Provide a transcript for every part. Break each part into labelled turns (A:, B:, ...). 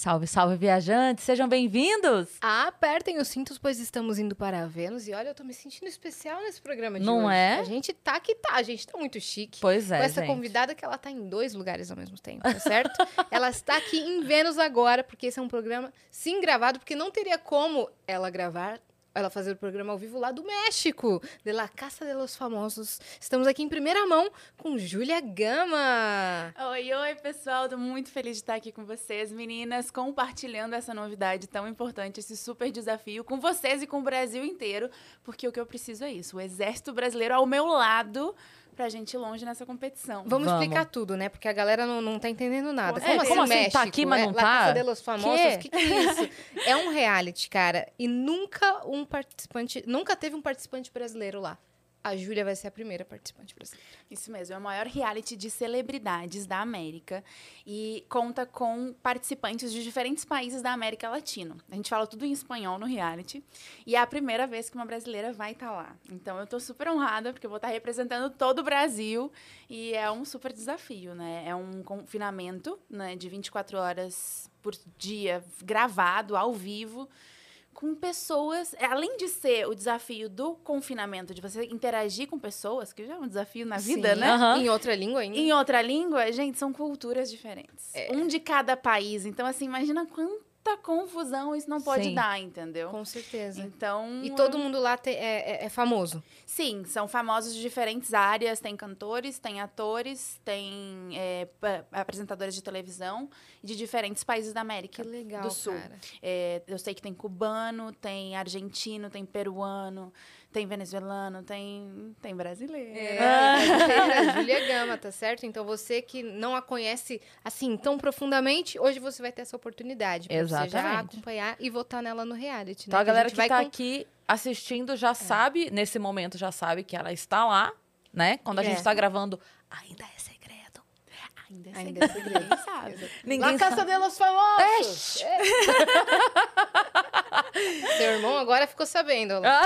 A: Salve, salve, viajantes! Sejam bem-vindos!
B: Apertem os cintos, pois estamos indo para a Vênus. E olha, eu tô me sentindo especial nesse programa de
A: Não
B: hoje.
A: é?
B: A gente tá que tá, a gente tá muito chique.
A: Pois é,
B: Com essa
A: gente.
B: convidada que ela tá em dois lugares ao mesmo tempo, tá certo? ela está aqui em Vênus agora, porque esse é um programa sim gravado, porque não teria como ela gravar, ela fazer o programa ao vivo lá do México, de La Casa de los Famosos. Estamos aqui em primeira mão com Júlia Gama.
C: Oi, oi, pessoal. Tô muito feliz de estar aqui com vocês, meninas, compartilhando essa novidade tão importante, esse super desafio com vocês e com o Brasil inteiro, porque o que eu preciso é isso: o Exército Brasileiro ao meu lado pra gente ir longe nessa competição.
B: Vamos,
A: Vamos.
B: explicar tudo, né? Porque a galera não, não tá entendendo nada.
C: É,
B: Como,
A: como
B: assim,
A: assim? Tá
B: México?
A: aqui, mas
B: É
A: não
B: La
A: tá?
B: Casa de los Famosos? O que, que é isso? é um reality, cara. E nunca um participante... Nunca teve um participante brasileiro lá. A Júlia vai ser a primeira participante brasileira.
C: Isso mesmo, é o maior reality de celebridades da América e conta com participantes de diferentes países da América Latina. A gente fala tudo em espanhol no reality e é a primeira vez que uma brasileira vai estar lá. Então eu tô super honrada porque eu vou estar representando todo o Brasil e é um super desafio, né? É um confinamento, né, de 24 horas por dia, gravado ao vivo com pessoas, é, além de ser o desafio do confinamento, de você interagir com pessoas, que já é um desafio na vida,
B: Sim.
C: né?
B: Em outra língua ainda.
C: Em outra língua, gente, são culturas diferentes.
B: É.
C: Um de cada país. Então, assim, imagina quanta confusão isso não pode
A: Sim.
C: dar, entendeu?
B: Com certeza.
C: Então.
B: E todo mundo lá te- é, é- é famoso.
C: Sim, são famosos de diferentes áreas. Tem cantores, tem atores, tem é, apresentadores de televisão de diferentes países da América
B: Que legal,
C: do Sul.
B: cara.
C: É, eu sei que tem cubano, tem argentino, tem peruano, tem venezuelano, tem, tem brasileiro.
B: É, a Júlia Gama, tá certo? Então você que não a conhece assim tão profundamente, hoje você vai ter essa oportunidade pra você já
A: Exatamente.
B: acompanhar e votar nela no reality.
A: Então
B: né?
A: a galera que
B: gente vai
A: tá
B: com-
A: aqui assistindo já sabe, nesse momento já sabe que ela está lá, né? Quando a gente
B: É.
A: tá gravando, ainda é
C: Ainda,
B: Ainda é segredo.
C: ninguém sabe.
A: Ninguém
B: La Casa
A: sabe.
B: de los Famosos! É. Seu irmão agora ficou sabendo, lá,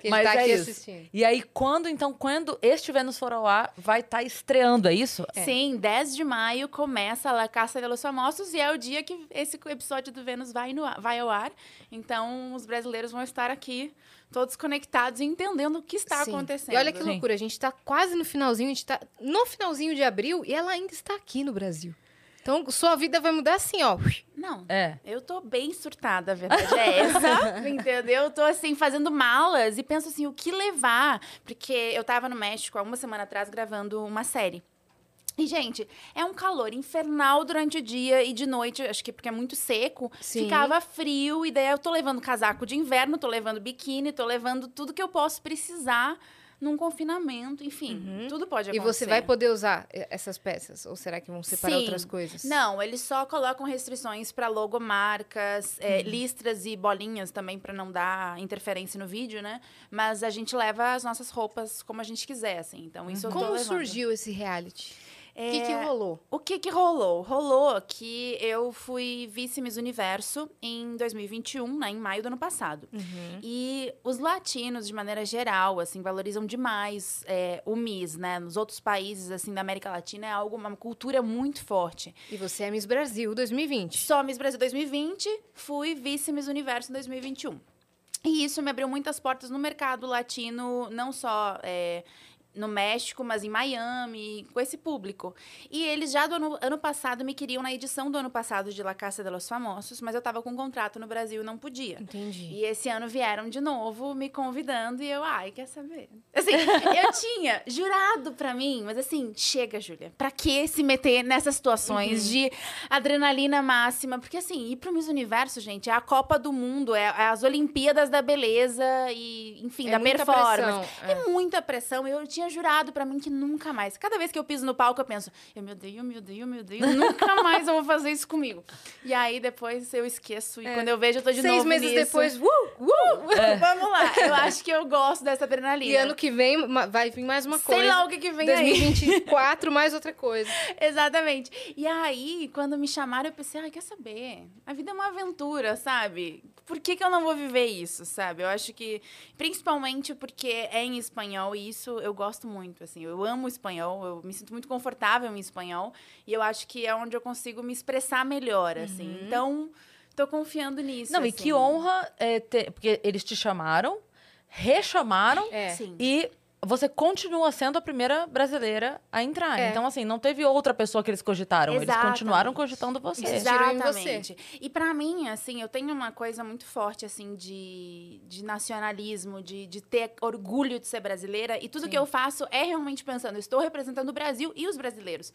B: que ele
A: Mas
B: tá
A: é
B: aqui
A: isso.
B: assistindo.
A: E aí, quando, então, quando este Vênus for ao ar, vai estar estreando, é isso?
C: Sim, 10 de maio começa a La Caça de los Famosos e é o dia que esse episódio do Vênus vai, no, ar- vai ao ar. Então, os brasileiros vão estar aqui todos conectados e entendendo o que está
B: Sim.
C: acontecendo.
B: E olha que
A: Sim.
B: loucura, a gente tá quase no finalzinho, a gente tá no finalzinho de abril e ela ainda está aqui no Brasil. Então, sua vida vai mudar assim, ó.
C: Não,
A: É.
C: Eu tô bem surtada, a verdade é essa, entendeu? Eu tô, assim, fazendo malas e penso assim, o que levar? Porque eu tava no México há uma semana atrás gravando uma série. E, gente, é um calor infernal durante o dia e de noite, acho que porque é muito seco,
B: Sim.
C: ficava frio. E daí eu tô levando casaco de inverno, tô levando biquíni, tô levando tudo que eu posso precisar num confinamento. Enfim, tudo pode
B: Uhum. E
C: acontecer.
B: você vai poder usar eh, essas peças? Ou será que vão separar
C: Sim.
B: outras coisas?
C: Não, eles só colocam restrições para logomarcas, é,
B: Uhum.
C: listras e bolinhas também para não dar interferência no vídeo, né? Mas a gente leva as nossas roupas como a gente quiser, assim. Então isso eu tô
B: Como
C: levando.
B: surgiu esse reality? O
C: É,
B: que, que rolou?
C: O que que rolou? Rolou que eu fui vice-miss Universo em 2021, né, em maio do ano passado.
B: Uhum.
C: E os latinos, de maneira geral, assim, valorizam demais é, o Miss, né? Nos outros países, assim, da América Latina é algo, uma cultura muito forte.
B: E você é Miss Brasil 2020.
C: Só Miss Brasil 2020, fui vice Miss Universo em 2021. E isso me abriu muitas portas no mercado latino, não só é, no México, mas em Miami, com esse público. E eles já do ano, ano passado me queriam na edição do ano passado de La Casa de los Famosos, mas eu tava com um contrato no Brasil e não podia.
B: Entendi.
C: E esse ano vieram de novo me convidando e eu, ai, quer saber? Assim, eu tinha jurado pra mim, mas assim, chega, Júlia. Pra que se meter nessas situações de adrenalina máxima? Porque assim, ir pro Miss Universo, gente, é a Copa do Mundo, é, é as Olimpíadas da beleza e, enfim,
B: É
C: da performance.
B: pressão,
C: É.
B: é.
C: muita pressão. Eu tinha jurado pra mim que nunca mais. Cada vez que eu piso no palco, eu penso, eu me odeio, eu me odeio, eu me odeio. Nunca mais eu vou fazer isso comigo. E aí depois eu esqueço. E quando eu vejo, eu tô de
B: É. Seis
C: novo
B: meses
C: nisso.
B: depois, uh, uh!
C: Vamos lá. Eu acho que eu gosto dessa adrenalina.
B: E ano que vem vai vir mais uma
C: Sei
B: coisa.
C: lá o que, que vem aí.
B: 2024, mais outra coisa.
C: Exatamente. E aí, quando me chamaram, eu pensei, ai, quer saber? A vida é uma aventura, sabe? por que, que eu não vou viver isso, sabe? Eu acho que, principalmente porque é em espanhol, e isso eu gosto muito, assim. Eu amo espanhol, eu me sinto muito confortável em espanhol, e eu acho que é onde eu consigo me expressar melhor, assim.
B: Uhum.
C: Então, tô confiando nisso.
A: Não, e
C: assim.
A: que honra é ter. Porque eles te chamaram, rechamaram
B: É.
A: E você continua sendo a primeira brasileira a entrar.
B: É.
A: Então, assim, não teve outra pessoa que eles cogitaram. Eles
C: Exatamente.
A: continuaram cogitando você.
B: Em você.
C: Exatamente. E pra mim, assim, eu tenho uma coisa muito forte, assim, de, de nacionalismo, de, de ter orgulho de ser brasileira. E tudo
B: Sim.
C: que eu faço é realmente pensando, eu estou representando o Brasil e os brasileiros.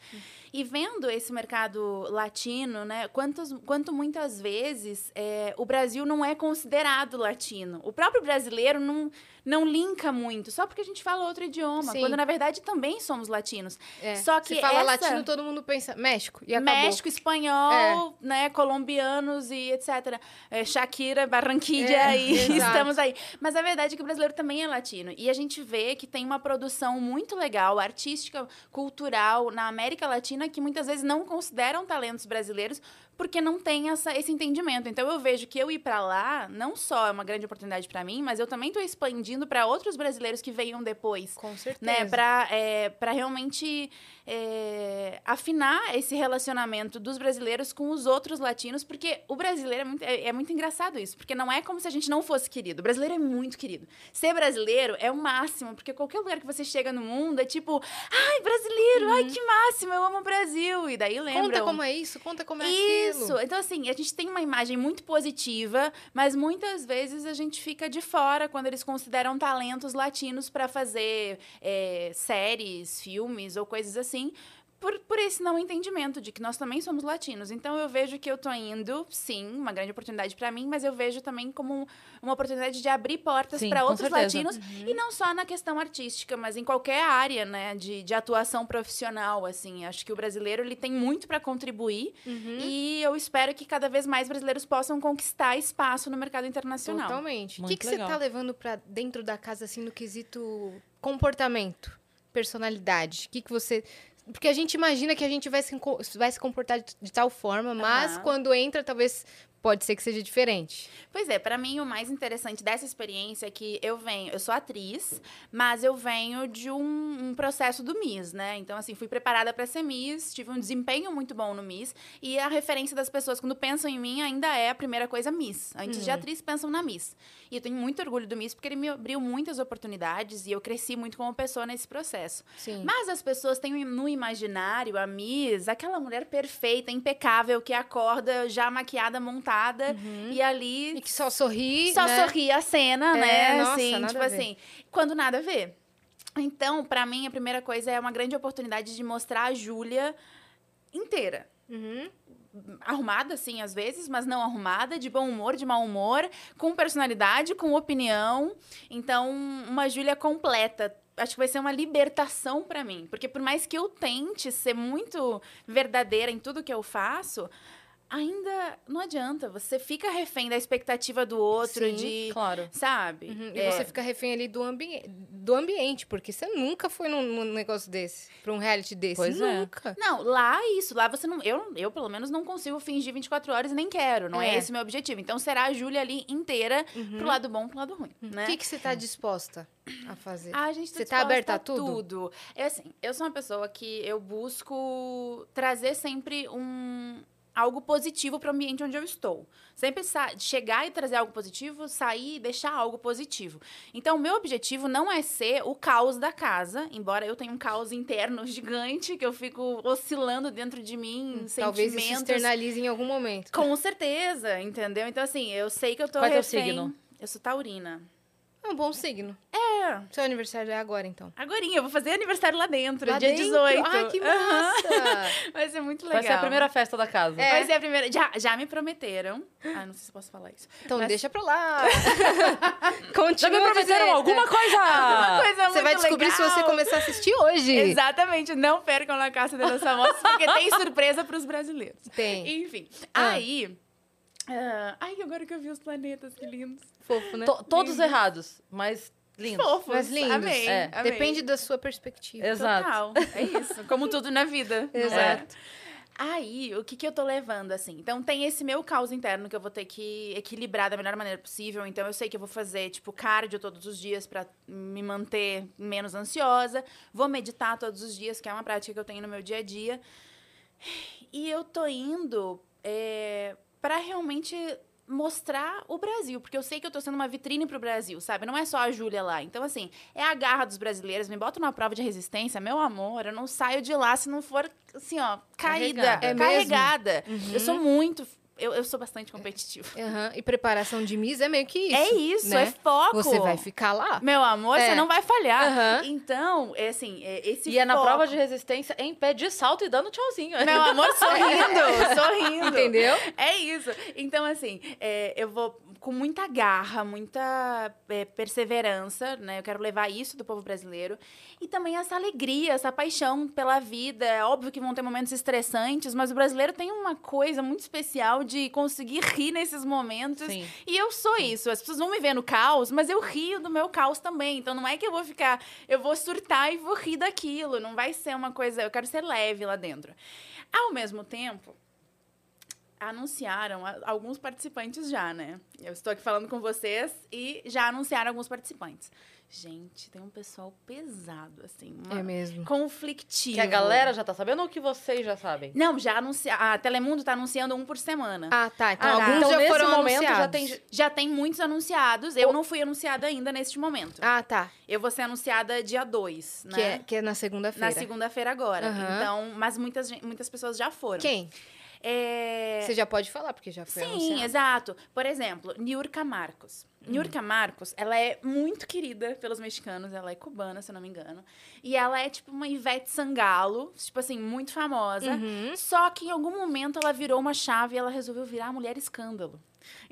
C: E vendo esse mercado latino, né, quantos, quanto muitas vezes é, o Brasil não é considerado latino. O próprio brasileiro não, não linka muito, só porque a gente fala outro idioma.
B: Sim.
C: Quando, na verdade, também somos latinos.
B: É.
C: Só que
B: Se fala
C: essa-
B: latino, todo mundo pensa México e acabou.
C: México, espanhol,
B: É.
C: né, colombianos e etc. É, Shakira, Barranquilla
B: É,
C: e
B: exato.
C: estamos aí. Mas a verdade é que o brasileiro também é latino. E a gente vê que tem uma produção muito legal, artística, cultural, na América Latina, que muitas vezes não consideram talentos brasileiros porque não tem essa, esse entendimento. Então eu vejo que eu ir para lá não só é uma grande oportunidade para mim, mas eu também estou expandindo para outros brasileiros que venham depois
B: Com certeza.
C: né, para é, pra realmente é, afinar esse relacionamento dos brasileiros com os outros latinos, porque o brasileiro é muito, é, é muito engraçado isso, porque não é como se a gente não fosse querido. O brasileiro é muito querido. Ser brasileiro é o máximo, porque qualquer lugar que você chega no mundo é tipo, ai, brasileiro, ai, que máximo, eu amo o Brasil. E daí lembra.
B: Conta como é isso, conta como é aquilo.
C: Isso. Então, assim, a gente tem uma imagem muito positiva, mas muitas vezes a gente fica de fora quando eles consideram talentos latinos para fazer é, séries, filmes ou coisas assim. Por, por esse não entendimento de que nós também somos latinos. Então eu vejo que eu tô indo, sim, uma grande oportunidade para mim, mas eu vejo também como uma oportunidade de abrir portas para outros
A: certeza.
C: latinos e não só na questão artística, mas em qualquer área, né, de, de atuação profissional, assim. Acho que o brasileiro ele tem muito para contribuir
B: Uhum.
C: e eu espero que cada vez mais brasileiros possam conquistar espaço no mercado internacional.
B: Totalmente. O que, que você tá levando pra dentro da casa, assim, no quesito comportamento, personalidade? O que, que você. Porque a gente imagina que a gente vai se, vai se comportar de, de tal forma, mas
C: Aham.
B: quando entra, talvez pode ser que seja diferente.
C: Pois é, pra mim o mais interessante dessa experiência é que eu venho, eu sou atriz, mas eu venho de um, um processo do Miss, né? Então, assim, fui preparada pra ser Miss, tive um desempenho muito bom no Miss, e a referência das pessoas quando pensam em mim ainda é a primeira coisa Miss. Antes de atriz, pensam na Miss. E eu tenho muito orgulho do Miss porque ele me abriu muitas oportunidades e eu cresci muito como pessoa nesse processo.
B: Sim.
C: Mas as pessoas têm no imaginário a Miss, aquela mulher perfeita, impecável, que acorda já maquiada, montada, e ali
B: E que só sorri.
C: só
B: né?
C: sorri a cena,
B: É,
C: né?
B: nossa,
C: assim, tipo assim, quando nada a ver. Então, pra mim, a primeira coisa é uma grande oportunidade de mostrar a Júlia inteira.
B: Uhum.
C: Arrumada, sim, às vezes, mas não arrumada, de bom humor, de mau humor, com personalidade, com opinião. Então, uma Júlia completa. Acho que vai ser uma libertação pra mim. Porque por mais que eu tente ser muito verdadeira em tudo que eu faço, ainda não adianta. Você fica refém da expectativa do outro,
B: Sim,
C: de.
A: Claro.
C: Sabe?
B: Uhum, E
C: É.
B: você fica refém ali do, ambi do ambiente, porque você nunca foi num, num negócio desse, pra um reality desse.
A: Pois é.
B: nunca.
C: Não, lá é isso. Lá você não. Eu, eu, pelo menos, não consigo fingir 24 horas e nem quero. Não é,
B: É.
C: esse o meu objetivo. Então será a Júlia ali inteira pro lado bom pro lado ruim. Né?
B: O que, que você tá disposta a fazer?
C: Ah, a gente tá
B: Você tá aberta a
C: a
B: tudo?
C: tudo? É assim, eu sou uma pessoa que eu busco trazer sempre um algo positivo para o ambiente onde eu estou. Sempre chegar e trazer algo positivo, sair e deixar algo positivo. Então, o meu objetivo não é ser o caos da casa, embora eu tenha um caos interno gigante que eu fico oscilando dentro de mim,
B: Talvez isso externalize em algum momento.
C: Com certeza, entendeu? Então, assim, eu sei que eu tô
A: Qual é
C: refém.
A: signo?
C: Eu sou taurina.
B: É um bom signo.
C: É,
B: Seu aniversário é agora, então.
C: Agorinha, eu vou fazer aniversário lá dentro,
B: Lá
C: dia
B: dentro?
C: 18.
B: Ai, que massa!
C: Vai ser muito legal.
A: Vai ser a primeira festa da casa.
B: É.
C: Vai ser a primeira. Já, já me prometeram. Ah, não sei se posso falar isso.
B: Então
C: Mas-
B: deixa pra lá.
A: Já
B: Continua
A: me prometeram alguma coisa!
C: Uma coisa
B: Você vai descobrir se
C: legal.
B: você começar a assistir hoje.
C: Exatamente, não percam na Caça de los Famosos, porque tem surpresa pros brasileiros.
B: Tem.
C: Enfim,
B: Ah.
C: aí. ah, ai, agora que eu vi os planetas, que lindos.
B: Fofo, né?
A: To- todos errados, mas lindos.
C: Fofos.
B: Mas lindos.
C: Amei,
A: É.
C: amei.
B: Depende da sua perspectiva.
A: Exato.
C: Total. É isso. Como tudo na vida. é?
B: Exato.
C: Aí, o que, que eu tô levando, assim? Então, tem esse meu caos interno que eu vou ter que equilibrar da melhor maneira possível. Então, eu sei que eu vou fazer, tipo, cardio todos os dias pra me manter menos ansiosa. Vou meditar todos os dias, que é uma prática que eu tenho no meu dia a dia. E eu tô indo é, para realmente mostrar o Brasil, porque eu sei que eu tô sendo uma vitrine pro Brasil, sabe? Não é só a Júlia lá. Então, assim, é a garra dos brasileiros. Me bota numa prova de resistência, meu amor, eu não saio de lá se não for, assim, ó, caída,
A: Carregada.
B: É
C: carregada.
B: mesmo?
C: Eu sou muito. Eu, eu sou bastante competitiva.
B: Aham, E preparação de Miss é meio que isso.
C: é isso,
B: né?
C: é foco.
B: Você vai ficar lá.
C: Meu amor,
B: É.
C: você não vai falhar.
B: Aham.
C: Então, é assim, é esse
A: E é na
C: foco.
A: prova de resistência em pé de salto e dando tchauzinho.
C: Meu amor, sorrindo, sorrindo.
B: Entendeu?
C: É isso. Então, assim, é, eu vou com muita garra, muita é, perseverança, né? Eu quero levar isso do povo brasileiro. E também essa alegria, essa paixão pela vida. É óbvio que vão ter momentos estressantes, mas o brasileiro tem uma coisa muito especial de conseguir rir nesses momentos.
A: Sim.
C: E eu sou isso. As pessoas vão me ver no caos, mas eu rio do meu caos também. Então não é que eu vou ficar, eu vou surtar e vou rir daquilo. Não vai ser uma coisa, eu quero ser leve lá dentro. Ao mesmo tempo, anunciaram a- alguns participantes já, né? Eu estou aqui falando com vocês e já anunciaram alguns participantes. Gente, tem um pessoal pesado, assim.
B: É mesmo.
C: Conflictivo.
A: Que a galera já tá sabendo ou que vocês já sabem?
C: Não, já anunciaram. A Telemundo tá anunciando um por semana.
B: Ah, tá. Então
C: Ah,
B: alguns
A: Então,
B: já
A: nesse
B: foram
A: momento, já
B: anunciados.
A: tem-
C: Já tem muitos anunciados. Eu não fui anunciada ainda neste momento.
B: Ah, tá.
C: Eu vou ser anunciada dia 2, né?
B: Que, é, que é na segunda-feira.
C: Na segunda-feira agora.
B: Aham.
C: Então, mas muitas, muitas pessoas já foram.
B: Quem?
C: É...
B: Você já pode falar, porque já foi
C: Sim,
B: anunciado.
C: exato. Por exemplo, Niurka Marcos.
B: Hum.
C: Niurka Marcos, ela é muito querida pelos mexicanos, ela é cubana, se eu não me engano. E ela é tipo uma Ivete Sangalo, tipo assim, muito famosa.
B: Uhum.
C: Só que em algum momento ela virou uma chave e ela resolveu virar a mulher escândalo.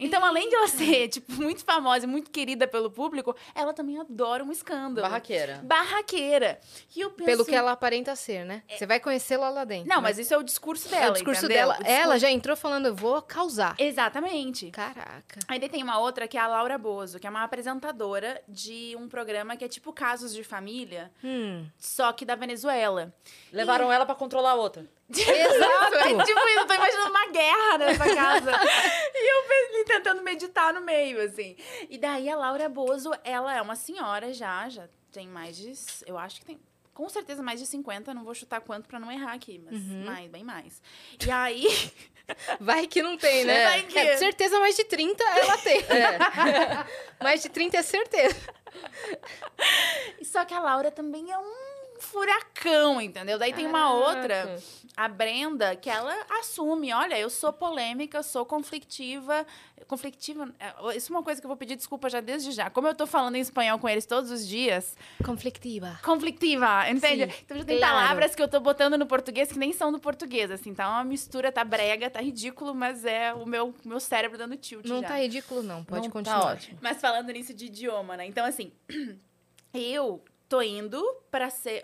C: Então, além de ela ser, tipo, muito famosa e muito querida pelo público, ela também adora um escândalo.
A: Barraqueira.
C: Barraqueira. E eu penso...
B: Pelo que ela aparenta ser, né? Você vai conhecê-la lá dentro.
C: Não, mas isso é o discurso dela,
B: é o discurso
C: entendeu?
B: dela.
C: O discurso-
B: Ela já entrou falando, eu vou causar.
C: Exatamente.
B: Caraca.
C: Aí daí tem uma outra que é a Laura Bozo, que é uma apresentadora de um programa que é tipo Casos de Família,
B: Hum.
C: só que da Venezuela.
A: Levaram ela pra controlar a outra.
C: Exato! É tipo isso, eu tô imaginando uma guerra nessa casa. e eu tentando meditar no meio, assim. E daí a Laura Bozo, ela é uma senhora já, já tem mais de. Eu acho que tem. Com certeza mais de 50, não vou chutar quanto pra não errar aqui, mas mais, bem mais. E aí.
B: Vai que não tem, né?
C: Vai que-
B: É, certeza mais de 30 ela tem.
A: É.
B: mais de 30 é certeza.
C: Só que a Laura também é um furacão, entendeu? Daí tem uma outra, a Brenda, que ela assume, olha, eu sou polêmica, sou conflictiva. Conflictiva, é, isso é uma coisa que eu vou pedir desculpa já desde já. Como eu tô falando em espanhol com eles todos os dias,
B: Conflictiva.
C: conflictiva, entende?
B: Sim,
C: então já tem
B: claro.
C: palavras que eu tô botando no português que nem são do português, assim, tá uma mistura, tá brega, tá ridículo, mas é o meu, meu cérebro dando tilt
B: Não
C: já.
B: tá ridículo, não. Pode
A: Não, tá
B: continuar.
A: ótimo.
C: Mas falando nisso de idioma, né? Então, assim, eu tô indo pra ser.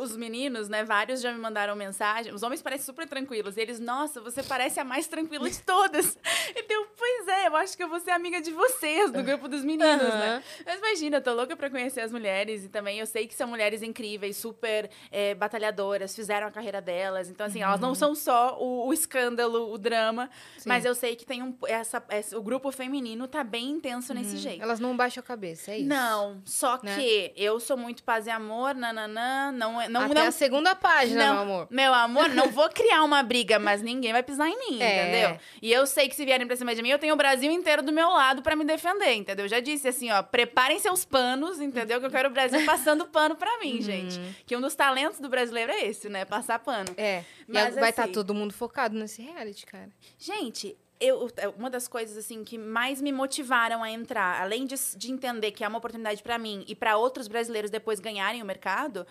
C: Os meninos, né? Vários já me mandaram mensagem. Os homens parecem super tranquilos. E eles, nossa, você parece a mais tranquila de todas. Então, pois é, eu acho que eu vou ser amiga de vocês, do grupo dos meninos, né?
B: Aham.
C: Mas imagina, eu tô louca pra conhecer as mulheres. E também eu sei que são mulheres incríveis, super é, batalhadoras, fizeram a carreira delas. Então, assim, elas não são só o, o escândalo, o drama.
B: Sim.
C: Mas eu sei que tem um. Essa, essa- o grupo feminino tá bem intenso nesse jeito.
B: Elas não baixam a cabeça, é isso.
C: Não, só
B: Né?
C: que eu sou muito paz e amor, nananã, não é, não,
B: Até
C: não,
B: a segunda página,
C: não,
B: meu amor.
C: meu amor, não vou criar uma briga, mas ninguém vai pisar em mim,
B: É.
C: entendeu? E eu sei que se vierem pra cima de mim, eu tenho o Brasil inteiro do meu lado pra me defender, entendeu? Eu já disse assim, ó, preparem seus panos, entendeu? Que eu quero o Brasil passando pano pra
B: Uhum.
C: mim, gente. Que um dos talentos do brasileiro é esse, né? Passar pano.
B: É.
C: Mas,
B: e vai estar
C: assim-
B: todo mundo focado nesse reality, cara.
C: Gente, eu, uma das coisas assim que mais me motivaram a entrar, além de, de entender que é uma oportunidade pra mim e pra outros brasileiros depois ganharem o mercado,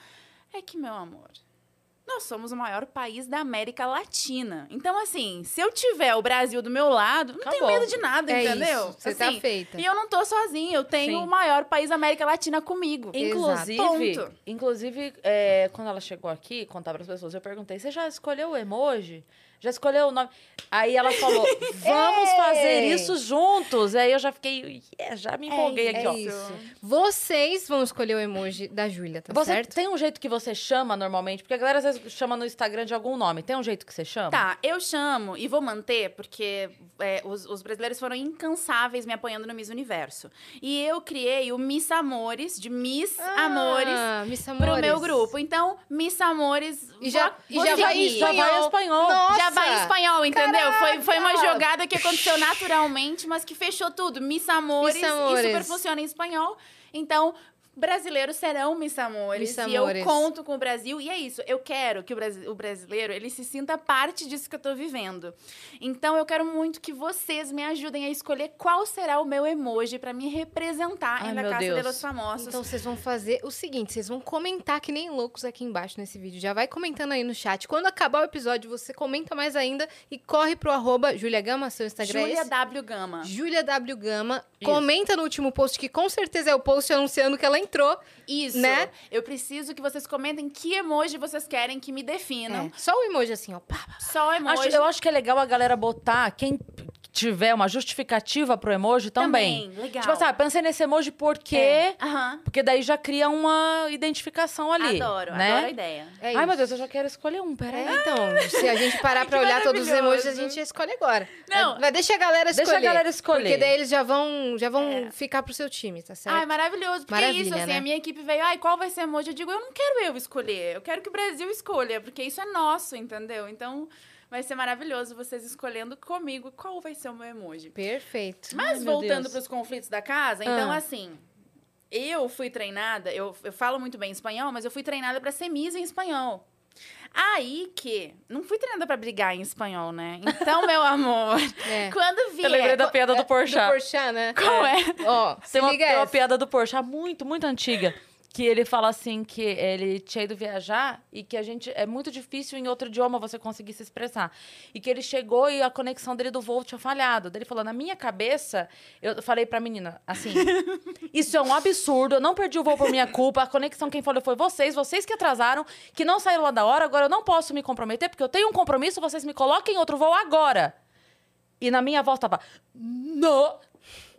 C: é que, meu amor, nós somos o maior país da América Latina. Então, assim, se eu tiver o Brasil do meu lado, não tenho
A: Acabou.
C: medo de nada,
B: É
C: entendeu?
B: isso, você tá
C: Assim,
B: feita.
C: E eu não tô sozinha, eu tenho
A: Sim.
C: o maior país da América Latina comigo.
A: Inclusive,
C: Ponto.
A: inclusive é, quando ela chegou aqui, contar para as pessoas, eu perguntei: você já escolheu o emoji? Já escolheu o nome? Aí ela falou, vamos fazer isso juntos. Aí eu já fiquei, yeah, já me empolguei aqui,
B: é
A: ó.
B: isso. Vocês vão escolher o emoji da Júlia, tá
A: Você
B: certo?
A: tem um jeito que você chama normalmente? Porque a galera às vezes chama no Instagram de algum nome. Tem um jeito que você chama?
C: Tá, eu chamo e vou manter, porque é, os, os brasileiros foram incansáveis me apoiando no Miss Universo. E eu criei o Miss Amores, de Miss Amores,
B: Ah, Miss
C: pro
B: Amores.
C: meu grupo. Então, Miss Amores.
B: E já,
C: vou-
B: e já vai.
A: Já vai em espanhol.
B: Nossa!
C: Já em espanhol, entendeu? Foi, foi uma jogada que aconteceu naturalmente, mas que fechou tudo. Miss Amores,
B: Miss Amores.
C: e super funciona em espanhol. Então, brasileiros serão Miss Amores.
B: Miss
C: E eu conto com o Brasil. E é isso. Eu quero que o, brasi- o brasileiro, ele se sinta parte disso que eu tô vivendo. Então, eu quero muito que vocês me ajudem a escolher qual será o meu emoji pra me representar
A: Ai, meu
C: Casa
A: Deus.
C: de los Famosos.
B: Então vocês vão fazer o seguinte, vocês vão comentar que nem loucos aqui embaixo nesse vídeo. Já vai comentando aí no chat. Quando acabar o episódio, você comenta mais ainda e corre pro arroba Julia Gama, seu Instagram é
C: Júlia
B: esse?
C: W. Gama.
B: Júlia W. Gama.
A: Isso.
B: Comenta no último post, que com certeza é o post anunciando que ela entrou.
C: Isso.
B: Né?
C: Eu preciso que vocês comentem que emoji vocês querem que me definam.
B: É, só o emoji assim, ó.
C: Só emoji.
A: Acho- eu acho que é legal a galera botar quem tiver uma justificativa pro emoji também.
C: Também, legal.
A: Tipo assim, ah, pensei nesse emoji porque...
C: É. Aham.
A: Porque daí já cria uma identificação ali.
C: Adoro,
A: né?
C: adoro a ideia.
B: É
A: Ai,
B: isso.
A: meu Deus, eu já quero escolher um, peraí.
B: É, então, se a gente parar pra olhar todos os emojis, a gente escolhe agora.
C: Não.
B: Vai, deixa a galera
A: Deixa
B: escolher.
A: a galera escolher.
B: Porque daí eles já vão, já vão
C: É.
B: ficar pro seu time, tá certo?
C: Ai, maravilhoso. Porque é isso,
B: Maravilha,
C: assim,
B: né?
C: a minha equipe veio, ai, qual vai ser emoji? Eu digo, eu não quero eu escolher, eu quero que o Brasil escolha, porque isso é nosso, entendeu? Então, vai ser maravilhoso vocês escolhendo comigo qual vai ser o meu emoji.
B: Perfeito.
C: Mas
A: Ai,
C: voltando para os conflitos da casa, então,
B: Ah.
C: assim, eu fui treinada, eu, eu falo muito bem espanhol, mas eu fui treinada para ser Miss em espanhol. Aí que, não fui treinada para brigar em espanhol, né? Então, meu amor,
B: É.
C: quando vier...
A: Eu lembrei da piada do
B: Do
A: Porchat.
B: Porchat, né?
C: Qual é?
B: Ó, se
A: Tem uma,
B: liga
A: tem uma piada do Porchat muito, muito antiga. Que ele fala assim que ele tinha ido viajar e que a gente é muito difícil em outro idioma você conseguir se expressar. E que ele chegou e a conexão dele do voo tinha falhado. Ele falou: na minha cabeça, eu falei pra menina assim: Isso é um absurdo, eu não perdi o voo por minha culpa. A conexão quem falou foi vocês, vocês que atrasaram, que não saíram lá da hora. Agora eu não posso me comprometer, porque eu tenho um compromisso, vocês me coloquem em outro voo agora. E na minha voz tava: Não!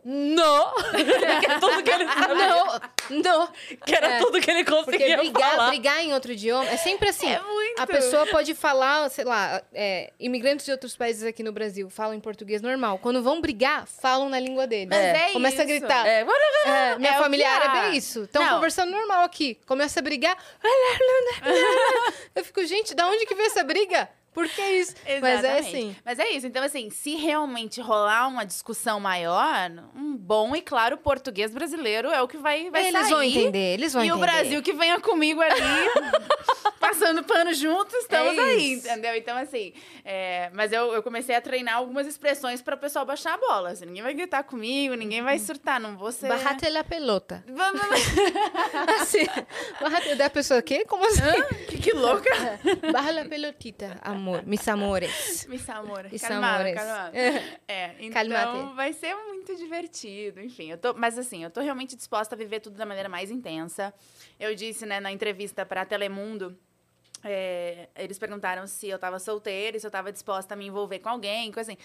A: Não! que é tudo que ele sabia.
B: Não, não.
A: Que era
B: É.
A: tudo que ele
B: Porque
A: conseguia
B: brigar,
A: falar.
B: brigar em outro idioma é sempre assim.
C: É muito.
B: A pessoa pode falar, sei lá, é, imigrantes de outros países aqui no Brasil falam em português normal. Quando vão brigar, falam na língua deles.
C: Mas é
B: Começa a
C: isso.
B: gritar.
A: É,
B: É, minha
C: É o
B: familiar
C: que
B: é bem isso. Estão conversando normal aqui. Começa a brigar. Eu fico, gente, da onde que veio essa briga? Por que isso? Mas é assim.
C: Mas é isso. Então, assim, se realmente rolar uma discussão maior, um bom e claro português brasileiro é o que vai, vai
B: Eles
C: sair.
B: vão entender, eles vão
C: e
B: entender.
C: o Brasil que venha comigo ali, passando pano juntos, estamos
B: É
C: aí, entendeu? Então, assim, é, mas eu, eu comecei a treinar algumas expressões para o pessoal baixar a bola. Assim, ninguém vai gritar comigo, ninguém vai surtar, não vou ser...
B: Barrate la pelota.
C: Vamos-
B: Assim, barrate da pessoa, o quê? Como assim?
C: que, que louca!
B: Barra la pelotita, amor. Mis amores.
C: Mis amor,
B: Mis
C: calmado,
B: amores.
C: calmado. É, então
B: Calmate.
C: vai ser muito divertido, enfim. Eu tô, mas assim, eu tô realmente disposta a viver tudo da maneira mais intensa. Eu disse, né, na entrevista para Telemundo, é, eles perguntaram se eu tava solteira, e se eu tava disposta a me envolver com alguém, coisa assim.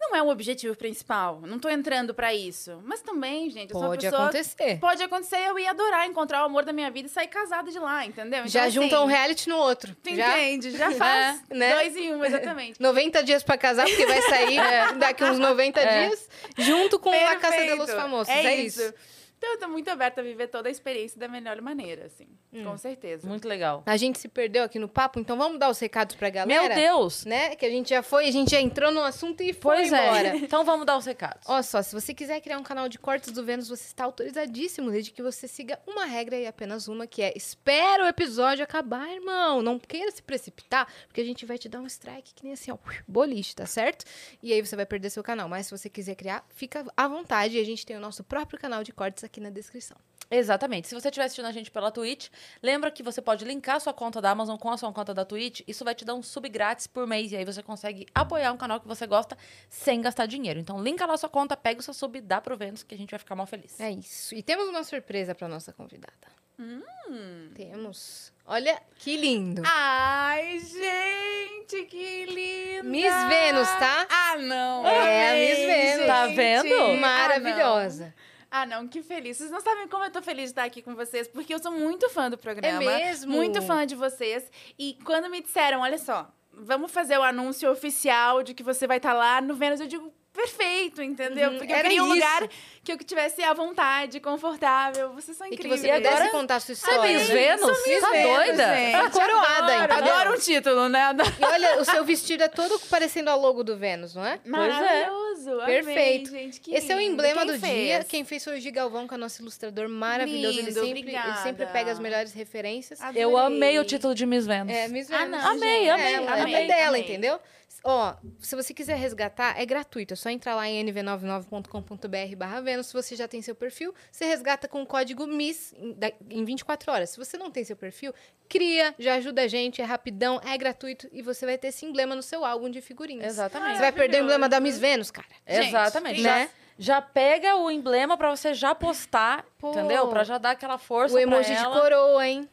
C: Não é o objetivo principal. Não tô entrando pra isso. Mas também, gente, eu sou uma
B: Pode acontecer.
C: Pode acontecer, eu ia adorar encontrar o amor da minha vida e sair casada de lá, entendeu? Então,
B: Já
C: assim,
B: junta um reality no outro.
C: Tu
B: Já
C: entende? Já faz
B: É, né?
C: dois em um, exatamente.
B: 90 dias pra casar, porque vai sair daqui uns 90
A: É.
B: dias, junto com a Caça de
C: Perfeito.
B: los Famosos.
C: É,
B: É,
C: isso.
B: isso.
C: Então, eu tô muito aberta a viver toda a experiência da melhor maneira, assim.
B: Hum.
C: Com certeza.
A: Muito legal.
B: A gente se perdeu aqui no papo, então vamos dar os recados pra galera?
A: Meu Deus!
B: Né? Que a gente já foi, a gente já entrou no assunto e foi
A: Pois
B: embora.
A: é. Então vamos dar os recados.
B: Ó só, se você quiser criar um canal de cortes do Vênus, você está autorizadíssimo, desde que você siga uma regra e apenas uma, que é espera o episódio acabar, irmão. Não queira se precipitar, porque a gente vai te dar um strike que nem assim, ó, boliche, tá certo? E aí você vai perder seu canal. Mas se você quiser criar, fica à vontade. E a gente tem o nosso próprio canal de cortes aqui na descrição.
A: Exatamente. Se você estiver assistindo a gente pela Twitch, lembra que você pode linkar a sua conta da Amazon com a sua conta da Twitch. Isso vai te dar um sub grátis por mês. E aí você consegue apoiar um canal que você gosta sem gastar dinheiro. Então, linka lá a sua conta, pega o seu sub, dá pro Vênus, que a gente vai ficar mal feliz.
B: É isso. E temos uma surpresa para nossa convidada.
C: Hum.
B: Temos. Olha que lindo.
C: Ai, gente! Que linda!
B: Miss Vênus, tá?
C: Ah, não!
B: É,
C: Amei,
B: Miss Vênus.
A: Tá
C: gente.
A: vendo?
C: Ah.
B: Maravilhosa.
C: Ah, não, que feliz. Vocês não sabem como eu tô feliz de estar aqui com vocês, porque eu sou muito fã do programa.
B: É mesmo?
C: Muito fã de vocês. E quando me disseram, olha só, vamos fazer o anúncio oficial de que você vai estar lá no Vênus, eu digo, perfeito, entendeu?
B: Uhum,
C: Porque eu
B: era
C: queria um
B: isso.
C: lugar que eu tivesse à vontade, confortável. Vocês são
B: E que
C: incríveis.
B: você
A: E agora-
B: pudesse contar a sua
A: é
B: história.
A: Miss
B: né?
A: Vênus?
C: Sou Miss
A: Tá
C: Vênus,
A: doida?
C: gente.
B: Tá coroada,
C: Adoro,
B: entendeu?
C: Adoro um título, né? Adoro.
B: E olha, o seu vestido é todo parecendo a logo do Vênus, não é?
C: Maravilhoso. amei,
B: Perfeito.
C: gente. Que
B: Esse é o emblema
C: Quem
B: do
C: fez?
B: dia. Quem fez foi o Gigalvão, que é o nosso ilustrador maravilhoso. ele,
C: Lindo,
B: sempre, ele sempre pega as melhores referências.
A: Eu
C: Adorei.
A: amei o título de Miss Vênus.
B: É, Miss
C: Ah,
B: Vênus.
C: não,
A: Amei,
B: gente.
A: amei,
B: Ela,
C: amei,
B: é dela,
C: amei.
B: entendeu? Ó, se você quiser resgatar, é gratuito. É só entrar lá em nv99.com.br barra Vênus. Se você já tem seu perfil, você resgata com o código MISS em da- em 24 horas. Se você não tem seu perfil, cria, já ajuda a gente, é rapidão, é gratuito e você vai ter esse emblema no seu álbum de figurinhas.
A: Exatamente.
B: Você vai perder o emblema da Miss Vênus, cara.
C: Gente,
A: Exatamente.
B: né?
A: Já, pega o emblema pra você já postar,
B: Pô.
A: entendeu? Pra já dar aquela força
B: O emoji de coroa, hein?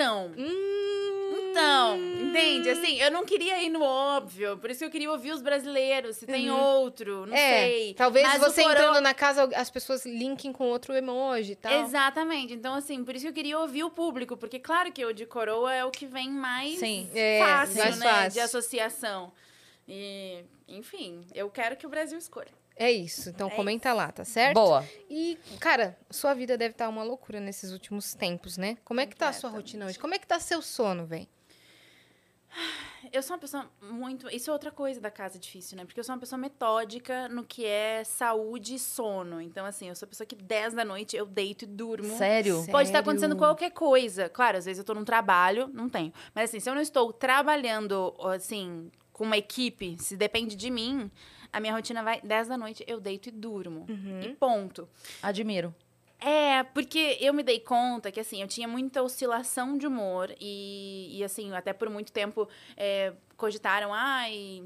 C: Então,
B: Hum,
C: então, entende? Assim, eu não queria ir no óbvio, por isso que eu queria ouvir os brasileiros, se tem outro, não
B: é,
C: sei.
B: talvez
C: Mas
B: você
C: coro-
B: entrando na casa, as pessoas linkem com outro emoji e tal.
C: Exatamente. Então, assim, por isso que eu queria ouvir o público, porque claro que o de coroa é o que vem mais
A: Sim.
B: É,
C: fácil,
B: mais
C: né?
B: fácil.
C: De associação. E, enfim, eu quero que o Brasil escolha.
B: É isso. Então
C: É
B: comenta lá, tá certo?
A: Boa.
B: E, cara, sua vida deve estar uma loucura nesses últimos tempos, né? Como é que tá a sua rotina hoje? Como é que tá seu sono, velho?
C: Eu sou uma pessoa muito. Isso é outra coisa da casa difícil, né? Porque eu sou uma pessoa metódica no que é saúde e sono. Então, assim, eu sou a pessoa que 10 da noite eu deito e durmo.
A: Sério?
C: Pode estar acontecendo
B: Sério?
C: qualquer coisa. Claro, às vezes eu tô num trabalho, não tenho. Mas assim, se eu não estou trabalhando, assim, com uma equipe, se depende de mim, a minha rotina vai 10 da noite, eu deito e durmo.
B: Uhum.
C: E ponto.
A: Admiro.
C: É, porque eu me dei conta que, assim, eu tinha muita oscilação de humor e, e assim, até por muito tempo é, cogitaram, ai,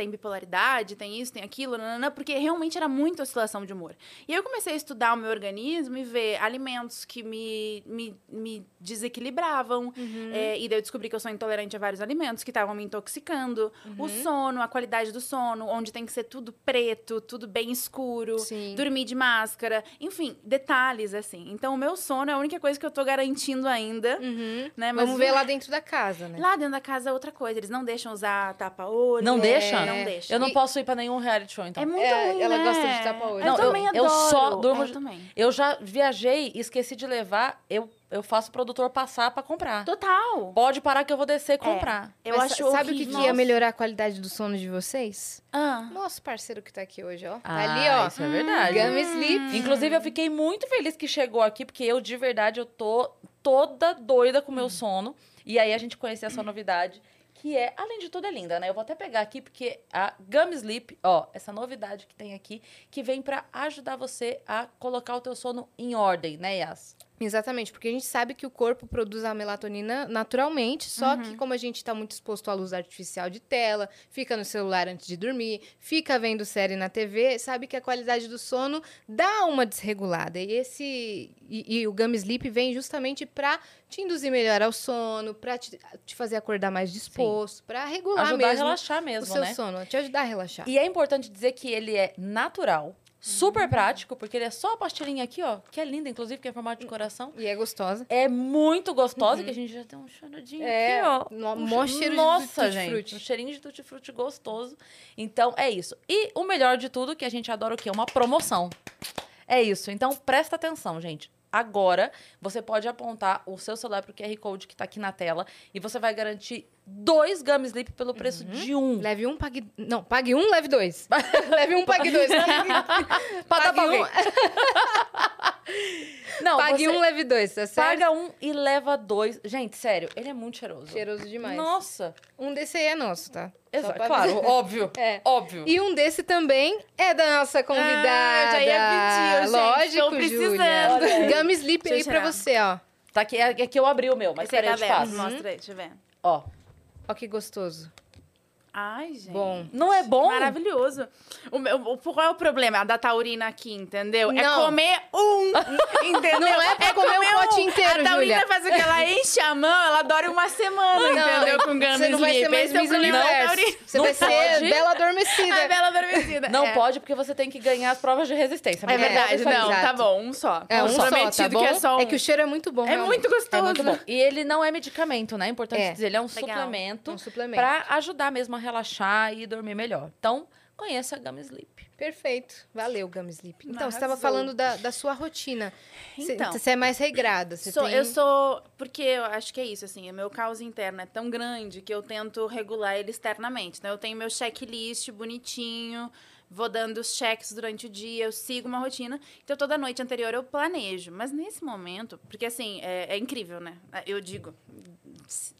C: tem bipolaridade, tem isso, tem aquilo, nanana, porque realmente era muita oscilação de humor. E aí eu comecei a estudar o meu organismo e ver alimentos que me, me, me desequilibravam. é, e daí eu descobri que eu sou intolerante a vários alimentos que estavam me intoxicando. O sono, a qualidade do sono, onde tem que ser tudo preto, tudo bem escuro
B: Sim.
C: dormir de máscara, enfim, detalhes assim. Então, o meu sono é a única coisa que eu tô garantindo ainda,
B: Uhum.
C: né? Mas
B: Vamos ver lá dentro da casa, né?
C: Lá dentro da casa é outra coisa, eles não deixam usar tapa-olho.
A: Não deixa?
C: Não deixa.
A: Eu não
B: E-
A: posso ir pra nenhum reality show, então.
C: É muito
B: É,
C: ruim,
B: ela
C: né?
B: gosta de tapa-olho.
C: Eu
A: Não, eu-
C: também
A: eu
C: adoro.
A: só durmo
C: É, Eu também.
A: Eu já viajei e esqueci de levar, eu, eu faço o produtor passar pra comprar.
C: Total.
A: Pode parar que eu vou descer e comprar.
C: Eu
B: Mas
C: acho
B: sa- sabe o que,
C: horrível.
B: que ia melhorar a qualidade do sono de vocês?
C: Ah,
B: Nosso parceiro que tá aqui hoje, ó. Tá
A: Ah,
B: ali, ó.
A: Isso é verdade.
B: Gummy Sleep.
A: Inclusive, eu fiquei muito feliz que chegou aqui, porque eu, de verdade, eu tô toda doida com o meu sono. E aí a gente conhecer essa novidade, que é, além de tudo, é linda, né? Eu vou até pegar aqui, porque a Gum Sleep, ó, essa novidade que tem aqui, que vem pra ajudar você a colocar o teu sono em ordem, né, Yas?
B: Exatamente, porque a gente sabe que o corpo produz a melatonina naturalmente, só
C: Uhum.
B: que como a gente está muito exposto à luz artificial de tela, fica no celular antes de dormir, fica vendo série na TV, sabe que a qualidade do sono dá uma desregulada. E esse e, e o Gum Sleep vem justamente para te induzir melhor ao sono, para te, te fazer acordar mais disposto, para regular
A: Ajudar a
B: mesmo
A: relaxar
B: o
A: mesmo,
B: seu
A: né?
B: sono, te ajudar a relaxar.
A: E é importante dizer que ele é natural, super
B: Uhum.
A: prático, porque ele é só a pastilhinha aqui, ó, que é linda, inclusive, que é formato de coração.
B: E é gostosa.
A: É muito gostosa, que a gente já tem um charadinho
B: Uhum. É,
A: aqui, ó.
B: no-
A: Um che-
B: cheiro de
A: Nossa,
B: tutti-frutti.
A: gente. Um cheirinho de tutti-frutti gostoso. Então, é isso. E o melhor de tudo, que a gente adora o quê? Uma promoção. É isso. Então, presta atenção, gente. Agora, você pode apontar o seu celular pro QR Code que tá aqui na tela e você vai garantir dois Gum Sleep pelo preço
B: Uhum.
A: de um.
B: Leve um, pague. Não, pague um, leve dois. leve um, pague dois.
A: Pra dar pra
B: Pague um.
A: Não,
B: pague
A: você
B: um, leve dois, tá certo?
A: paga um e leva dois. Gente, sério, ele é muito cheiroso.
B: Cheiroso demais.
A: Nossa.
B: Um desse aí é nosso, tá?
A: Exato,
B: pra
A: claro, óbvio.
B: É.
A: Óbvio.
B: E um desse também é da nossa convidada.
C: Ah, já ia pedir, gente,
B: Lógico,
C: tô precisando.
B: Júlia.
A: Olha aí.
B: Gum Sleep aí pra você, ó.
A: Tá aqui, é, é que eu abri o meu, mas peraí,
C: tá
A: eu te passo.
C: Mostra aí, deixa eu ver.
A: Ó.
B: Ó que gostoso.
C: Ai, gente.
B: Bom.
A: Não é bom?
C: Maravilhoso. O meu, o- qual é o problema da taurina aqui, entendeu? É
B: Não.
C: comer um, entendeu?
B: Não é pra comer o pote inteiro,
C: A taurina
B: Júlia.
C: faz o que? Ela enche a mão, ela dura uma semana, entendeu? Com gummy
B: Você não vai ser mais
C: Esse é
B: Universo. Você
A: Não
B: vai ser
A: pode.
B: bela adormecida.
C: A bela adormecida.
A: Não
C: é.
A: pode, porque você tem que ganhar as provas de resistência.
C: É verdade,
B: aí,
C: não,
B: exato.
C: tá bom, um só.
B: É um só, tá
C: Prometido
B: bom?
C: que é só um.
B: que o cheiro é muito bom,
C: É
B: realmente.
C: muito gostoso.
B: É muito bom.
A: E ele não é medicamento, né? É importante
B: É.
A: dizer. Ele é um suplemento
B: Um suplemento.
A: pra ajudar mesmo a relaxar e dormir melhor. Então, conheça a Gum Sleep.
B: Perfeito. Valeu, Gum Sleep. Então, você estava falando da, da sua rotina. Você-
C: Então.
B: Você é mais regrada. Você
C: Sou-
B: tem...
C: Eu sou. Porque eu acho que é isso, assim, o meu caos interno é tão grande que eu tento regular ele externamente. Né? Eu tenho meu checklist bonitinho, vou dando os checks durante o dia, eu sigo uma rotina. Então, toda noite anterior eu planejo. Mas nesse momento, porque assim, é, é incrível, né? Eu digo.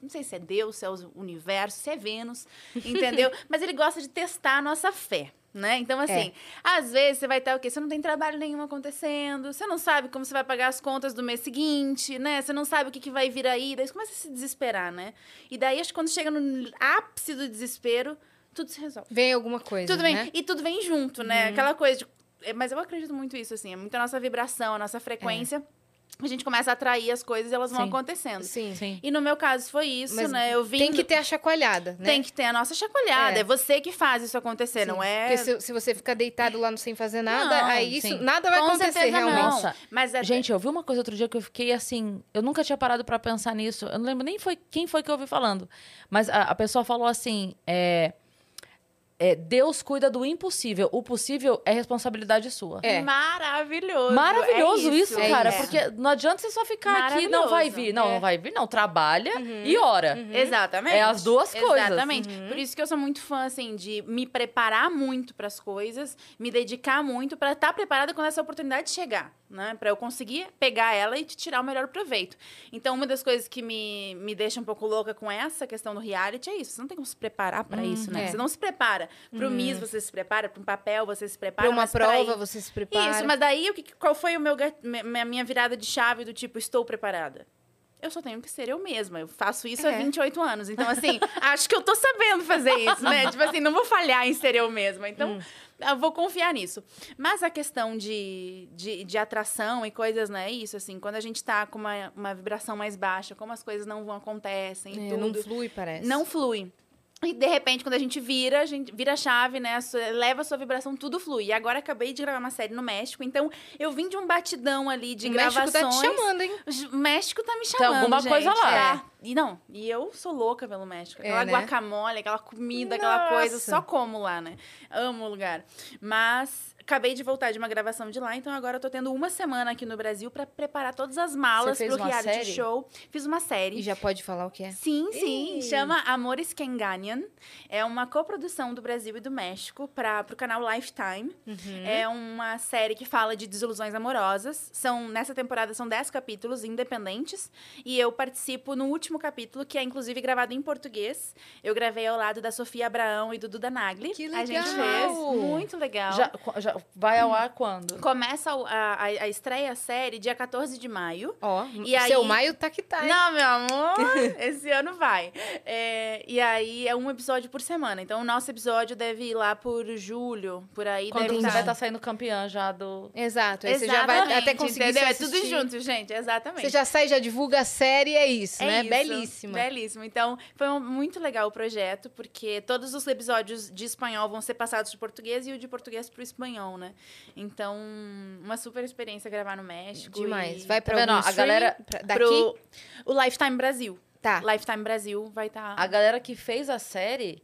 C: Não sei se é Deus, se é o universo, se é Vênus, entendeu? Mas ele gosta de testar a nossa fé. Né? Então, assim, às vezes você vai estar o quê? Você não tem trabalho nenhum acontecendo, você não sabe como você vai pagar as contas do mês seguinte, né? Você não sabe o que, que vai vir aí, daí você começa a se desesperar, né? E daí, acho que quando chega no ápice do desespero, tudo se resolve.
B: Vem alguma coisa,
C: Tudo vem.
B: né?
C: E tudo vem junto, né? Aquela coisa de. é, Mas eu acredito muito isso, assim. É muito a nossa vibração, a nossa frequência. A gente começa a atrair as coisas e elas vão
A: Sim.
C: acontecendo.
B: Sim.
A: Sim.
C: E no meu caso foi isso,
B: Mas
C: né? Eu vim.
B: Tem que ter a chacoalhada, né?
C: Tem que ter a nossa chacoalhada.
B: É.
C: É, você que faz isso acontecer,
B: Sim.
C: não é?
B: Porque se, se você ficar deitado lá no sem fazer nada,
C: Não,
B: aí isso, nada vai
C: Com
B: acontecer
C: certeza
B: realmente.
C: não.
A: Nossa,
C: Mas é,
A: Gente, eu vi uma coisa outro dia que eu fiquei assim. Eu nunca tinha parado pra pensar nisso. Eu não lembro nem foi quem foi que eu ouvi falando. Mas a, a pessoa falou assim: é, é, Deus cuida do impossível. O possível é responsabilidade sua.
B: É.
C: maravilhoso.
A: Maravilhoso
C: É
A: isso,
B: é
A: cara.
B: isso.
A: Porque não adianta você só ficar aqui, não vai vir. Não,
B: É.
A: não vai vir, não. Trabalha e ora.
C: Exatamente.
A: É as duas coisas.
C: Exatamente. Por isso que eu sou muito fã, assim, de me preparar muito para as coisas, me dedicar muito para estar preparada quando essa oportunidade chegar, né? Para eu conseguir pegar ela e te tirar o melhor proveito. Então, uma das coisas que me, me deixa um pouco louca com essa questão do reality é isso. Você não tem como se preparar para isso, né?
B: é.
C: Você não se prepara. Pro Miss você se prepara, para um papel você se prepara.
B: Pra uma prova você se prepara.
C: Isso, mas daí o que, qual foi o meu, minha virada de chave do tipo, estou preparada? Eu só tenho que ser eu mesma. Eu faço isso há
B: É.
C: 28 anos. Então, assim, acho que eu tô sabendo fazer isso, né? tipo assim, não vou falhar em ser eu mesma. Então,
B: Hum.
C: eu vou confiar nisso. Mas a questão de, de, de atração e coisas, né? É isso, assim, quando a gente tá com uma, uma vibração mais baixa, como as coisas não vão acontecem e
B: É,
C: tudo.
B: não flui, parece.
C: Não flui. E de repente, quando a gente vira, a gente vira a chave, né? a sua- Leva a sua vibração, tudo flui. E agora acabei de gravar uma série no México, então eu vim de um batidão ali de
B: o México
C: gravações.
B: tá te chamando, hein?
C: O México tá me chamando.
A: alguma
C: gente.
A: coisa lá.
C: Tá. E não, e eu sou louca pelo México. Aquela
B: É, né?
C: guacamole, aquela comida, aquela coisa,
B: Nossa.
C: só como lá, né? Amo o lugar. Mas acabei de voltar de uma gravação de lá, então agora eu tô tendo uma semana aqui no Brasil pra preparar todas as malas pro reality
B: série?
C: show. Fiz uma série.
B: E já pode falar o que é?
C: Sim, sim. Chama Amores que Enganam. É uma coprodução do Brasil e do México para o canal Lifetime.
B: Uhum.
C: É uma série que fala de desilusões amorosas. São Nessa temporada são 10 capítulos independentes. E eu participo no último capítulo, que é inclusive gravado em português. Eu gravei ao lado da Sofia Abraão e do Duda Nagli.
B: Que
C: A gente
B: legal!
C: fez. Muito legal.
A: Já, já vai ao ar quando?
C: Começa o- a, a, a estreia a série dia 14 de maio.
B: Ó,
C: E aí-
B: seu maio tá que tá, hein?
C: Não, meu amor, esse ano vai. É, e aí é um episódio por semana. Então o nosso episódio deve ir lá por julho, por aí
A: Quando
C: deve
A: você
C: tá.
A: vai estar saindo campeã já do.
B: Exato, aí você já vai
C: Exatamente,
B: até conseguir
C: entendeu? É tudo junto, gente, exatamente.
B: Você já sai, já divulga a série, é isso,
C: É
B: né?
C: isso,
B: Belíssima.
C: Belíssimo. Então, foi um- muito legal o projeto, porque todos os episódios de espanhol vão ser passados de português e o de português pro espanhol, né? Então, uma super experiência gravar no México.
B: Demais.
C: e
B: Vai pra
A: Tá a galera
B: Pra- daqui?
C: pro o Lifetime Brasil.
B: Tá.
C: Lifetime Brasil vai estar.
A: A galera que fez a série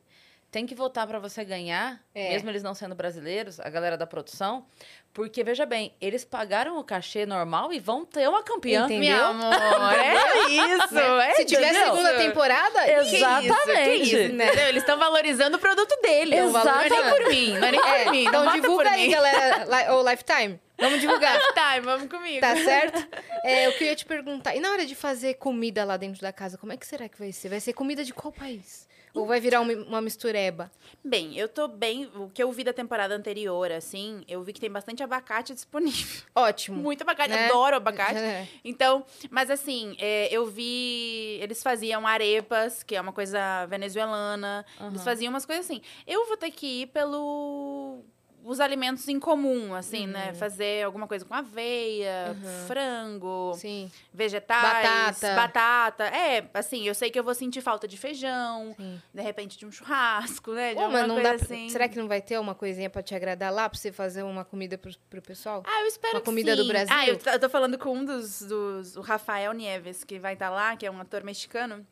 A: tem que votar pra você ganhar,
B: É.
A: mesmo eles não sendo brasileiros, a galera da produção. Porque, veja bem, eles pagaram o cachê normal e vão ter uma campeã.
B: Entendeu?
C: Meu amor, é isso. É
B: Se tiver
A: entendeu?
B: segunda temporada,
C: Que
A: Exatamente.
C: isso, que isso, entendeu? Eles estão valorizando o produto deles. Não valorizam nem
A: Exatamente.
C: por mim. Não é nem
B: É,
C: por mim. não
B: então divulga aí,
C: mim.
B: galera. Ô, Lifetime, vamos divulgar.
C: Tá, vamos comigo.
B: Tá certo? É, eu queria te perguntar, e na hora de fazer comida lá dentro da casa, como é que será que vai ser? Vai ser comida de qual país? Ou vai virar uma, uma mistureba?
C: Bem, eu tô bem. O que eu vi da temporada anterior, assim, eu vi que tem bastante abacate disponível.
B: Ótimo.
C: Muito abacate,
B: Né?
C: adoro abacate.
B: É.
C: Então, mas assim, é, eu vi. Eles faziam arepas, que é uma coisa venezuelana. Eles faziam umas coisas assim. Eu vou ter que ir pelo. Os alimentos em comum, assim, né? Fazer alguma coisa com aveia, frango,
B: Sim.
C: vegetais,
B: Batata.
C: batata. É, assim, eu sei que eu vou sentir falta de feijão,
B: Sim.
C: de repente de um churrasco, né? De
B: Ô,
C: alguma
B: mas não
C: coisa
B: dá
C: assim.
B: Será que não vai ter uma coisinha pra te agradar lá, pra você fazer uma comida pro, pro pessoal?
C: Ah, eu espero
B: Uma
C: que
B: comida do
C: sim.
B: Brasil?
C: Ah, eu, eu tô falando com um dos, dos... O Rafael Nieves, que vai estar lá, que é um ator mexicano.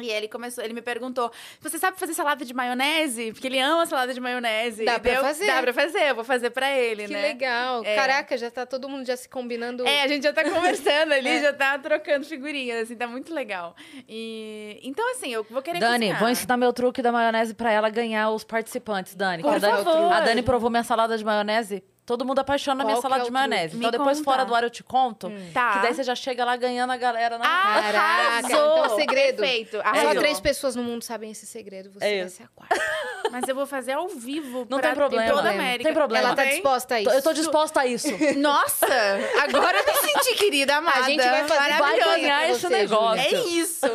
C: E ele começou, ele me perguntou: você sabe fazer salada de maionese? Porque ele ama salada de maionese.
B: Dá pra
C: eu-
B: fazer.
C: Dá pra fazer, eu vou fazer pra ele,
B: que
C: né?
B: legal.
C: É.
B: Caraca, já tá todo mundo já se combinando.
C: É, a gente já tá conversando ali,
B: É.
C: já tá trocando figurinhas, assim, tá muito legal. E então, assim, eu vou querer
A: Dani,
C: cozinhar.
A: vou ensinar meu truque da maionese pra ela ganhar os participantes, Dani.
C: Por
A: que a Dani,
C: favor.
A: A Dani provou minha salada de maionese. Todo mundo apaixona na minha
B: Qual que
A: salada
B: é
A: de
B: o
A: maionese.
C: truque?
A: Então
C: Me
A: depois,
C: conta.
A: fora do ar, eu te conto.
C: Tá.
A: Que daí você já chega lá ganhando a galera na.
C: Ah,
B: Caraca,
C: Arrasou!
B: então é segredo.
C: Perfeito.
B: Só
C: arrasou.
B: três pessoas no mundo sabem esse segredo. Você
A: É
B: vai
A: isso.
B: ser a quarta.
C: Mas eu vou fazer ao vivo
A: Não
C: pra
A: tem problema.
C: toda a
B: Tem
C: América.
A: problema.
B: Ela tá
C: Tem?
B: disposta a isso.
A: Eu tô disposta a isso.
C: Nossa, agora eu me senti querida, amada.
B: A gente vai fazer-
A: Vai
C: Maravilhosa
A: ganhar
B: pra
A: esse
B: você,
A: negócio.
C: É isso.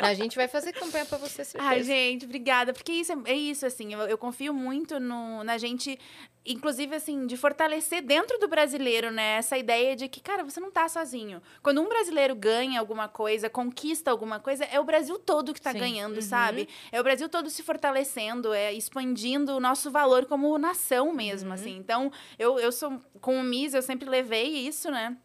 B: A gente vai fazer campanha pra você, certeza.
C: Ai, gente, obrigada. Porque isso é, é isso, assim, eu, eu confio muito no, na gente, inclusive, assim, de fortalecer dentro do brasileiro, né? Essa ideia de que, cara, você não tá sozinho. Quando um brasileiro ganha alguma coisa, conquista alguma coisa, é o Brasil todo que tá
A: Sim.
C: ganhando, sabe? É o Brasil todo se fortalecendo, é expandindo o nosso valor como nação mesmo, assim. Então, eu, eu sou, com o MIS, eu sempre levei isso, né?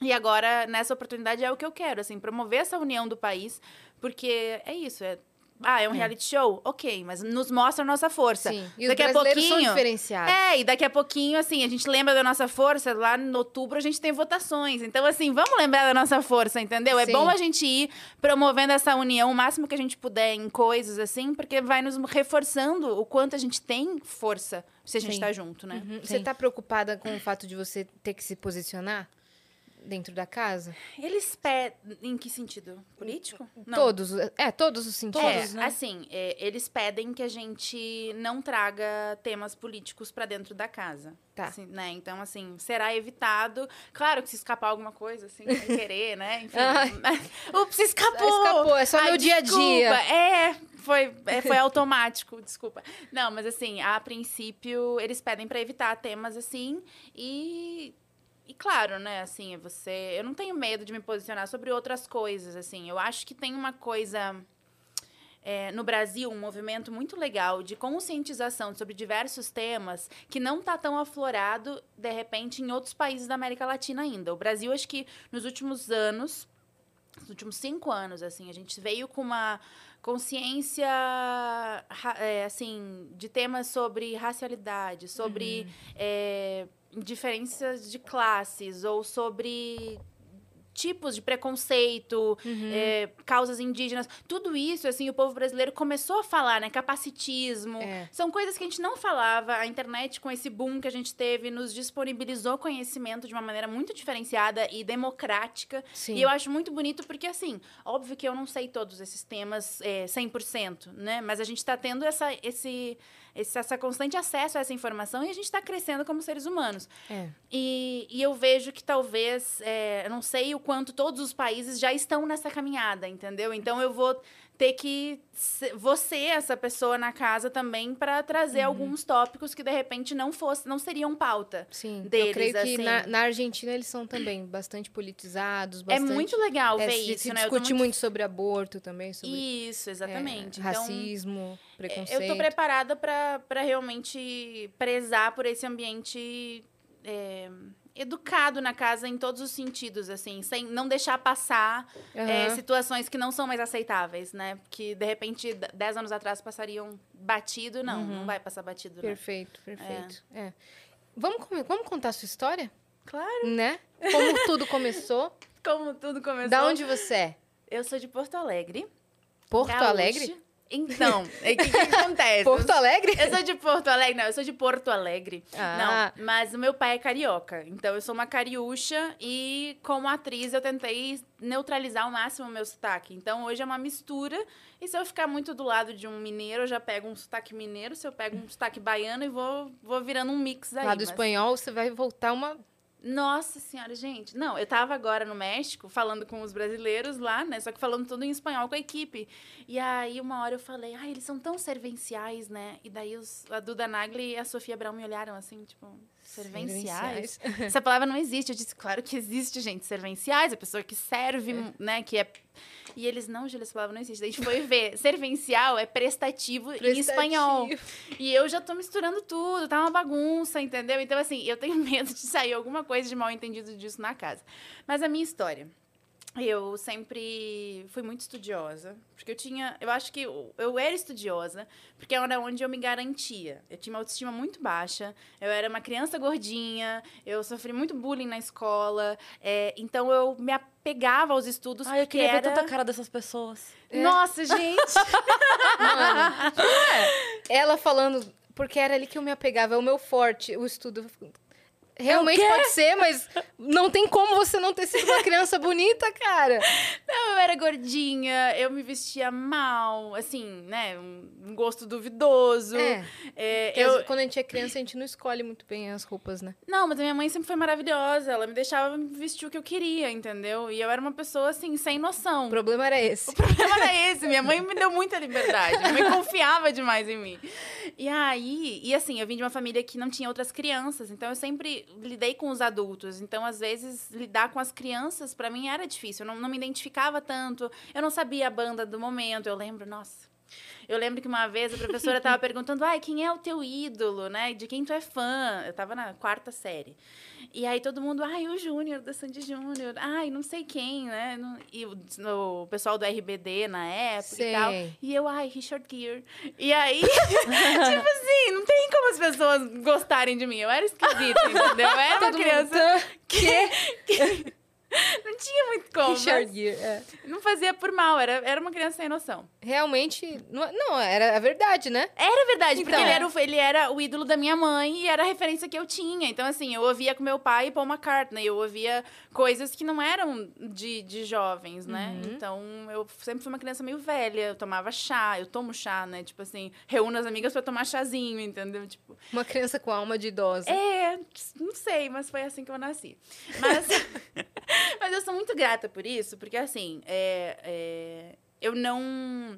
C: E agora, nessa oportunidade, é o que eu quero, assim, promover essa união do país, porque é isso, é. Ah, é um reality show? Ok, mas nos mostra a nossa força.
B: Sim. E os
C: daqui a
B: brasileiros são
C: pouquinho.
B: diferenciados.
C: É, e daqui a pouquinho, assim, a gente lembra da nossa força, lá em outubro a gente tem votações. Então, assim, vamos lembrar da nossa força, entendeu? É
B: Sim.
C: bom a gente ir promovendo essa união o máximo que a gente puder em coisas, assim, porque vai nos reforçando o quanto a gente tem força se a gente
B: Sim.
C: tá junto, né?
B: Uhum. Você tá preocupada com o fato de você ter que se posicionar dentro da casa?
C: Eles pedem. Em que sentido? Político? Não.
B: Todos, é, todos os sentidos.
C: É,
A: né?
C: assim, é, eles pedem que a gente não traga temas políticos pra dentro da casa.
B: Tá.
C: Assim, né? Então, assim, será evitado. Claro que se escapar alguma coisa, assim, sem querer, né? Enfim.
B: Ai.
C: Ups, escapou!
B: Escapou, é só
C: Ai,
B: meu dia a dia.
C: É, foi, é, foi automático, desculpa. Não, mas assim, a princípio, eles pedem pra evitar temas assim e. E claro, né, assim, você. Eu não tenho medo de me posicionar sobre outras coisas, assim. Eu acho que tem uma coisa. é, no Brasil, um movimento muito legal de conscientização sobre diversos temas que não está tão aflorado, de repente, em outros países da América Latina ainda. O Brasil, acho que nos últimos anos, nos últimos cinco anos, assim, a gente veio com uma consciência, é, assim, de temas sobre racialidade, sobre é, diferenças de classes ou sobre tipos de preconceito, é, causas indígenas, tudo isso, assim, o povo brasileiro começou a falar, né? Capacitismo,
B: É.
C: são coisas que a gente não falava. A internet, com esse boom que a gente teve, nos disponibilizou conhecimento de uma maneira muito diferenciada e democrática.
B: Sim.
C: E eu acho muito bonito porque, assim, óbvio que eu não sei todos esses temas é, 100%, né? Mas a gente está tendo essa, esse, esse, essa constante acesso a essa informação e a gente está crescendo como seres humanos.
B: É.
C: E, e eu vejo que talvez, é, eu não sei o quanto todos os países já estão nessa caminhada, entendeu? Então eu vou ter que ser essa pessoa na casa também para trazer
B: Uhum.
C: alguns tópicos que de repente não fosse, não seriam pauta.
B: Sim, eu
C: deles,
B: creio que
C: assim.
B: na, na Argentina eles são também bastante politizados,
C: É
B: bastante...
C: muito legal
B: é,
C: ver
B: se,
C: isso,
B: se
C: né? Eu
B: discute muito... sobre aborto também, sobre
C: Isso, exatamente.
B: é,
C: Então,
B: racismo, preconceito.
C: Eu tô preparada para realmente prezar por esse ambiente é, educado na casa em todos os sentidos, assim, sem não deixar passar é,
B: Aham.
C: situações que não são mais aceitáveis, né? Que de repente, dez anos atrás passariam batido, não, não vai passar batido, né?
B: Perfeito, perfeito. É. Vamos, come- vamos contar a sua história?
C: Claro.
B: Né? Como tudo começou.
C: Como tudo começou.
B: da onde você é?
C: Eu sou de Porto Alegre.
B: Porto
C: gaúcha.
B: Alegre?
C: Então, o que, que acontece?
B: Porto Alegre?
C: Eu sou de Porto Alegre, não, eu sou de Porto Alegre.
B: Ah.
C: Não, mas o meu pai é carioca. Então eu sou uma cariúcha e como atriz eu tentei neutralizar ao máximo o meu sotaque. Então hoje é uma mistura. E se eu ficar muito do lado de um mineiro, eu já pego um sotaque mineiro. Se eu pego um sotaque baiano e vou, vou virando um mix aí.
B: Lá do
C: mas-
B: espanhol, você vai voltar uma.
C: Nossa senhora, gente. Não, eu tava agora no México falando com os brasileiros lá, né? Só que falando tudo em espanhol com a equipe. E aí, uma hora eu falei, ai, eles são tão servenciais, né? E daí os, a Duda Nagli e a Sofia Abrão me olharam assim, tipo, servenciais? Essa palavra não existe. Eu disse, claro que existe, gente. Servenciais, a pessoa que serve, né? Que é. E eles, não, Júlia, essa palavra não existe. Daí a gente foi ver. Servencial é prestativo, em espanhol. E eu já tô misturando tudo, tá uma bagunça, entendeu? Então, assim, eu tenho medo de sair alguma coisa de mal entendido disso na casa. Mas a minha história. Eu sempre fui muito estudiosa, porque eu tinha, eu acho que eu, eu era estudiosa, porque era onde eu me garantia. Eu tinha uma autoestima muito baixa, eu era uma criança gordinha, eu sofri muito bullying na escola, é, então eu me apegava aos estudos
A: Ai, eu queria
C: era...
A: ver tanta cara dessas pessoas.
B: É.
C: Nossa, gente!
B: Mano, ela falando, porque era ali que eu me apegava, é o meu forte, o estudo. Realmente
A: quê?
B: pode ser, mas não tem como você não ter sido uma criança bonita, cara.
C: Não, eu era gordinha, eu me vestia mal, assim, né? Um gosto duvidoso.
B: É.
C: É, eu,
B: quando a gente é criança, a gente não escolhe muito bem as roupas, né?
C: Não, mas a minha mãe sempre foi maravilhosa. Ela me deixava vestir o que eu queria, entendeu? E eu era uma pessoa, assim, sem noção.
B: O problema era esse.
C: O problema era esse. Minha mãe me deu muita liberdade. Minha mãe confiava demais em mim. E aí, e assim, eu vim de uma família que não tinha outras crianças. Então, eu sempre lidei com os adultos. Então, às vezes, lidar com as crianças, pra mim, era difícil. Eu não, não me identificava tanto. Eu não sabia a banda do momento. Eu lembro, nossa. Eu lembro que uma vez a professora estava perguntando, ai, quem é o teu ídolo, né? De quem tu é fã? Eu tava na quarta série. E aí todo mundo, ai, o Júnior, da Sandy Júnior. Ai, não sei quem, né? E o, o pessoal do RBD na época e tal. E eu, ai, Richard Gere. E aí, tipo assim, não tem como as pessoas gostarem de mim. Eu era esquisita, entendeu? Eu era uma criança...
B: mundo,
C: Que... não tinha muito como.
B: Richard Gere, é.
C: Não fazia por mal, era, era uma criança sem noção.
B: Realmente, não, não, era a verdade, né?
C: Era verdade, porque
B: Então.
C: ele era, o, ele era o ídolo da minha mãe e era a referência que eu tinha. Então, assim, eu ouvia com meu pai Paul McCartney, eu ouvia coisas que não eram de, de jovens, né?
B: Uhum.
C: Então, eu sempre fui uma criança meio velha, eu tomava chá, eu tomo chá, né? Tipo assim, reúno as amigas pra tomar chazinho, entendeu? Tipo,
B: Uma criança com alma de idosa.
C: é, não sei, mas foi assim que eu nasci. Mas, mas eu sou muito grata por isso, porque assim, é, é, eu não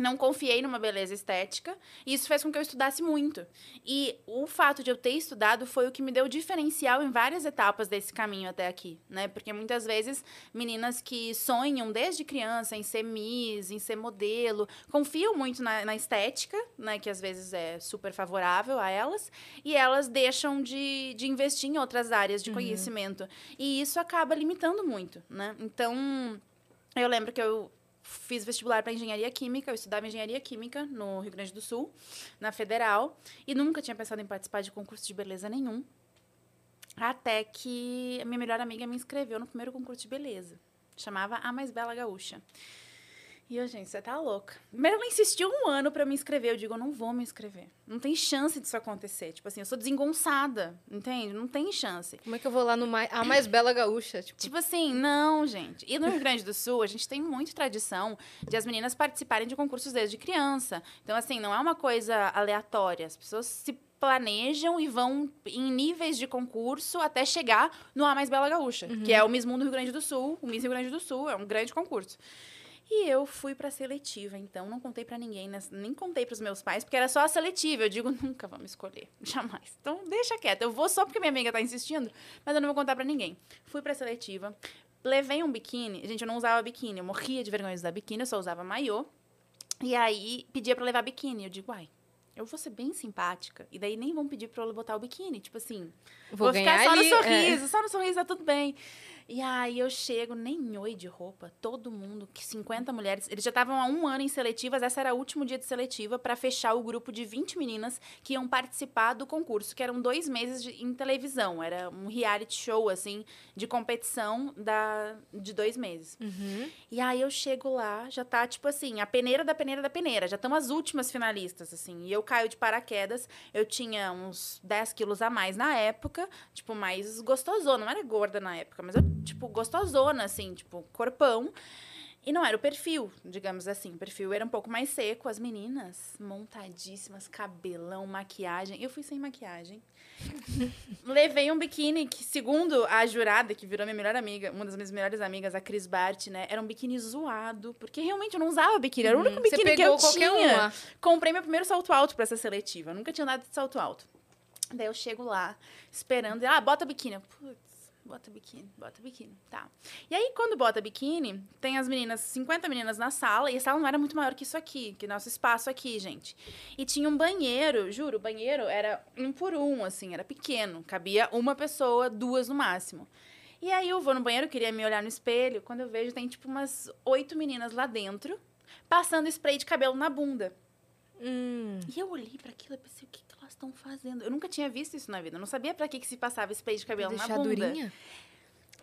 C: não confiei numa beleza estética e isso fez com que eu estudasse muito. E o fato de eu ter estudado foi o que me deu diferencial em várias etapas desse caminho até aqui, né? Porque muitas vezes meninas que sonham desde criança em ser Miss, em ser modelo, confiam muito na, na estética, né? Que às vezes é super favorável a elas, e elas deixam de, de investir em outras áreas de conhecimento. E isso acaba limitando muito, né? Então, eu lembro que eu fiz vestibular para engenharia química, eu estudava engenharia química no Rio Grande do Sul, na Federal, e nunca tinha pensado em participar de concurso de beleza nenhum. Até que a minha melhor amiga me inscreveu no primeiro concurso de beleza. Chamava A Mais Bela Gaúcha. E eu, gente, você tá louca. Primeiro ela insistiu um ano pra me inscrever. Eu digo, eu não vou me inscrever. Não tem chance disso acontecer. Tipo assim, eu sou desengonçada, entende? Não tem chance.
B: Como é que eu vou lá no mais, a mais bela gaúcha? Tipo,
C: Tipo assim, não, gente. E no Rio Grande do Sul, a gente tem muita tradição de as meninas participarem de concursos desde criança. Então, assim, não é uma coisa aleatória. As pessoas se planejam e vão em níveis de concurso até chegar no A Mais Bela Gaúcha, que é o Miss Mundo Rio Grande do Sul. O Miss Rio Grande do Sul é um grande concurso. E eu fui pra seletiva, então não contei pra ninguém, né? nem contei pros meus pais, porque era só a seletiva. Eu digo, nunca me escolher, jamais. Então deixa quieto, eu vou só porque minha amiga tá insistindo, mas eu não vou contar pra ninguém. Fui pra seletiva, levei um biquíni, gente, eu não usava biquíni, eu morria de vergonha de usar biquíni, eu só usava maiô. E aí pedia pra levar biquíni, eu digo, uai, eu vou ser bem simpática, e daí nem vão pedir pra eu botar o biquíni, tipo assim,
B: vou,
C: Vou, ficar só
B: ali.
C: no
B: é.
C: sorriso, só no sorriso, tá tudo bem. E aí eu chego, nem oi de roupa, todo mundo, que 50 mulheres. Eles já estavam há um ano em seletivas, essa era o último dia de seletiva para fechar o grupo de 20 meninas que iam participar do concurso, que eram dois meses de, em televisão. Era um reality show, assim, de competição da, de dois meses.
B: Uhum.
C: E aí eu chego lá, já tá, tipo assim, a peneira da peneira da peneira. Já estão as últimas finalistas, assim. E eu caio de paraquedas. Eu tinha uns 10 quilos a mais na época, tipo, mais gostosona. Não era gorda na época, mas eu tipo, gostosona, assim, tipo, corpão. E não era o perfil, digamos assim. O perfil era um pouco mais seco. As meninas, montadíssimas, cabelão, maquiagem. Eu fui sem maquiagem. Levei um biquíni que, segundo a jurada, que virou minha melhor amiga, uma das minhas melhores amigas, a Cris Bart, né? Era um biquíni zoado. Porque realmente eu não usava biquíni. Era o único
B: Uhum. Você
C: biquíni que eu
B: qualquer
C: tinha.
B: uma.
C: Comprei meu primeiro salto alto pra essa seletiva. Eu nunca tinha nada de salto alto. Daí eu chego lá, esperando. Ah, bota biquíni. Putz, bota biquíni, bota biquíni. Tá. E aí, quando bota biquíni, tem as meninas, 50 meninas na sala, e a sala não era muito maior que isso aqui, que nosso espaço aqui, gente. E tinha um banheiro, juro, o banheiro era um por um, assim, era pequeno. Cabia uma pessoa, duas no máximo. E aí eu vou no banheiro, queria me olhar no espelho, quando eu vejo, tem tipo umas oito meninas lá dentro, passando spray de cabelo na bunda.
B: Hum.
C: E eu olhei pra aquilo e pensei, o que elas estão fazendo? Eu nunca tinha visto isso na vida. Eu não sabia pra que, que se passava spray de cabelo na bunda.
B: durinha?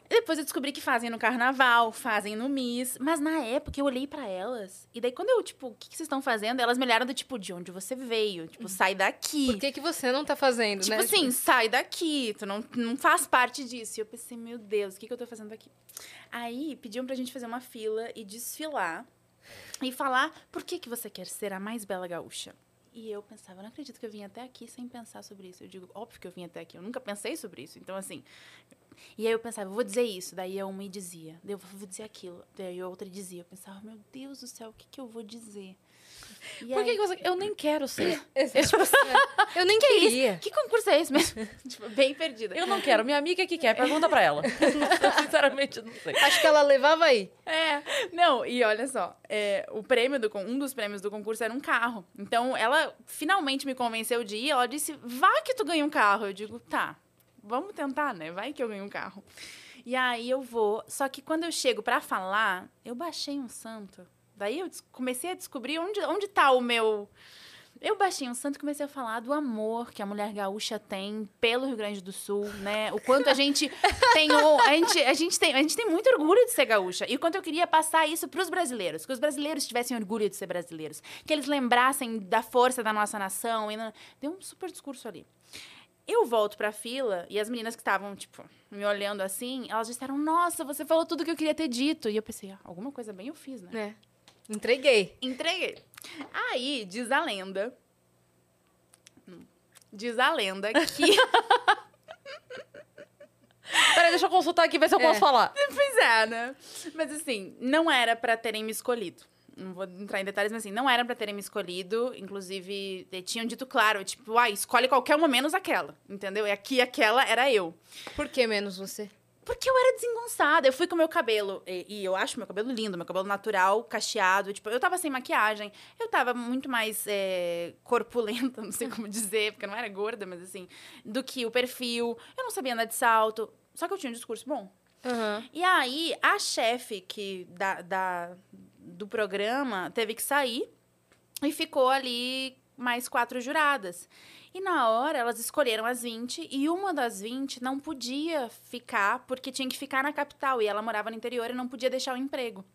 C: Depois eu descobri que fazem no carnaval, fazem no Miss. Mas na época eu olhei pra elas. E daí quando eu, tipo, o que, que vocês estão fazendo? Elas me olharam do tipo, de onde você veio? Tipo, sai daqui.
B: Por que, que você não tá fazendo,
C: Tipo
B: né?
C: assim, sai daqui, tu não, não faz parte disso. E eu pensei, meu Deus, o que, que eu tô fazendo aqui? Aí pediam pra gente fazer uma fila e desfilar e falar por que, que você quer ser a mais bela gaúcha. E eu pensava, não acredito que eu vim até aqui sem pensar sobre isso. Eu digo, óbvio que eu vim até aqui, eu nunca pensei sobre isso. Então, assim. E aí eu pensava, vou dizer isso. Daí eu me dizia, daí eu vou dizer aquilo. Daí a outra dizia. Eu pensava, meu Deus do céu, o que, que eu vou dizer? E
A: Por que,
C: aí-
A: que você. Eu nem quero ser.
B: Eu nem
C: que é
B: queria.
C: isso? Que concurso é esse mesmo? tipo, bem perdida.
A: Eu não quero. Minha amiga que quer, pergunta pra ela. Sinceramente, não sei.
B: Acho que ela levava aí.
C: É, não, e olha só, é, o prêmio do um dos prêmios do concurso era um carro. Então ela finalmente me convenceu de ir. Ela disse: "Vá que tu ganha um carro". Eu digo: "Tá, vamos tentar, né? Vai que eu ganho um carro". E aí eu vou. Só que quando eu chego pra falar, eu baixei um santo. Daí eu comecei a descobrir onde onde tá o meu eu baixei um santo comecei a falar do amor que a mulher gaúcha tem pelo Rio Grande do Sul, né? O quanto a gente tem a gente, a gente tem a gente tem muito orgulho de ser gaúcha e o quanto eu queria passar isso para os brasileiros, que os brasileiros tivessem orgulho de ser brasileiros, que eles lembrassem da força da nossa nação e deu um super discurso ali. Eu volto pra fila e as meninas que estavam, tipo, me olhando assim, elas disseram: Nossa, você falou tudo que eu queria ter dito. E eu pensei: ah, alguma coisa bem eu fiz, né?
B: né? Entreguei.
C: Entreguei. Aí, diz a lenda. Diz a lenda que.
A: Peraí, deixa eu consultar aqui, ver se eu
B: É.
A: posso falar.
C: pois é, né? Mas assim, não era pra terem me escolhido. Não vou entrar em detalhes, mas assim, não era pra terem me escolhido. Inclusive, eh, tinham dito claro, tipo, ah, escolhe qualquer uma menos aquela. Entendeu? E aqui aquela era eu.
B: Por que menos você?
C: Porque eu era desengonçada. Eu fui com meu cabelo. E, e eu acho meu cabelo lindo, meu cabelo natural, cacheado. Tipo, eu tava sem maquiagem. Eu tava muito mais é, corpulenta, não sei como dizer, porque eu não era gorda, mas assim, do que o perfil. Eu não sabia andar de salto. Só que eu tinha um discurso bom.
B: Aham.
C: E aí, a chefe que da, da- do programa teve que sair e ficou ali mais quatro juradas. E na hora, elas escolheram as 20 e uma das 20 não podia ficar porque tinha que ficar na capital e ela morava no interior e não podia deixar o emprego.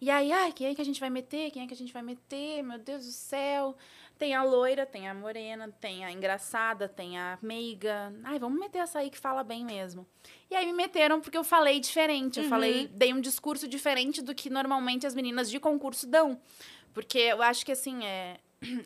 C: E aí, ai, quem é que a gente vai meter? Quem é que a gente vai meter? Meu Deus do céu. Tem a loira, tem a morena, tem a engraçada, tem a meiga. Ai, vamos meter essa aí que fala bem mesmo. E aí me meteram porque eu falei diferente. Eu
B: Uhum.
C: falei, dei um discurso diferente do que normalmente as meninas de concurso dão. Porque eu acho que assim, é.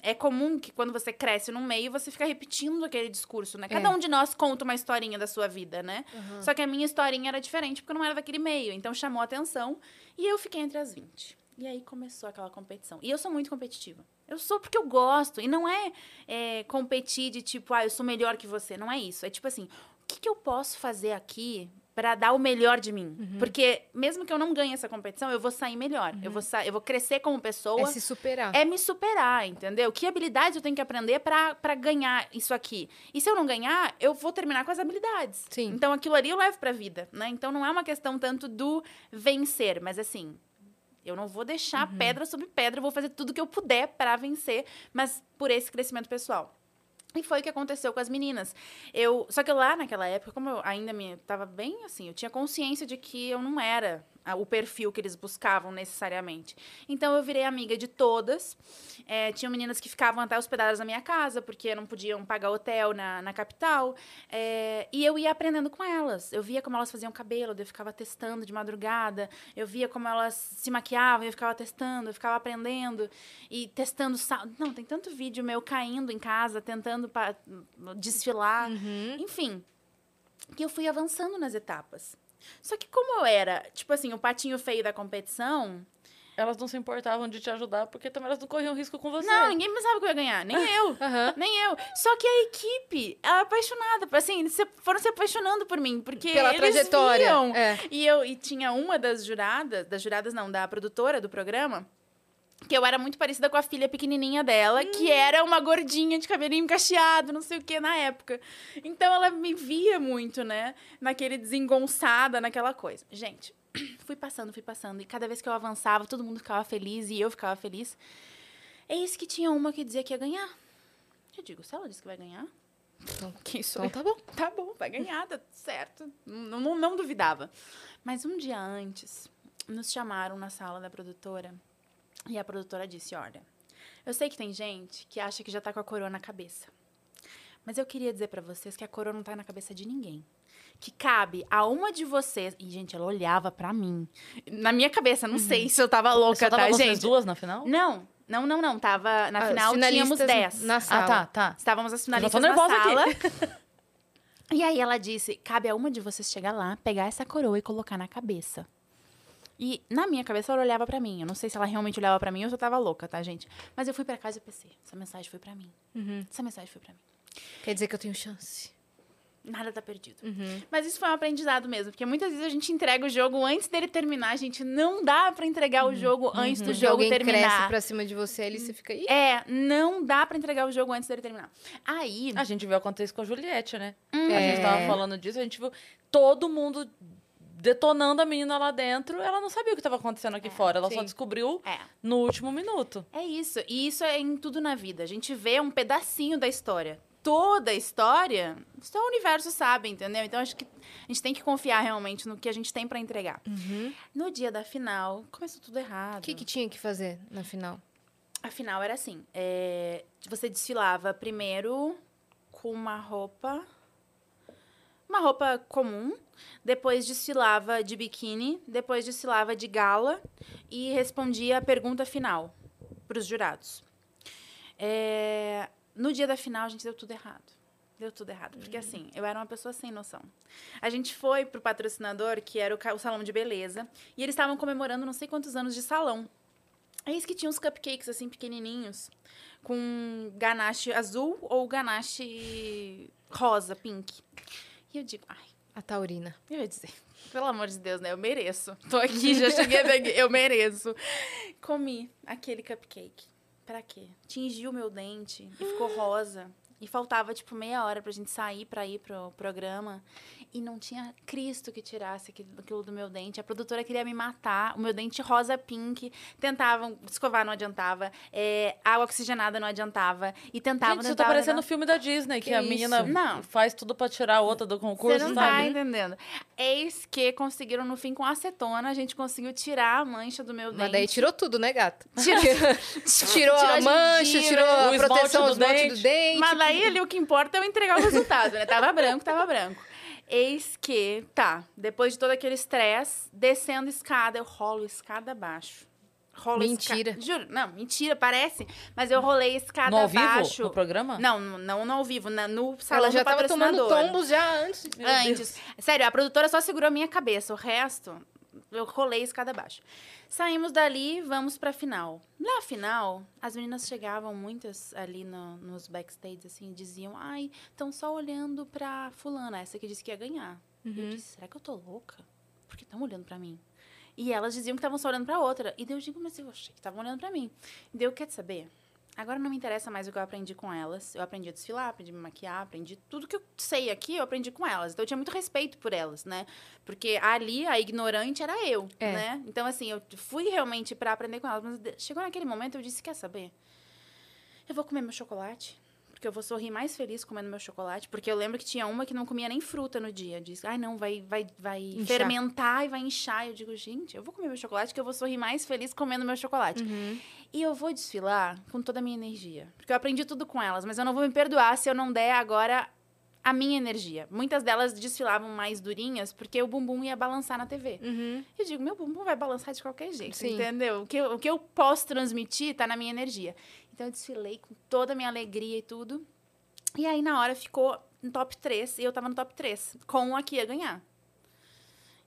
C: É comum que quando você cresce num meio, você fica repetindo aquele discurso, né? Cada
B: É.
C: um de nós conta uma historinha da sua vida, né? Só que a minha historinha era diferente porque eu não era daquele meio. Então chamou a atenção e eu fiquei entre as 20. E aí começou aquela competição. E eu sou muito competitiva. Eu sou porque eu gosto. E não é, é, competir de tipo, ah, eu sou melhor que você. Não é isso. É tipo assim, o que, que eu posso fazer aqui Pra dar o melhor de mim.
B: Uhum.
C: Porque mesmo que eu não ganhe essa competição, eu vou sair melhor. Eu, vou sa eu vou crescer como pessoa.
B: É se superar.
C: É me superar, entendeu? Que habilidades eu tenho que aprender pra pra ganhar isso aqui? E se eu não ganhar, eu vou terminar com as habilidades.
B: Sim.
C: Então aquilo ali eu levo pra vida, né? Então não é uma questão tanto do vencer, mas assim, eu não vou deixar
B: Uhum.
C: pedra sobre pedra, eu vou fazer tudo que eu puder pra vencer, mas por esse crescimento pessoal. E foi o que aconteceu com as meninas. Eu, só que lá naquela época, como eu ainda me tava bem assim, eu tinha consciência de que eu não era o perfil que eles buscavam necessariamente. Então eu virei amiga de todas. É, tinham meninas que ficavam até hospedadas na minha casa, porque não podiam pagar hotel na, na capital. É, e eu ia aprendendo com elas. Eu via como elas faziam cabelo, eu ficava testando de madrugada. Eu via como elas se maquiavam, eu ficava testando, eu ficava aprendendo. E testando sal. Não, tem tanto vídeo meu caindo em casa, tentando desfilar.
B: Uhum.
C: Enfim, que eu fui avançando nas etapas. Só que como eu era, tipo assim, o patinho feio da competição,
A: Elas não se importavam de te ajudar, porque também elas não corriam risco com você.
C: não, ninguém pensava que eu ia ganhar, nem eu.
B: Aham.
C: Nem eu. Só que a equipe, ela é apaixonada. Assim, eles se- foram se apaixonando por mim. Porque
B: Pela
C: eles
B: trajetória.
C: viam.
B: É.
C: E eu e tinha uma das juradas, das juradas não, da produtora do programa, que eu era muito parecida com a filha pequenininha dela, que era uma gordinha de cabelinho cacheado, não sei o que na época. Então ela me via muito, né, naquele desengonçada, naquela coisa. Gente, fui passando, fui passando, e cada vez que eu avançava, todo mundo ficava feliz e eu ficava feliz. Eis que tinha uma que dizia que ia ganhar. Eu digo, se ela disse que vai ganhar,
B: Então,
C: quem sou
B: então tá bom.
C: Tá bom, vai ganhar, tá certo. Não, não, não duvidava. Mas um dia antes, nos chamaram na sala da produtora e a produtora disse: Olha, eu sei que tem gente que acha que já tá com a coroa na cabeça. Mas eu queria dizer pra vocês que a coroa não tá na cabeça de ninguém. Que cabe a uma de vocês. E, gente, ela olhava pra mim. Na minha cabeça, não sei se eu tava louca,
A: Só tava
C: tá, gente?
A: duas na final?
C: Não, não, não, não. Tava. Na
B: As
C: final tínhamos 10.
B: Na sala.
A: Ah, tá, tá.
C: Estávamos as
A: tô
C: finalistas na
A: nervosa
C: sala.
A: aqui.
C: E aí ela disse: cabe a uma de vocês chegar lá, pegar essa coroa e colocar na cabeça. E na minha cabeça ela olhava pra mim. Eu não sei se ela realmente olhava pra mim ou se eu tava louca, tá, gente? Mas eu fui pra casa e pensei: essa mensagem foi pra mim.
B: Uhum.
C: Essa mensagem foi pra mim.
B: Quer dizer que eu tenho chance.
C: Nada tá perdido.
B: Uhum.
C: Mas isso foi um aprendizado mesmo, porque muitas vezes a gente entrega o jogo antes dele terminar. Gente, não dá pra entregar o jogo antes do jogo
B: alguém
C: terminar.
B: cresce pra cima de você ali, você fica... Ih,
C: É, não dá pra entregar o jogo antes dele terminar. Aí.
A: A gente viu acontecer isso com a Juliette, né?
C: Hum.
A: A gente tava
B: É.
A: falando disso, a gente viu todo mundo detonando a menina lá dentro. Ela não sabia o que estava acontecendo aqui fora. Ela só
B: sim.
A: descobriu
C: É.
A: no último minuto.
C: É isso. E isso é em tudo na vida. A gente vê um pedacinho da história. Toda a história, só o universo sabe, entendeu? Então acho que a gente tem que confiar realmente no que a gente tem pra entregar.
B: Uhum.
C: No dia da final, começou tudo errado.
B: O que, que tinha que fazer na final?
C: A final era assim: é, você desfilava primeiro com uma roupa. Uma roupa comum, depois desfilava de biquíni, depois desfilava de gala e respondia a pergunta final para os jurados. É, no dia da final, a gente deu tudo errado. Deu tudo errado. Porque, assim, eu era uma pessoa sem noção. A gente foi pro patrocinador, que era o, o salão de beleza, e eles estavam comemorando não sei quantos anos de salão. Eis que tinha uns cupcakes, assim, pequenininhos, com ganache azul ou ganache rosa, pink. E eu digo, ai,
B: A taurina.
C: eu ia dizer, pelo amor de Deus, né? Eu mereço. Tô aqui, já cheguei daqui, eu mereço. Comi aquele cupcake. Pra quê? Tingiu meu dente e ficou rosa. E faltava, tipo, meia hora pra gente sair pra ir pro programa. E não tinha Cristo que tirasse aquilo, do meu dente. A produtora queria me matar. O meu dente rosa pink. Tentavam escovar, não adiantava. É, água oxigenada não adiantava. E tentavam,
A: gente, isso tá parecendo o filme da Disney, que,
B: Que
A: a
B: isso?
A: menina
C: Não.
A: faz tudo pra tirar a outra do concurso,
C: Você não
A: sabe?
C: tá entendendo. Eis que conseguiram, no fim, com acetona, a gente conseguiu tirar a mancha do meu
B: Mas
C: dente.
B: daí tirou tudo, né, gata?
C: Tirou-
B: tirou a
C: Tirou a
B: mancha,
C: gengiva,
B: tirou a proteção,
A: do
B: esmalte
A: dente.
B: do dente.
C: Mas daí ali o que importa é eu entregar o resultado, né? Tava branco, tava branco. Eis que, tá, depois de todo aquele estresse, descendo escada, eu rolo escada abaixo. Rolo
B: Mentira.
C: Esca... Juro, não, mentira, parece. Mas eu rolei escada
A: No ao vivo?
C: abaixo.
A: No programa?
C: Não, não no ao vivo, na- no salão
B: Ela já
C: do
B: tava tomando tombos já antes.
C: Antes. Sério, a produtora só segurou a minha cabeça. O resto, eu rolei escada abaixo. Saímos dali, vamos pra final. Na final, as meninas chegavam, muitas ali no- nos backstage, assim, e diziam: Ai, estão só olhando pra Fulana, essa que disse que ia ganhar. E eu disse, será que eu tô louca? Porque estão olhando pra mim. E elas diziam que estavam só olhando pra outra. E daí eu digo, mas eu achei que estavam olhando pra mim. E daí eu, quer saber? Agora não me interessa mais o que eu aprendi com elas. Eu aprendi a desfilar, aprendi a me maquiar, aprendi tudo que eu sei aqui, eu aprendi com elas. Então eu tinha muito respeito por elas, né? Porque ali a ignorante era eu,
B: É.
C: né? Então assim, eu fui realmente pra aprender com elas, mas chegou naquele momento eu disse, quer saber? Eu vou comer meu chocolate. Porque eu vou sorrir mais feliz comendo meu chocolate. Porque eu lembro que tinha uma que não comia nem fruta no dia. Disse, ai, não, vai, vai, vai
B: Inchar.
C: fermentar e vai inchar. Eu digo, gente, eu vou comer meu chocolate que eu vou sorrir mais feliz comendo meu chocolate.
B: Uhum.
C: E eu vou desfilar com toda a minha energia. Porque eu aprendi tudo com elas, mas eu não vou me perdoar se eu não der agora a minha energia. Muitas delas desfilavam mais durinhas porque o bumbum ia balançar na TV.
B: Uhum.
C: Eu digo, meu bumbum vai balançar de qualquer jeito,
B: Sim.
C: entendeu? O que, eu, o que eu posso transmitir tá na minha energia. Então eu desfilei com toda a minha alegria e tudo. E aí na hora ficou no top 3 e eu tava no top 3, com a que ia ganhar.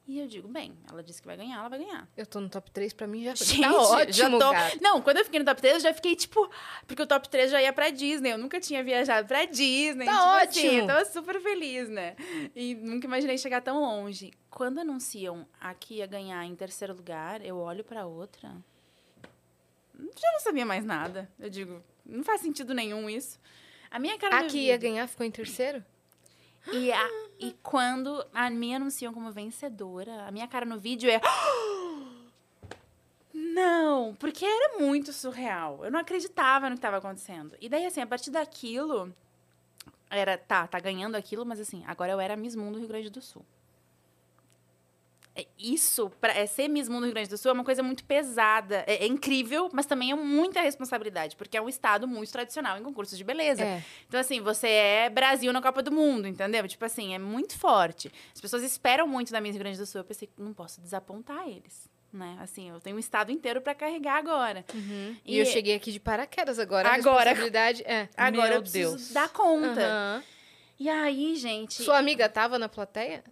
C: E eu digo, bem, ela disse que vai ganhar, ela vai ganhar.
B: Eu tô no top 3, pra mim já
C: Gente,
B: tá ótimo,
C: já tô.
B: gata.
C: Não, quando eu fiquei no top 3, eu já fiquei tipo. Porque o top 3 já ia pra Disney. Eu nunca tinha viajado pra Disney.
B: Tá
C: tipo
B: ótimo.
C: Assim, eu tava super feliz, né? E nunca imaginei chegar tão longe. Quando anunciam a que ia ganhar em terceiro lugar, eu olho pra outra. Já não sabia mais nada. Eu digo, não faz sentido nenhum isso. A minha cara
B: A que ia ganhar ficou em terceiro?
C: e, a- e quando a me anunciam como vencedora, a minha cara no vídeo é. Não, porque era muito surreal. Eu não acreditava no que estava acontecendo. E daí, assim, a partir daquilo. Era, tá, tá ganhando aquilo, mas assim, agora eu era Miss Mundo Rio Grande do Sul. É, Isso, pra, é, ser Miss Mundo Rio Grande do Sul é uma coisa muito pesada. É, é incrível, mas também é muita responsabilidade, porque é um estado muito tradicional em concursos de beleza.
B: É.
C: Então, assim, você é Brasil na Copa do Mundo, entendeu? Tipo assim, é muito forte. As pessoas esperam muito da Miss Rio Grande do Sul. Eu pensei, não posso desapontar eles, né? Assim, eu tenho um estado inteiro pra carregar agora.
B: E, eu cheguei aqui de paraquedas agora. a
C: Agora-
B: responsabilidade é.
C: Agora
A: Meu
C: eu preciso
A: Deus.
C: dar conta.
B: Aham.
C: E aí, gente,
B: Sua amiga tava na plateia?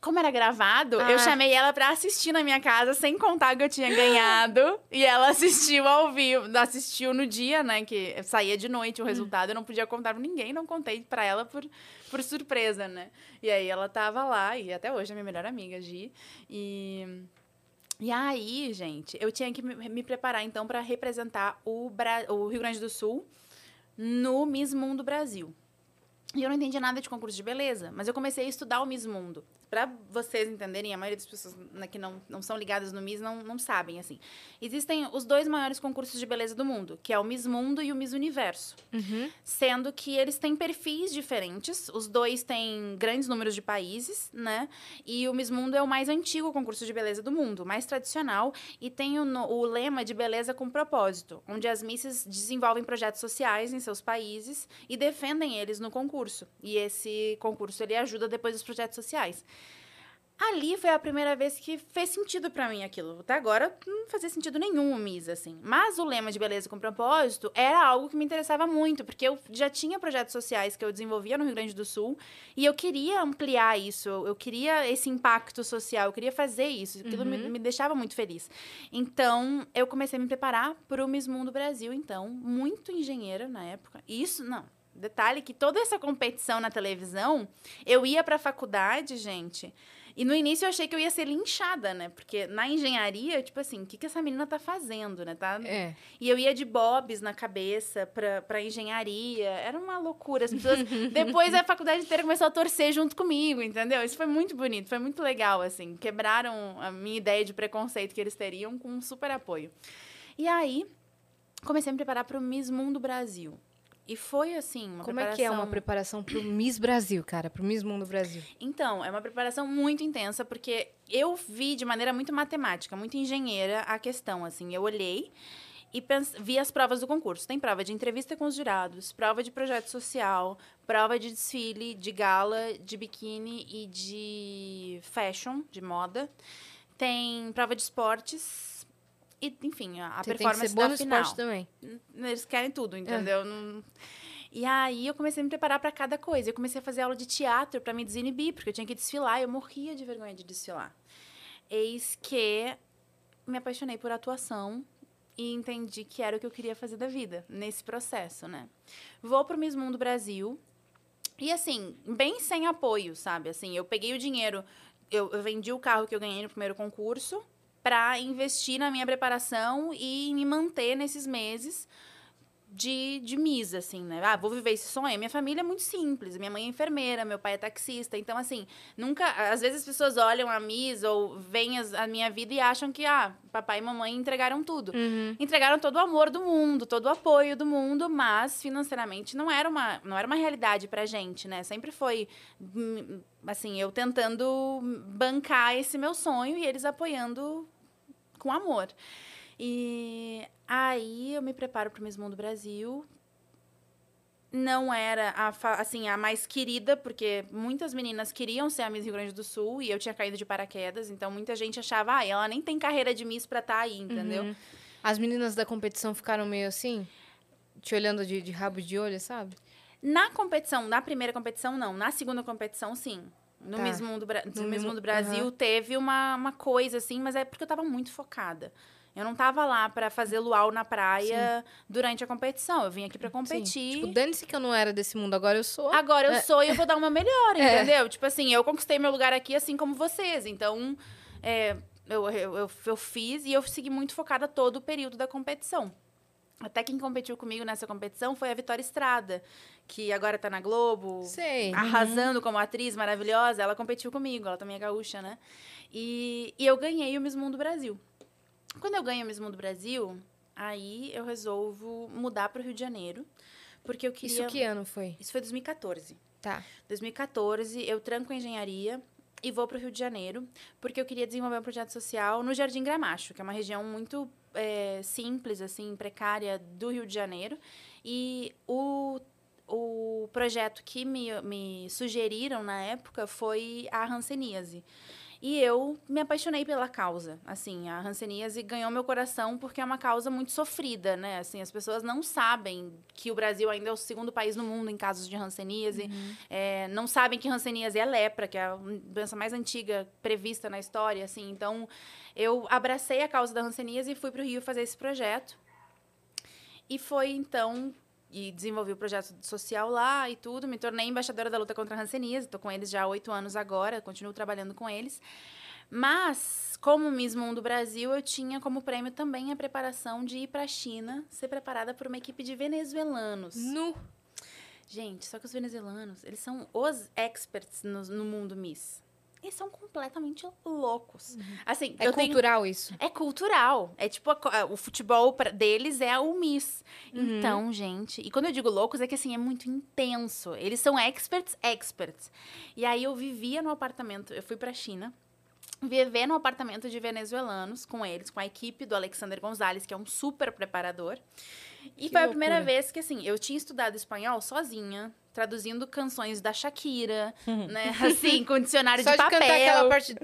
C: Como era gravado,
B: Ah.
C: eu chamei ela pra assistir na minha casa, sem contar que eu tinha ganhado. e ela assistiu ao vivo. Assistiu no dia, né? Que saía de noite o
B: Hum.
C: resultado. Eu não podia contar pra ninguém, não contei pra ela por, por surpresa, né? E aí ela tava lá, e até hoje é minha melhor amiga, Gi. E. E aí, gente, eu tinha que me, preparar, então, pra representar o, Bra- o Rio Grande do Sul no Miss Mundo Brasil. E eu não entendi nada de concurso de beleza, mas eu comecei a estudar o Miss Mundo. Pra vocês entenderem, a maioria das pessoas que não, não são ligadas no Miss não, não sabem, assim. Existem os dois maiores concursos de beleza do mundo, que é o Miss Mundo e o Miss Universo.
B: Uhum.
C: Sendo que eles têm perfis diferentes, os dois têm grandes números de países, né? E o Miss Mundo é o mais antigo concurso de beleza do mundo, mais tradicional, e tem o, o lema de beleza com propósito, onde as misses desenvolvem projetos sociais em seus países e defendem eles no concurso. E esse concurso ele ajuda depois os projetos sociais. Ali foi a primeira vez que fez sentido pra mim aquilo. Até agora não fazia sentido nenhum o Miss, assim. Mas o lema de beleza com propósito era algo que me interessava muito, porque eu já tinha projetos sociais que eu desenvolvia no Rio Grande do Sul e eu queria ampliar isso, eu queria esse impacto social, eu queria fazer isso. Aquilo me, me deixava muito feliz. Então, eu comecei a me preparar para o Miss Mundo Brasil, então, muito engenheira na época. Isso, não. Detalhe que toda essa competição na televisão, eu ia para a faculdade, gente. E no início eu achei que eu ia ser linchada, né? Porque na engenharia, tipo assim, o que, que essa menina tá fazendo, né? Tá...
B: É.
C: E eu ia de bobs na cabeça pra, pra engenharia. Era uma loucura. As pessoas. Depois a faculdade inteira começou a torcer junto comigo, entendeu? Isso foi muito bonito, foi muito legal, assim. Quebraram a minha ideia de preconceito que eles teriam com um super apoio. E aí, comecei a me preparar para o Miss Mundo Brasil. E foi assim, uma
B: Como
C: preparação...
B: é que é uma preparação pro Miss Brasil, cara? Pro Miss Mundo Brasil.
C: Então, é uma preparação muito intensa, porque eu vi de maneira muito matemática, muito engenheira a questão, assim. Eu olhei e vi as provas do concurso. Tem prova de entrevista com os jurados, prova de projeto social, prova de desfile, de gala, de biquíni e de fashion, de moda. Tem prova de esportes e, enfim, a,
B: Você tem que
C: performance
B: ser boa
C: da
B: no
C: final.
B: esporte também.
C: Eles querem tudo, entendeu? Não- E aí eu comecei a me preparar para cada coisa. Eu comecei a fazer aula de teatro para me desinibir, porque eu tinha que desfilar, eu morria de vergonha de desfilar. Eis que me apaixonei por atuação e entendi que era o que eu queria fazer da vida nesse processo, né? Vou pro Miss Mundo Brasil E assim, bem sem apoio, sabe? Assim, eu peguei o dinheiro, eu, eu vendi o carro que eu ganhei no primeiro concurso para investir na minha preparação e me manter nesses meses de, de misa, assim, né? Ah, vou viver esse sonho. Minha família é muito simples. Minha mãe é enfermeira, meu pai é taxista. Então, assim, nunca... Às vezes as pessoas olham a misa ou veem as, a minha vida e acham que, ah, papai e mamãe entregaram tudo.
B: Uhum.
C: Entregaram todo o amor do mundo, todo o apoio do mundo, mas financeiramente não era uma, não era uma realidade pra gente, né? Sempre foi, hum, assim, eu tentando bancar esse meu sonho e eles apoiando com amor. E aí eu me preparo para o Miss Mundo Brasil. Não era a, assim, a mais querida, porque muitas meninas queriam ser a Miss Rio Grande do Sul e eu tinha caído de paraquedas, então muita gente achava, ah, ela nem tem carreira de Miss pra estar aí, entendeu?
B: Uhum. As meninas da competição ficaram meio assim? Te olhando de, de rabo de olho, sabe?
C: Na competição, na primeira competição, não. Na segunda competição, sim. No
B: Tá.
C: Miss Mundo, Bra- no Miss
B: mesmo-
C: Mundo Brasil
B: aham.
C: teve uma, uma coisa, assim, mas é porque eu tava muito focada. Eu não tava lá pra fazer luau na praia durante a competição. Eu vim aqui
B: Sim.
C: competir.
B: Tipo, dane-se que eu não era desse mundo, agora eu sou.
C: Agora eu
B: É.
C: sou e eu vou dar uma melhor,
B: É.
C: entendeu? Tipo assim, eu conquistei meu lugar aqui assim como vocês. Então, é, eu, eu, eu, eu fiz e eu segui muito focada todo o período da competição. Até quem competiu comigo nessa competição foi a Vitória Estrada, que agora tá na Globo,
B: Sei.
C: arrasando como atriz maravilhosa. Ela competiu comigo, ela também é gaúcha, né? E, e eu ganhei o Miss Mundo Brasil. Quando eu ganho o Miss Mundo Brasil, aí eu resolvo mudar para o Rio de Janeiro, porque eu queria...
B: Isso que ano foi?
C: Isso foi 2014.
B: Tá.
C: 2014, eu tranco a engenharia e vou para o Rio de Janeiro, porque eu queria desenvolver um projeto social no Jardim Gramacho, que é uma região muito é, simples, assim, precária do Rio de Janeiro. E o, o projeto que me, me sugeriram na época foi a Hanseníase. E eu me apaixonei pela causa. Assim, a Hanseníase ganhou meu coração porque é uma causa muito sofrida, né? Assim, as pessoas não sabem que o Brasil ainda é o segundo país no mundo em casos de Hanseníase. É, não sabem que Hanseníase é lepra, que é a doença mais antiga prevista na história, assim. Então, eu abracei a causa da Hanseníase e fui para o Rio fazer esse projeto. E foi, então, e desenvolvi o projeto social lá e tudo. Me tornei embaixadora da luta contra a Hanseníase. Estou com eles já há oito anos agora, continuo trabalhando com eles. Mas, como Miss Mundo Brasil, eu tinha como prêmio também a preparação de ir para a China, ser preparada por uma equipe de venezuelanos.
B: Nu.
C: Gente, só que os venezuelanos, eles são os experts no, no mundo Miss. Eles são completamente loucos. Assim,
B: É
C: eu tenho...
B: cultural isso.
C: É cultural. É tipo, a o futebol pra- deles é o Miss.
B: Uhum.
C: Então, gente. E quando eu digo loucos, é que assim, é muito intenso. Eles são experts, experts. E aí eu vivia no apartamento, eu fui pra China. Viver no apartamento de venezuelanos com eles, com a equipe do Alexander Gonzalez, que é um super preparador. E
B: Que
C: foi a primeira
B: loucura.
C: vez que, assim, eu tinha estudado espanhol sozinha, traduzindo canções da Shakira, né? Assim, com dicionário
B: Só
C: de
B: de
C: papel.
B: cantar aquela parte. de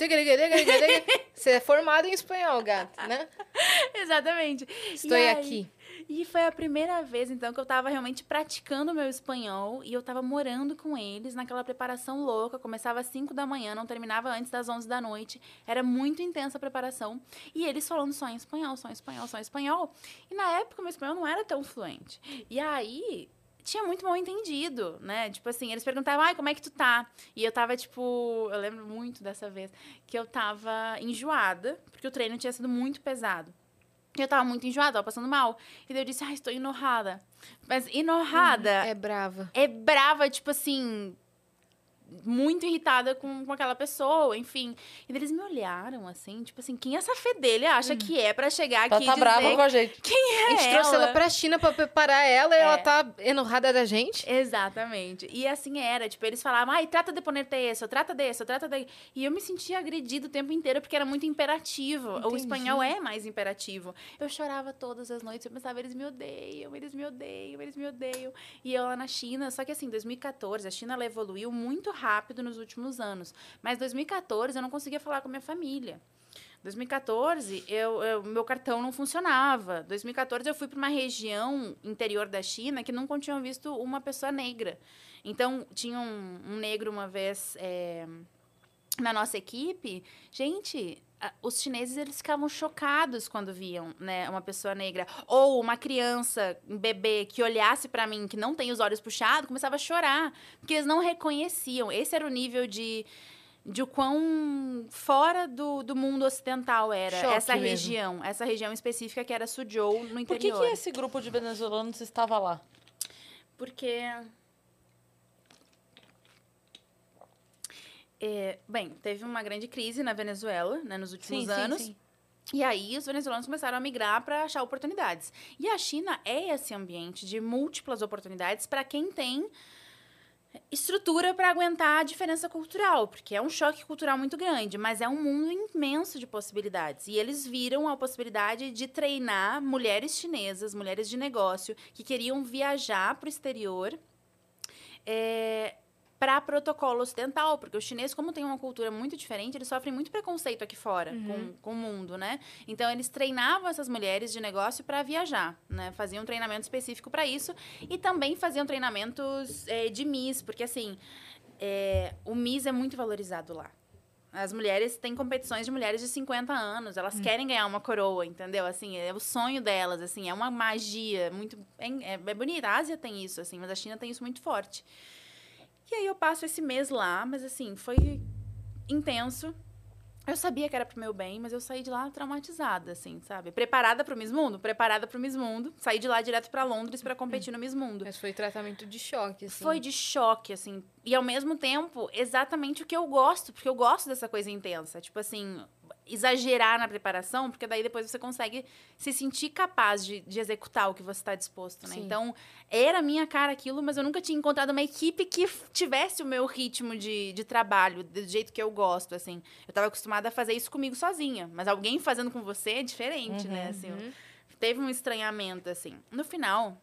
B: Você é formado em espanhol, gato, né?
C: Exatamente.
B: Estou
C: aí-
B: aqui.
C: E foi a primeira vez, então, que eu tava realmente praticando o meu espanhol e eu tava morando com eles naquela preparação louca. Começava às 5 da manhã, não terminava antes das 11 da noite. Era muito intensa a preparação. E eles falando só em espanhol, só em espanhol, só em espanhol. E na época, meu espanhol não era tão fluente. E aí. Tinha muito mal entendido, né? Tipo assim, eles perguntavam, ai, como é que tu tá? E eu tava, tipo, eu lembro muito dessa vez, que eu tava enjoada, porque o treino tinha sido muito pesado. E eu tava muito enjoada, tava passando mal. E daí eu disse, ai, estou enorrada. Mas enorrada
B: É brava.
C: é brava, tipo assim, muito irritada com, com aquela pessoa, enfim. E daí eles me olharam assim, tipo assim, quem essa fedelha acha que é pra chegar
A: Ela
C: aqui
A: tá
C: e
A: brava
C: dizer
A: com a gente.
C: quem é
B: A gente trouxe ela pra China pra preparar ela e
C: É.
B: ela tá enorrada da gente.
C: Exatamente. E assim era, tipo, eles falavam, ai, trata de ponerte isso, trata disso, trata de... E eu me sentia agredida o tempo inteiro, porque era muito imperativo. O
B: Entendi.
C: espanhol é mais imperativo. Eu chorava todas as noites, eu pensava, eles me odeiam, eles me odeiam, eles me odeiam. E eu lá na China, só que assim, 2014, a China ela evoluiu muito rápido nos últimos anos. Mas 2014 eu não conseguia falar com minha família. 2014, eu, eu- meu cartão não funcionava. 2014, eu fui para uma região interior da China que nunca tinham visto uma pessoa negra. Então, tinha um, um negro uma vez é, na nossa equipe. Gente, os chineses eles ficavam chocados quando viam, né, uma pessoa negra ou uma criança, um bebê que olhasse pra mim que não tem os olhos puxados, começava a chorar, porque eles não reconheciam. Esse era o nível de de o quão fora do, do mundo ocidental era
B: Choque
C: essa
B: mesmo.
C: região, essa região específica que era Suzhou no
A: Por que,
C: interior.
A: que esse grupo de venezuelanos estava lá?
C: Porque. É, bem, teve uma grande crise na Venezuela, né, nos últimos anos. E aí os venezuelanos começaram a migrar para achar oportunidades. E a China é esse ambiente de múltiplas oportunidades para quem tem estrutura para aguentar a diferença cultural, porque é um choque cultural muito grande, mas é um mundo imenso de possibilidades. E eles viram a possibilidade de treinar mulheres chinesas, mulheres de negócio, que queriam viajar para o exterior. É, para protocolo ocidental, porque os chineses, como tem uma cultura muito diferente, eles sofrem muito preconceito aqui fora com, com o mundo, né? Então eles treinavam essas mulheres de negócio para viajar, né? Faziam um treinamento específico para isso e também faziam treinamentos eh, de Miss, porque assim eh, o Miss é muito valorizado lá. As mulheres têm competições de mulheres de 50 anos, elas querem ganhar uma coroa, entendeu? Assim, é o sonho delas, assim, é uma magia muito é, é, é bonita. A Ásia tem isso, assim, mas a China tem isso muito forte. E aí eu passo esse mês lá, mas assim, foi intenso. Eu sabia que era pro meu bem, mas eu saí de lá traumatizada, assim, sabe? Preparada pro Miss Mundo? Preparada pro Miss Mundo. Saí de lá direto pra Londres pra competir no Miss Mundo.
B: Mas foi tratamento de choque, assim.
C: Foi de choque, assim. E ao mesmo tempo, exatamente o que eu gosto, porque eu gosto dessa coisa intensa. Tipo assim, exagerar na preparação, porque daí depois você consegue se sentir capaz de, de executar o que você está disposto, né?
B: Sim.
C: Então, era a minha cara aquilo, mas eu nunca tinha encontrado uma equipe que tivesse o meu ritmo de, de trabalho, do jeito que eu gosto, assim. Eu estava acostumada a fazer isso comigo sozinha, mas alguém fazendo com você é diferente, né? Assim,
B: Uhum.
C: teve um estranhamento, assim. No final,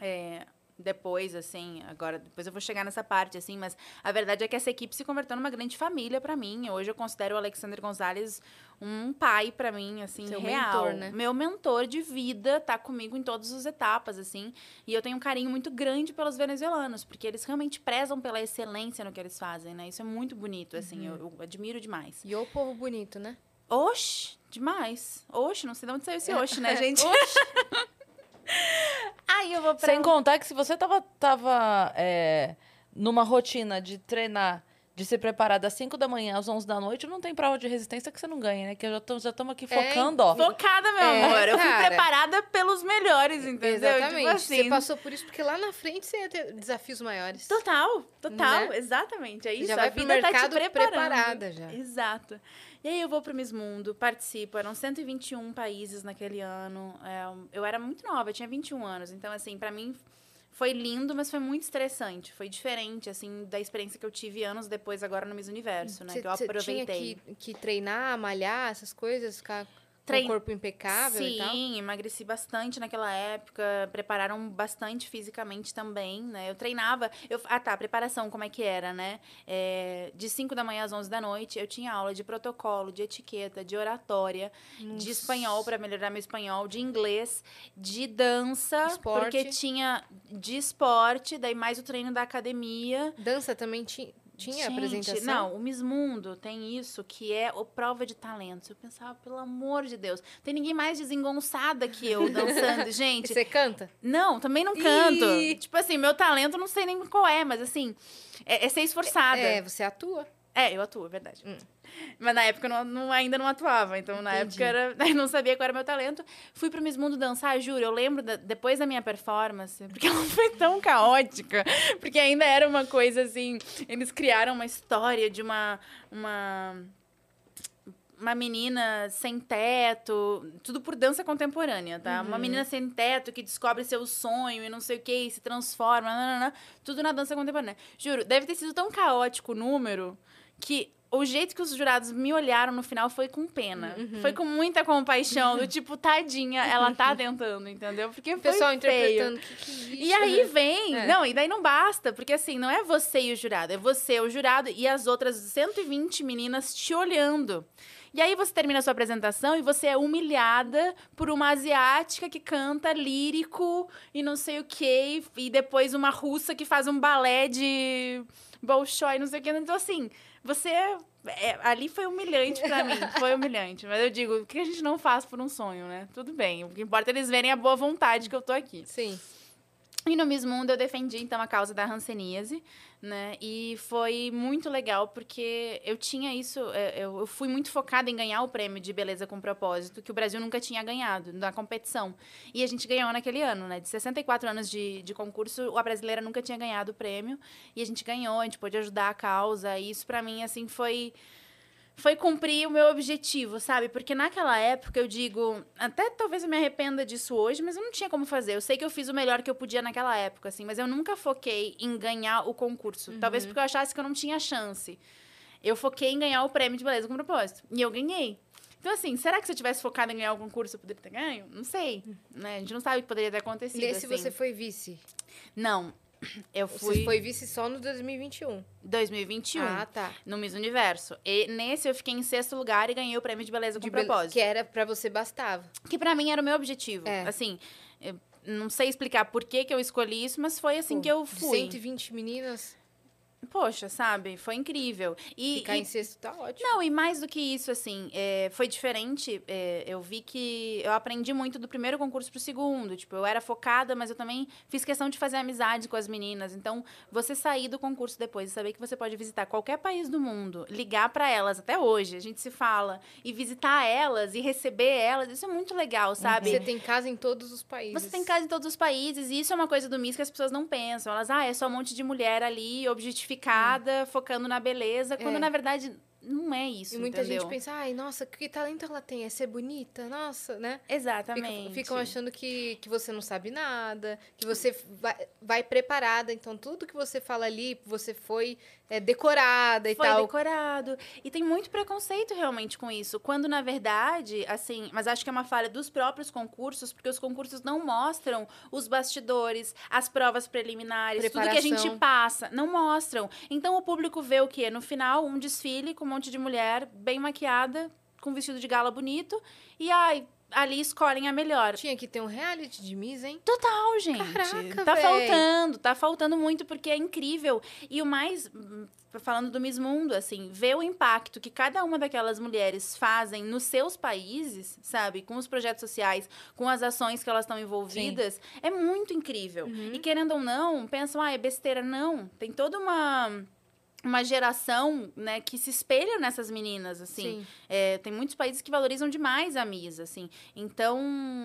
C: é, depois, assim, agora, depois eu vou chegar nessa parte, assim, mas a verdade é que essa equipe se converteu numa grande família pra mim. Hoje eu considero o Alexander Gonzalez um pai pra mim, assim,
B: Seu
C: real.
B: mentor, né?
C: Meu mentor de vida, tá comigo em todas as etapas, assim. E eu tenho um carinho muito grande pelos venezuelanos, porque eles realmente prezam pela excelência no que eles fazem, né? Isso é muito bonito, assim,
B: Uhum.
C: eu, eu admiro demais.
B: E o povo bonito, né?
C: Oxe, demais. Oxe, não sei de onde saiu esse oxe, né, gente? Aí eu vou pra...
A: Sem contar que se você tava, tava é, numa rotina de treinar, de se preparar das 5 da manhã às 11 da noite, não tem prova de resistência que você não ganha, né? Que eu já estamos já tamo aqui
B: É,
A: focando, ó.
C: Focada, meu
B: É,
C: amor. Eu fui
B: cara.
C: preparada pelos melhores, entendeu?
B: Exatamente.
C: Tipo assim,
B: Você passou por isso porque lá na frente você ia ter desafios maiores.
C: Total, total,
B: Né?
C: exatamente. É isso.
B: já
C: a
B: vai pro
C: vida tá te
B: mercado
C: preparando.
B: preparada já.
C: Exato. E aí eu vou pro Miss Mundo, participo. Eram 121 países naquele ano. É, eu era muito nova, eu tinha 21 anos. Então, assim, pra mim foi lindo, mas foi muito estressante. Foi diferente, assim, da experiência que eu tive anos depois, agora no Miss Universo, né?
B: Você
C: que eu aproveitei.
B: tinha que, que treinar, malhar, essas coisas, ficar
C: Trein-
B: com o corpo impecável e tal?
C: Sim, emagreci bastante naquela época. Prepararam bastante fisicamente também, né? Eu treinava. Eu, ah, tá. Preparação, como é que era, né? É, de 5 da manhã às 11 da noite, eu tinha aula de protocolo, de etiqueta, de oratória, de
B: Nossa.
C: espanhol para melhorar meu espanhol, de inglês, de dança,
B: Esporte.
C: porque tinha de esporte, daí mais o treino da academia.
B: Dança também ti- tinha
C: Gente,
B: apresentação?
C: Não, o Miss Mundo tem isso que é o prova de talentos. Eu pensava, pelo amor de Deus, tem ninguém mais desengonçada que eu dançando,
B: E
C: gente.
B: você canta?
C: Não, também não canto.
B: Ih!
C: Tipo assim, meu talento não sei nem qual é, mas assim, é, é ser esforçada.
B: É,
C: É,
B: você atua.
C: eu atuo, é verdade.
B: Hum.
C: Mas na época eu não, não- ainda não atuava, então na
B: Entendi.
C: época era, eu não sabia qual era o meu talento. Fui pro Miss Mundo dançar, juro, eu lembro da- depois da minha performance, porque ela foi tão caótica, porque ainda era uma coisa assim, eles criaram uma história de uma uma uma menina sem teto, tudo por dança contemporânea, tá? Uma
B: Uhum.
C: menina sem teto que descobre seu sonho e não sei o que, e se transforma, tudo na dança contemporânea. Juro, deve ter sido tão caótico o número que o jeito que os jurados me olharam no final foi com pena.
B: Uhum.
C: Foi com muita compaixão, do tipo, tadinha, ela tá tentando, entendeu? Porque
B: O pessoal
C: feio.
B: interpretando. Que, que isso,
C: E aí
B: né?
C: vem.
B: É.
C: Não, e daí não basta, porque assim, não é você e o jurado, é você, o jurado e as outras 120 meninas te olhando. E aí você termina a sua apresentação e você é humilhada por uma asiática que canta lírico e não sei o quê, e depois uma russa que faz um balé de Bolshoi, não sei o quê. Então, assim, você. é, ali foi humilhante pra mim, foi humilhante. Mas eu digo, o que a gente não faz por um sonho, né? Tudo bem. O que importa é eles verem a boa vontade que eu tô aqui.
B: Sim.
C: E no Miss Mundo eu defendi, então, a causa da hanseníase, né? E foi muito legal, porque eu tinha isso, é, eu fui muito focada em ganhar o prêmio de beleza com propósito, que o Brasil nunca tinha ganhado na competição. E a gente ganhou naquele ano, né? De 64 anos de, de concurso, a brasileira nunca tinha ganhado o prêmio. E a gente ganhou, a gente pôde ajudar a causa. E isso, pra mim, assim, foi foi cumprir o meu objetivo, sabe? Porque naquela época eu digo, até talvez eu me arrependa disso hoje, mas eu não tinha como fazer. Eu sei que eu fiz o melhor que eu podia naquela época, assim, mas eu nunca foquei em ganhar o concurso. Talvez porque eu achasse que eu não tinha chance. Eu foquei em ganhar o prêmio de beleza com propósito. E eu ganhei. Então, assim, será que se eu tivesse focado em ganhar o concurso eu poderia ter ganho? Não sei. Né? A gente não sabe o que poderia ter acontecido.
B: E esse
C: assim.
B: você foi vice?
C: Não. Eu
B: Você
C: fui
B: foi vice só no 2021.
C: 2021.
B: Ah, tá.
C: No Miss Universo. E nesse eu fiquei em sexto lugar e ganhei o prêmio de beleza com
B: De
C: propósito.
B: Que era pra você bastava.
C: Que pra mim era o meu objetivo.
B: É.
C: Assim, eu não sei explicar por que, que eu escolhi isso, mas foi assim
B: Pô,
C: que eu fui.
B: 120 meninas,
C: Poxa, sabe? Foi incrível. E,
B: ficar
C: e-
B: em sexto tá ótimo.
C: Não, e mais do que isso, assim, é, foi diferente. é, eu vi que eu aprendi muito do primeiro concurso pro segundo. Tipo, eu era focada, mas eu também fiz questão de fazer amizade com as meninas. Então, você sair do concurso depois e saber que você pode visitar qualquer país do mundo, ligar para elas, até hoje, a gente se fala, e visitar elas e receber elas, isso é muito legal, sabe?
B: Você tem casa em todos os países.
C: Você tem casa em todos os países, e isso é uma coisa do Miss que as pessoas não pensam. Elas, ah, é só um monte de mulher ali, objetificada, focando na beleza, quando
B: É.
C: na verdade não é isso.
B: E muita
C: entendeu?
B: gente pensa, ai, nossa, que talento ela tem? É ser bonita? Nossa, né?
C: Exatamente.
B: Ficam achando que, que você não sabe nada, que você vai, vai preparada. Então, tudo que você fala ali, você foi é, decorada e
C: Foi
B: tal.
C: decorado. E tem muito preconceito realmente com isso. Quando, na verdade, assim, mas acho que é uma falha dos próprios concursos, porque os concursos não mostram os bastidores, as provas preliminares, tudo que a gente
B: Preparação.
C: passa. Não mostram. Então o público vê o quê? No final, um desfile com um monte de mulher bem maquiada, com vestido de gala bonito, e ai. Ali escolhem a melhor.
B: Tinha que ter um reality de Miss, hein?
C: Total, gente.
B: Caraca,
C: tá
B: véi.
C: faltando, tá faltando muito porque é incrível. E o mais hum, falando do Miss Mundo, assim, ver o impacto que cada uma daquelas mulheres fazem nos seus países, sabe, com os projetos sociais, com as ações que elas estão envolvidas, é muito incrível.
B: Uhum.
C: E querendo ou não, pensam, ah, é besteira não. Tem toda uma uma geração, né, que se espelha nessas meninas, assim.
B: Sim.
C: É, tem muitos países que valorizam demais a Miss, assim. Então,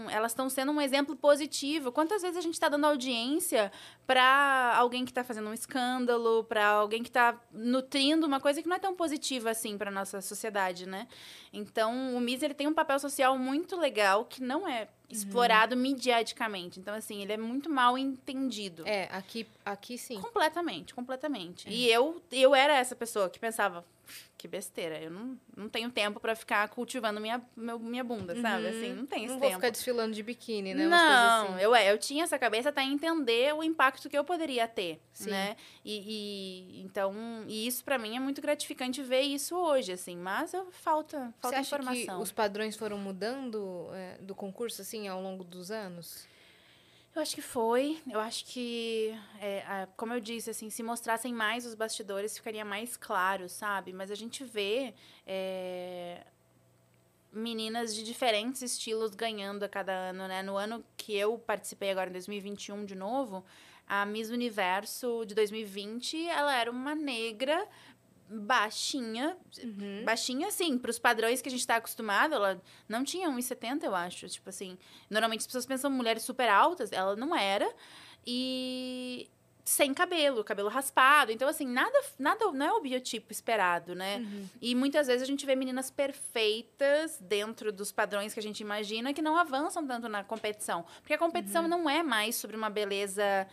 C: elas estão sendo um exemplo positivo. Quantas vezes a gente está dando audiência para alguém que está fazendo um escândalo, para alguém que está nutrindo uma coisa que não é tão positiva assim para nossa sociedade, né? Então, o Miss ele tem um papel social muito legal que não é explorado midiaticamente. Então, assim, ele é muito mal entendido.
B: É, aqui, aqui sim.
C: Completamente, completamente. E eu, eu era essa pessoa que pensava, que besteira, eu não, não tenho tempo pra ficar cultivando minha, meu, minha bunda, sabe? Assim, não tem esse
B: Não vou
C: tempo.
B: ficar desfilando de biquíni, né?
C: Não,
B: assim.
C: eu, é, eu tinha essa cabeça até entender o impacto que eu poderia ter,
B: Sim.
C: né? E, e- então, e isso pra mim é muito gratificante ver isso hoje, assim. Mas eu, falta,
B: Você
C: falta
B: acha que
C: informação.
B: os padrões foram mudando é, do concurso, assim, ao longo dos anos?
C: Eu acho que foi. Eu acho que, é, a- como eu disse, assim, se mostrassem mais os bastidores, ficaria mais claro, sabe? Mas a gente vê é, meninas de diferentes estilos ganhando a cada ano, né? No ano que eu participei agora, em 2021, de novo, a Miss Universo de 2020, ela era uma negra baixinha, baixinha assim, para os padrões que a gente está acostumado, ela não tinha 1,70, eu acho, tipo assim, normalmente as pessoas pensam mulheres super altas, ela não era, e sem cabelo, cabelo raspado, então assim, nada, nada não é o biotipo esperado, né? E muitas vezes a gente vê meninas perfeitas dentro dos padrões que a gente imagina que não avançam tanto na competição, porque a competição não é mais sobre uma beleza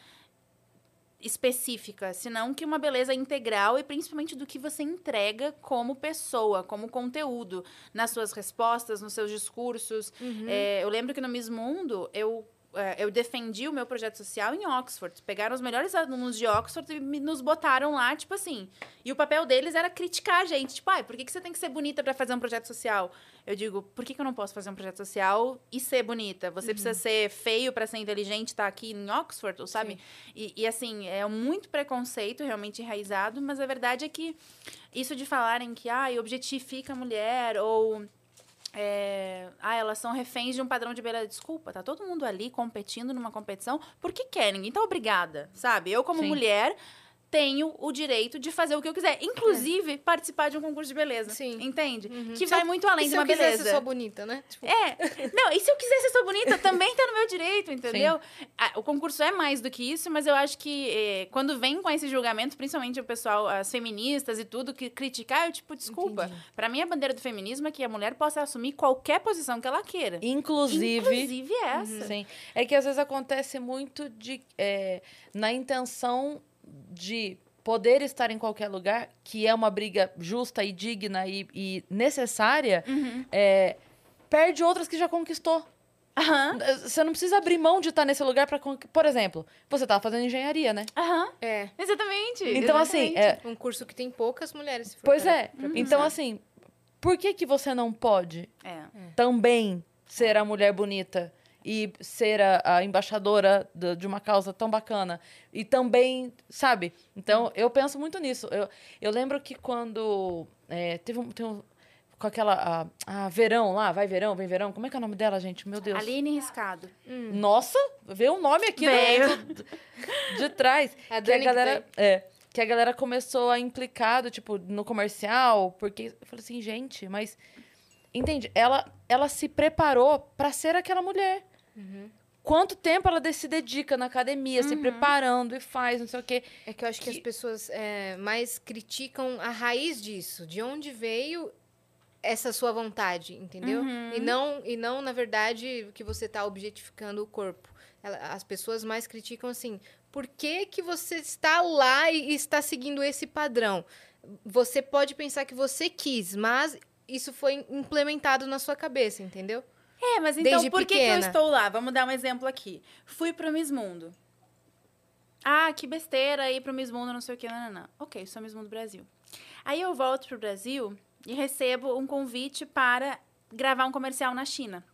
C: específica, senão que uma beleza integral e principalmente do que você entrega como pessoa, como conteúdo, nas suas respostas, nos seus discursos.
B: Uhum.
C: É, eu lembro que no Miss Mundo, eu eu defendi o meu projeto social em Oxford. Pegaram os melhores alunos de Oxford e me- nos botaram lá, tipo assim. E o papel deles era criticar a gente. Tipo, ai, por que, que você tem que ser bonita pra fazer um projeto social? Eu digo, por que, que eu não posso fazer um projeto social e ser bonita? Você precisa ser feio pra ser inteligente e tá aqui em Oxford, ou sabe? E, e, assim, é muito preconceito realmente enraizado, mas a verdade é que isso de falarem que, ai, objetifica a mulher ou é, ah, elas são reféns de um padrão de beleza. Desculpa, tá todo mundo ali competindo numa competição porque quer, ninguém tá obrigada, sabe? Eu, como
A: Sim.
C: mulher, tenho o direito de fazer o que eu quiser, inclusive participar de um concurso de beleza.
B: Sim.
C: Entende?
B: Uhum.
C: Que
B: Se
C: vai
B: eu-
C: muito além de
B: se
C: uma
B: eu quisesse
C: beleza.
B: ser só bonita, né? Tipo,
C: É, não, e se eu quiser ser só bonita, também tá no meu direito, entendeu? Ah, O concurso é mais do que isso, mas eu acho que eh, quando vem com esse julgamento, principalmente o pessoal, as feministas e tudo, que criticar, eu tipo, desculpa. Pra mim, a bandeira do feminismo é que a mulher possa assumir qualquer posição que ela queira.
A: Inclusive.
C: Inclusive essa.
A: Sim. É que às vezes acontece muito de. é, na intenção de poder estar em qualquer lugar, que é uma briga justa e digna e, e necessária,
C: Uhum.
A: é, perde outras que já conquistou.
C: Aham.
A: Você não precisa abrir mão de estar nesse lugar para Por exemplo, você estava fazendo engenharia, né?
C: Aham.
B: é.
C: Exatamente.
A: Então, assim,
C: exatamente.
A: é,
B: Um curso que tem poucas mulheres. se for
A: pois
B: parar
A: é.
B: pra
A: Então, assim, por que, que você não pode
C: É.
A: também ser a mulher bonita e ser a, a embaixadora do- de uma causa tão bacana e também, sabe? Então, eu penso muito nisso. Eu, eu lembro que quando é, teve um, tem um- com aquela a, a verão lá, vai verão, vem verão. Como é que é o nome dela, gente? Meu Deus.
C: Aline Riscado.
A: Nossa, veio o nome aqui do- do- de trás.
B: É
A: que a
B: Dani que
A: galera, é, que a galera começou a implicar, do, tipo, no comercial, porque eu falei assim, gente, mas entende? Ela ela se preparou pra ser aquela mulher. Quanto tempo ela se dedica na academia, se preparando e faz, não sei o quê.
B: É que eu acho que, as
A: que-
B: pessoas é, mais criticam a raiz disso, de onde veio essa sua vontade, entendeu?
C: Uhum.
B: E não, e não na verdade que você está objetificando o corpo. Ela- as pessoas mais criticam assim: por que que você está lá e está seguindo esse padrão? Você pode pensar que você quis, mas isso foi implementado na sua cabeça, entendeu?
C: É, mas então
B: Desde
C: por que, que eu estou lá? Vamos dar um exemplo aqui. Fui pro Miss Mundo. Ah, que besteira ir pro Miss Mundo, não sei o que, não, não, não. Ok, sou Miss Mundo Brasil. Aí eu volto pro Brasil e recebo um convite para gravar um comercial na China.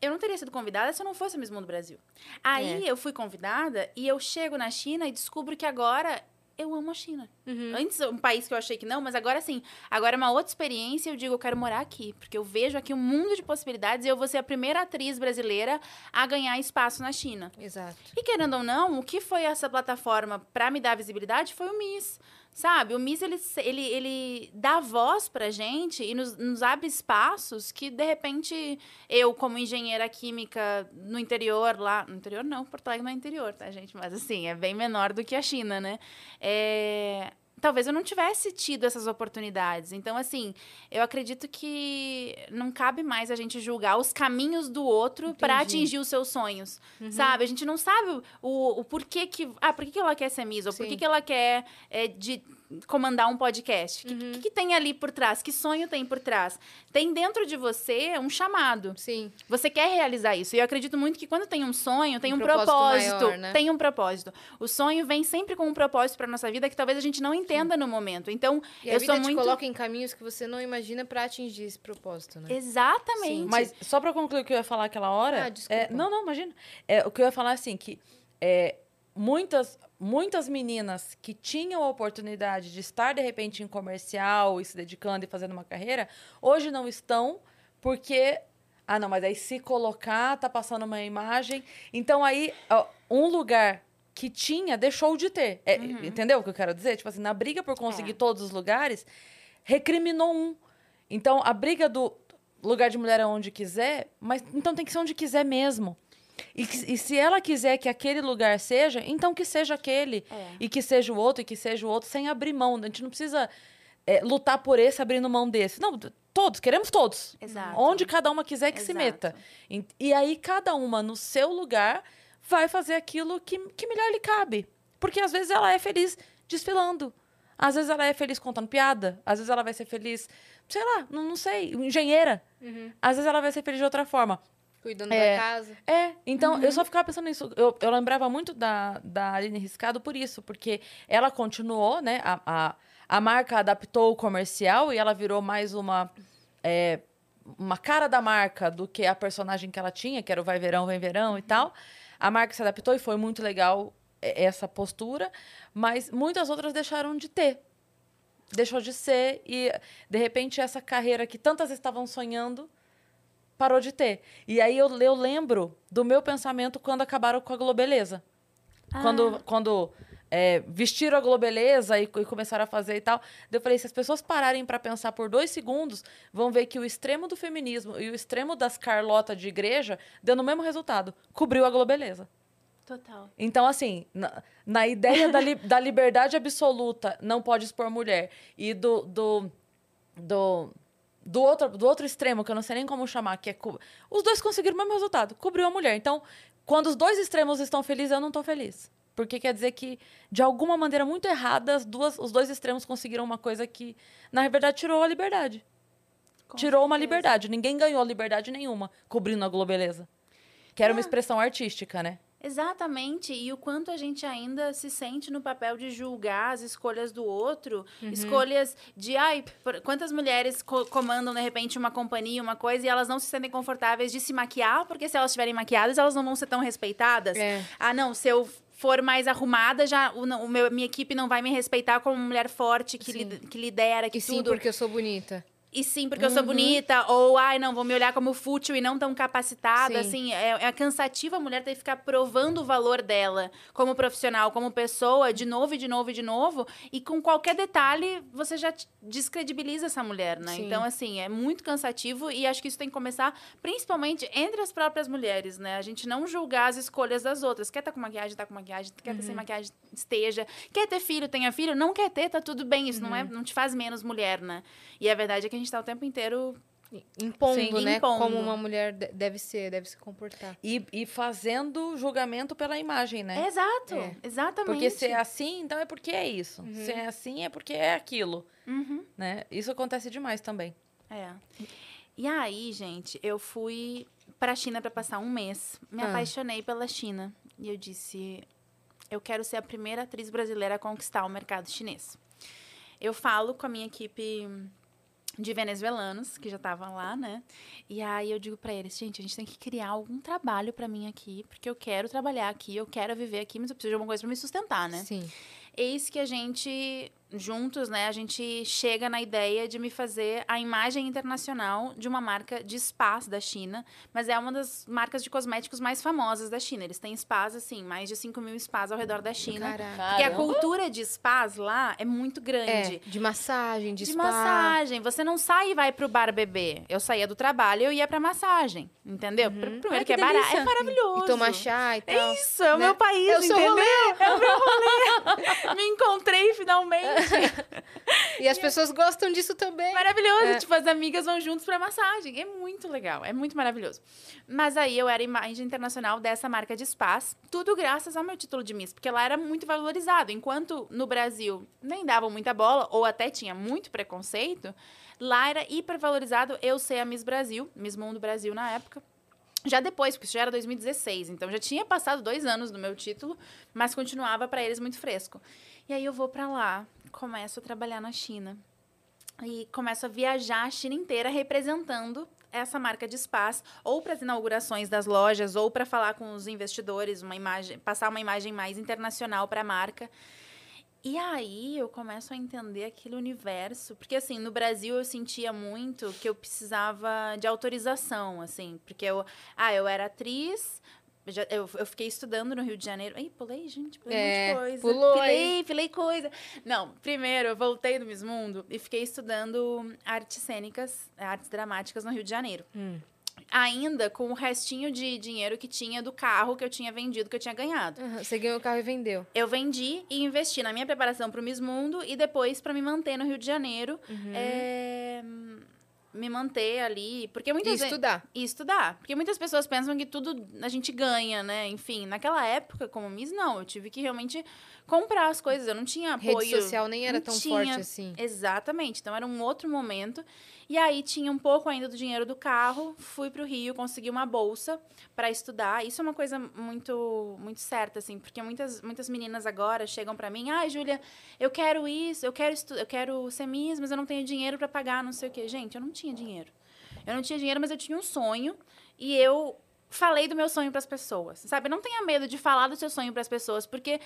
C: Eu não teria sido convidada se eu não fosse Miss Mundo Brasil. Aí eu fui convidada e eu chego na China e descubro que agora eu amo a China. Antes, um país que eu achei que não, mas agora sim. Agora é uma outra experiência e eu digo, eu quero morar aqui. Porque eu vejo aqui um mundo de possibilidades e eu vou ser a primeira atriz brasileira a ganhar espaço na China.
B: Exato.
C: E querendo ou não, o que foi essa plataforma para me dar visibilidade foi o Miss. Sabe? O Miss, ele, ele, ele dá voz pra gente e nos, nos abre espaços que, de repente, eu, como engenheira química no interior lá... No interior não, Porto Alegre não é interior, tá, gente? Mas, assim, é bem menor do que a China, né? É, talvez eu não tivesse tido essas oportunidades. Então, assim, eu acredito que não cabe mais a gente julgar os caminhos do outro para atingir os seus sonhos, sabe? A gente não sabe o, o porquê que... Ah, por que, que ela quer ser Miss? Ou por que, que ela quer é, de comandar um podcast? O que, que, que tem ali por trás? Que sonho tem por trás? Tem dentro de você um chamado.
B: Sim.
C: Você quer realizar isso. E eu acredito muito que quando tem um sonho, tem
B: Um
C: um,
B: propósito
C: propósito.
B: maior, né?
C: Tem um propósito. O sonho vem sempre com um propósito para nossa vida que talvez a gente não entenda no momento. Então,
B: E a
C: eu
B: vida
C: sou
B: te
C: muito.
B: coloca em caminhos que você não imagina para atingir esse propósito, né?
C: Exatamente.
A: Mas só pra concluir o que eu ia falar aquela hora.
B: Ah, desculpa.
A: é, não, não, imagina. É, o que eu ia falar assim, que é, muitas, muitas meninas que tinham a oportunidade de estar, de repente, em comercial e se dedicando e fazendo uma carreira, hoje não estão, porque. Ah, não, mas aí se colocar, tá passando uma imagem. Então aí, ó, um lugar que tinha, deixou de ter. É, Entendeu o que eu quero dizer? Tipo assim, na briga por conseguir
C: É.
A: todos os lugares, recriminou um. Então, a briga do lugar de mulher é onde quiser, mas então tem que ser onde quiser mesmo. E, e se ela quiser que aquele lugar seja, então que seja aquele.
C: É.
A: E que seja o outro, e que seja o outro, sem abrir mão. A gente não precisa é, lutar por esse abrindo mão desse. Não, todos, queremos todos.
C: Exato.
A: Onde cada uma quiser que se
C: Exato.
A: meta. E, e aí, cada uma no seu lugar vai fazer aquilo que, que melhor lhe cabe. Porque às vezes ela é feliz desfilando. Às vezes ela é feliz contando piada. Às vezes ela vai ser feliz, sei lá, não, não sei, engenheira. Às vezes ela vai ser feliz de outra forma.
B: Cuidando
A: É.
B: da casa.
A: É, então eu só ficava pensando nisso. Eu, eu lembrava muito da, da Aline Riscado por isso, porque ela continuou, né? A, a, a marca adaptou o comercial e ela virou mais uma. é, uma cara da marca do que a personagem que ela tinha, que era o Vai Verão, Vem Verão e tal. A marca se adaptou e foi muito legal é, essa postura, mas muitas outras deixaram de ter. Deixou de ser e, de repente, essa carreira que tantas estavam sonhando parou de ter. E aí eu, eu lembro do meu pensamento quando acabaram com a Globeleza. Quando, quando é, vestiram a Globeleza e, e começaram a fazer e tal. Eu falei, se as pessoas pararem para pensar por dois segundos, vão ver que o extremo do feminismo e o extremo das Carlota de igreja deu no mesmo resultado. Cobriu a Globeleza.
C: Total.
A: Então, assim, na, na ideia da, li- da liberdade absoluta, não pode expor mulher, e do, do, do, do, outro, do outro extremo, que eu não sei nem como chamar, que é. Os dois conseguiram o mesmo resultado, cobriu a mulher. Então, quando os dois extremos estão felizes, eu não estou feliz. Porque quer dizer que, de alguma maneira muito errada, as duas, os dois extremos conseguiram uma coisa que, na verdade, tirou a liberdade.
C: Com
A: tirou uma
C: certeza.
A: liberdade. Ninguém ganhou liberdade nenhuma cobrindo a Globeleza. Que era uma
C: É.
A: expressão artística, né?
C: Exatamente, e o quanto a gente ainda se sente no papel de julgar as escolhas do outro,
A: Uhum.
C: escolhas de, ai, quantas mulheres co- comandam de repente uma companhia, uma coisa, e elas não se sentem confortáveis de se maquiar, porque se elas estiverem maquiadas, elas não vão ser tão respeitadas.
B: É.
C: Ah, não, se eu for mais arrumada, já o, o meu, minha equipe não vai me respeitar como mulher forte que,
B: Sim.
C: lid- que lidera, que
B: E sim,
C: tudo.
B: porque eu sou bonita.
C: E sim, porque eu sou bonita, ou ai, não, vão me olhar como fútil e não tão capacitada.
B: Sim.
C: Assim, é, é cansativo a mulher ter que ficar provando o valor dela como profissional, como pessoa, de novo e de novo e de novo. E com qualquer detalhe, você já descredibiliza essa mulher, né?
B: Sim.
C: Então, assim, é muito cansativo e acho que isso tem que começar principalmente entre as próprias mulheres, né? A gente não julgar as escolhas das outras. Quer estar com maquiagem, tá com maquiagem. Quer ter sem maquiagem, esteja. Quer ter filho, tenha filho. Não quer ter, tá tudo bem. Isso não, é, não te faz menos mulher, né? E a verdade é que a gente tá o tempo inteiro
B: Impondo,
C: Sim,
B: né?
C: impondo.
B: Como uma mulher de- deve ser, deve se comportar.
A: E, e fazendo julgamento pela imagem, né?
C: Exato,
B: É.
C: exatamente.
A: Porque se é assim, então é porque é isso. Se é assim, é porque é aquilo.
C: Uhum,
A: Né? Isso acontece demais também.
C: é. E aí, gente, eu fui pra China pra passar um mês. Me
B: Ah.
C: apaixonei pela China. E eu disse, eu quero ser a primeira atriz brasileira a conquistar o mercado chinês. Eu falo com a minha equipe de venezuelanos que já estavam lá, né? E aí eu digo pra eles, gente, a gente tem que criar algum trabalho pra mim aqui, porque eu quero trabalhar aqui, eu quero viver aqui, mas eu preciso de alguma coisa pra me sustentar, né?
B: Sim.
C: Eis que a gente, juntos, né, a gente chega na ideia de me fazer a imagem internacional de uma marca de spas da China, mas é uma das marcas de cosméticos mais famosas da China. Eles têm spas, assim, mais de 5 mil spas ao redor da China.
B: Caraca.
C: Porque a cultura de spas lá é muito grande.
B: É, de massagem, de,
C: De
B: spa.
C: massagem. Você não sai e vai pro bar beber. Eu saía do trabalho e eu ia pra massagem. Entendeu? Pr- Primeiro que,
A: que
C: é barato. É maravilhoso.
B: E tomar chá e tal.
C: É isso, é o
B: né?
C: meu país,
B: É o seu
C: entendeu?
B: rolê.
C: É o meu rolê. Me encontrei finalmente.
B: E as pessoas gostam disso também.
C: Maravilhoso.
B: É.
C: Tipo, as amigas vão juntos pra massagem. É muito legal. É muito maravilhoso. Mas aí eu era imagem internacional dessa marca de spas. Tudo graças ao meu título de Miss. Porque lá era muito valorizado. Enquanto no Brasil nem davam muita bola, ou até tinha muito preconceito, lá era hipervalorizado eu ser a Miss Brasil. Miss Mundo Brasil na época. Já depois, porque isso já era 2016, então já tinha passado dois anos do meu título, mas continuava para eles muito fresco. E aí eu vou para lá, começo a trabalhar na China e começo a viajar a China inteira representando essa marca de spas, ou para as inaugurações das lojas, ou para falar com os investidores, uma imagem, passar uma imagem mais internacional para a marca. E aí eu começo a entender aquele universo, porque assim, no Brasil eu sentia muito que eu precisava de autorização, assim, porque eu, ah, eu era atriz, já- eu, eu fiquei estudando no Rio de Janeiro. Ei, pulei, gente, pulei um
B: É,
C: monte de coisa.
B: pulou
C: Pulei, pulei coisa. Não, primeiro eu voltei do Miss Mundo e fiquei estudando artes cênicas, artes dramáticas no Rio de Janeiro.
B: Hum.
C: Ainda com o restinho de dinheiro que tinha do carro que eu tinha vendido, que eu tinha ganhado.
B: Aham, Você ganhou o carro e vendeu.
C: Eu vendi e investi na minha preparação para o Miss Mundo e depois para me manter no Rio de Janeiro.
B: Uhum.
C: É, me manter ali, porque muitas
B: E
C: vezes
B: estudar.
C: e estudar. Porque muitas pessoas pensam que tudo a gente ganha, né? Enfim, naquela época, como Miss, não. Eu tive que realmente comprar as coisas. Eu não tinha apoio.
B: Rede social nem era tão
C: tinha.
B: forte assim.
C: Exatamente. Então era um outro momento. E aí tinha um pouco ainda do dinheiro do carro. Fui pro Rio, consegui uma bolsa para estudar. Isso é uma coisa muito muito certa assim, porque muitas muitas meninas agora chegam para mim: "Ai, Júlia, eu quero isso, eu quero eu quero ser Miss, mas eu não tenho dinheiro para pagar, não sei o quê". Gente, eu não tinha dinheiro. Eu não tinha dinheiro, mas eu tinha um sonho e eu falei do meu sonho para as pessoas, sabe? Não tenha medo de falar do seu sonho para as pessoas, porque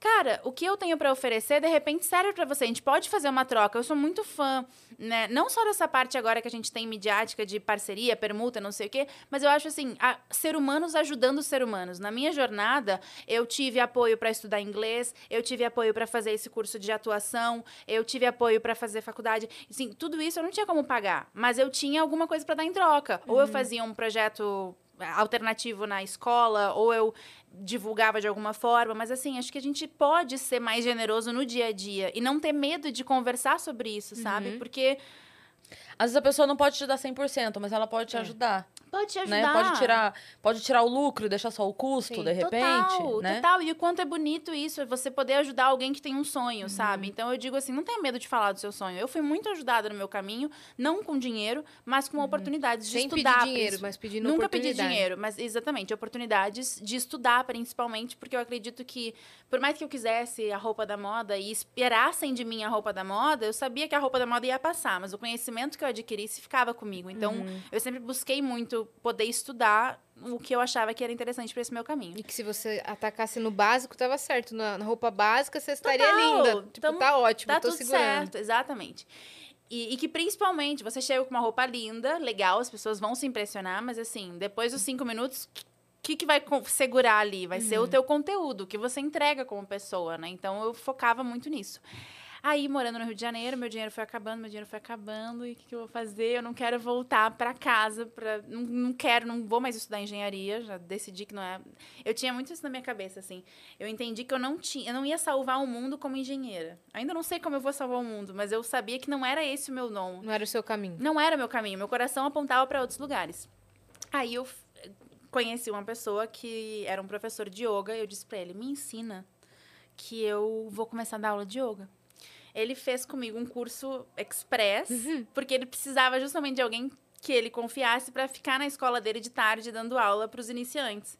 C: cara, o que eu tenho para oferecer de repente serve para você. A gente pode fazer uma troca. Eu sou muito fã, né? Não só dessa parte agora que a gente tem midiática de parceria, permuta, não sei o quê, mas eu acho assim, a, ser humanos ajudando os ser humanos. Na minha jornada, eu tive apoio para estudar inglês, eu tive apoio para fazer esse curso de atuação, eu tive apoio para fazer faculdade. Assim, tudo isso eu não tinha como pagar, mas eu tinha alguma coisa para dar em troca. Ou eu fazia um projeto alternativo na escola, ou eu divulgava de alguma forma, mas assim, acho que a gente pode ser mais generoso no dia a dia e não ter medo de conversar sobre isso, sabe? Porque
A: Às vezes a pessoa não pode te dar 100%, mas ela pode te
B: É.
A: ajudar.
C: Pode te
A: Né?
C: ajudar.
A: Pode tirar, pode tirar o lucro e deixar só o custo,
B: Sim.
A: de repente.
C: Total,
A: né?
C: total. E o quanto é bonito isso, é você poder ajudar alguém que tem um sonho,
A: Uhum.
C: sabe? Então eu digo assim, não tenha medo de falar do seu sonho. Eu fui muito ajudada no meu caminho, não com dinheiro, mas com oportunidades de
B: Sem
C: estudar.
B: pedir dinheiro, mas pedindo
C: Nunca pedi dinheiro, mas exatamente, oportunidades de estudar, principalmente, porque eu acredito que, por mais que eu quisesse a roupa da moda e esperassem de mim a roupa da moda, eu sabia que a roupa da moda ia passar, mas o conhecimento que eu adquirisse ficava comigo. Então,
B: Uhum.
C: eu sempre busquei muito poder estudar o que eu achava que era interessante para esse meu caminho.
B: E que se você atacasse no básico, tava certo. Na, na roupa básica, você estaria
C: Total.
B: linda. Tipo,
C: Então,
B: tá ótimo,
C: Tá
B: tô
C: tudo
B: segurando.
C: certo, exatamente. E, e que principalmente você chega com uma roupa linda, legal, as pessoas vão se impressionar, mas assim, depois dos cinco minutos, o que, que vai segurar ali? Vai ser o teu conteúdo, o que você entrega como pessoa, né? Então eu focava muito nisso. Aí, morando no Rio de Janeiro, meu dinheiro foi acabando, meu dinheiro foi acabando, e o que, que eu vou fazer? Eu não quero voltar para casa, pra, não, não quero, não vou mais estudar engenharia, já decidi que não é. Eu tinha muito isso na minha cabeça, assim. Eu entendi que eu não tinha, eu não ia salvar o mundo como engenheira. Ainda não sei como eu vou salvar o mundo, mas eu sabia que não era esse o meu dom.
B: Não era o seu caminho.
C: Não era meu caminho, meu coração apontava para outros lugares. Aí eu conheci uma pessoa que era um professor de yoga, e eu disse para ele: "Me ensina que eu vou começar a dar aula de yoga". Ele fez comigo um curso express, porque ele precisava justamente de alguém que ele confiasse para ficar na escola dele de tarde dando aula para os iniciantes.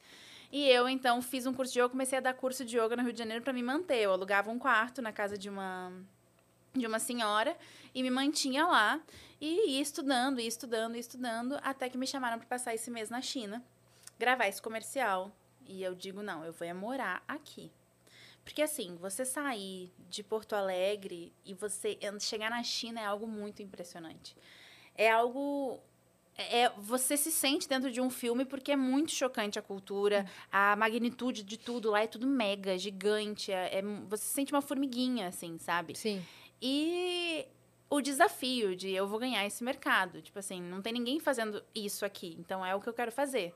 C: E eu, então, fiz um curso de yoga, comecei a dar curso de yoga no Rio de Janeiro para me manter. Eu alugava um quarto na casa de uma de uma senhora e me mantinha lá e ia estudando, ia estudando, ia estudando, até que me chamaram para passar esse mês na China, gravar esse comercial. E eu digo, não, eu vou é morar aqui. Porque assim, você sair de Porto Alegre e você chegar na China é algo muito impressionante. É algo é, você se sente dentro de um filme porque é muito chocante a cultura, a magnitude de tudo lá é tudo mega, gigante. É, é- você se sente uma formiguinha, assim, sabe?
B: Sim.
C: E o desafio de eu vou ganhar esse mercado. Tipo assim, não tem ninguém fazendo isso aqui, então é o que eu quero fazer.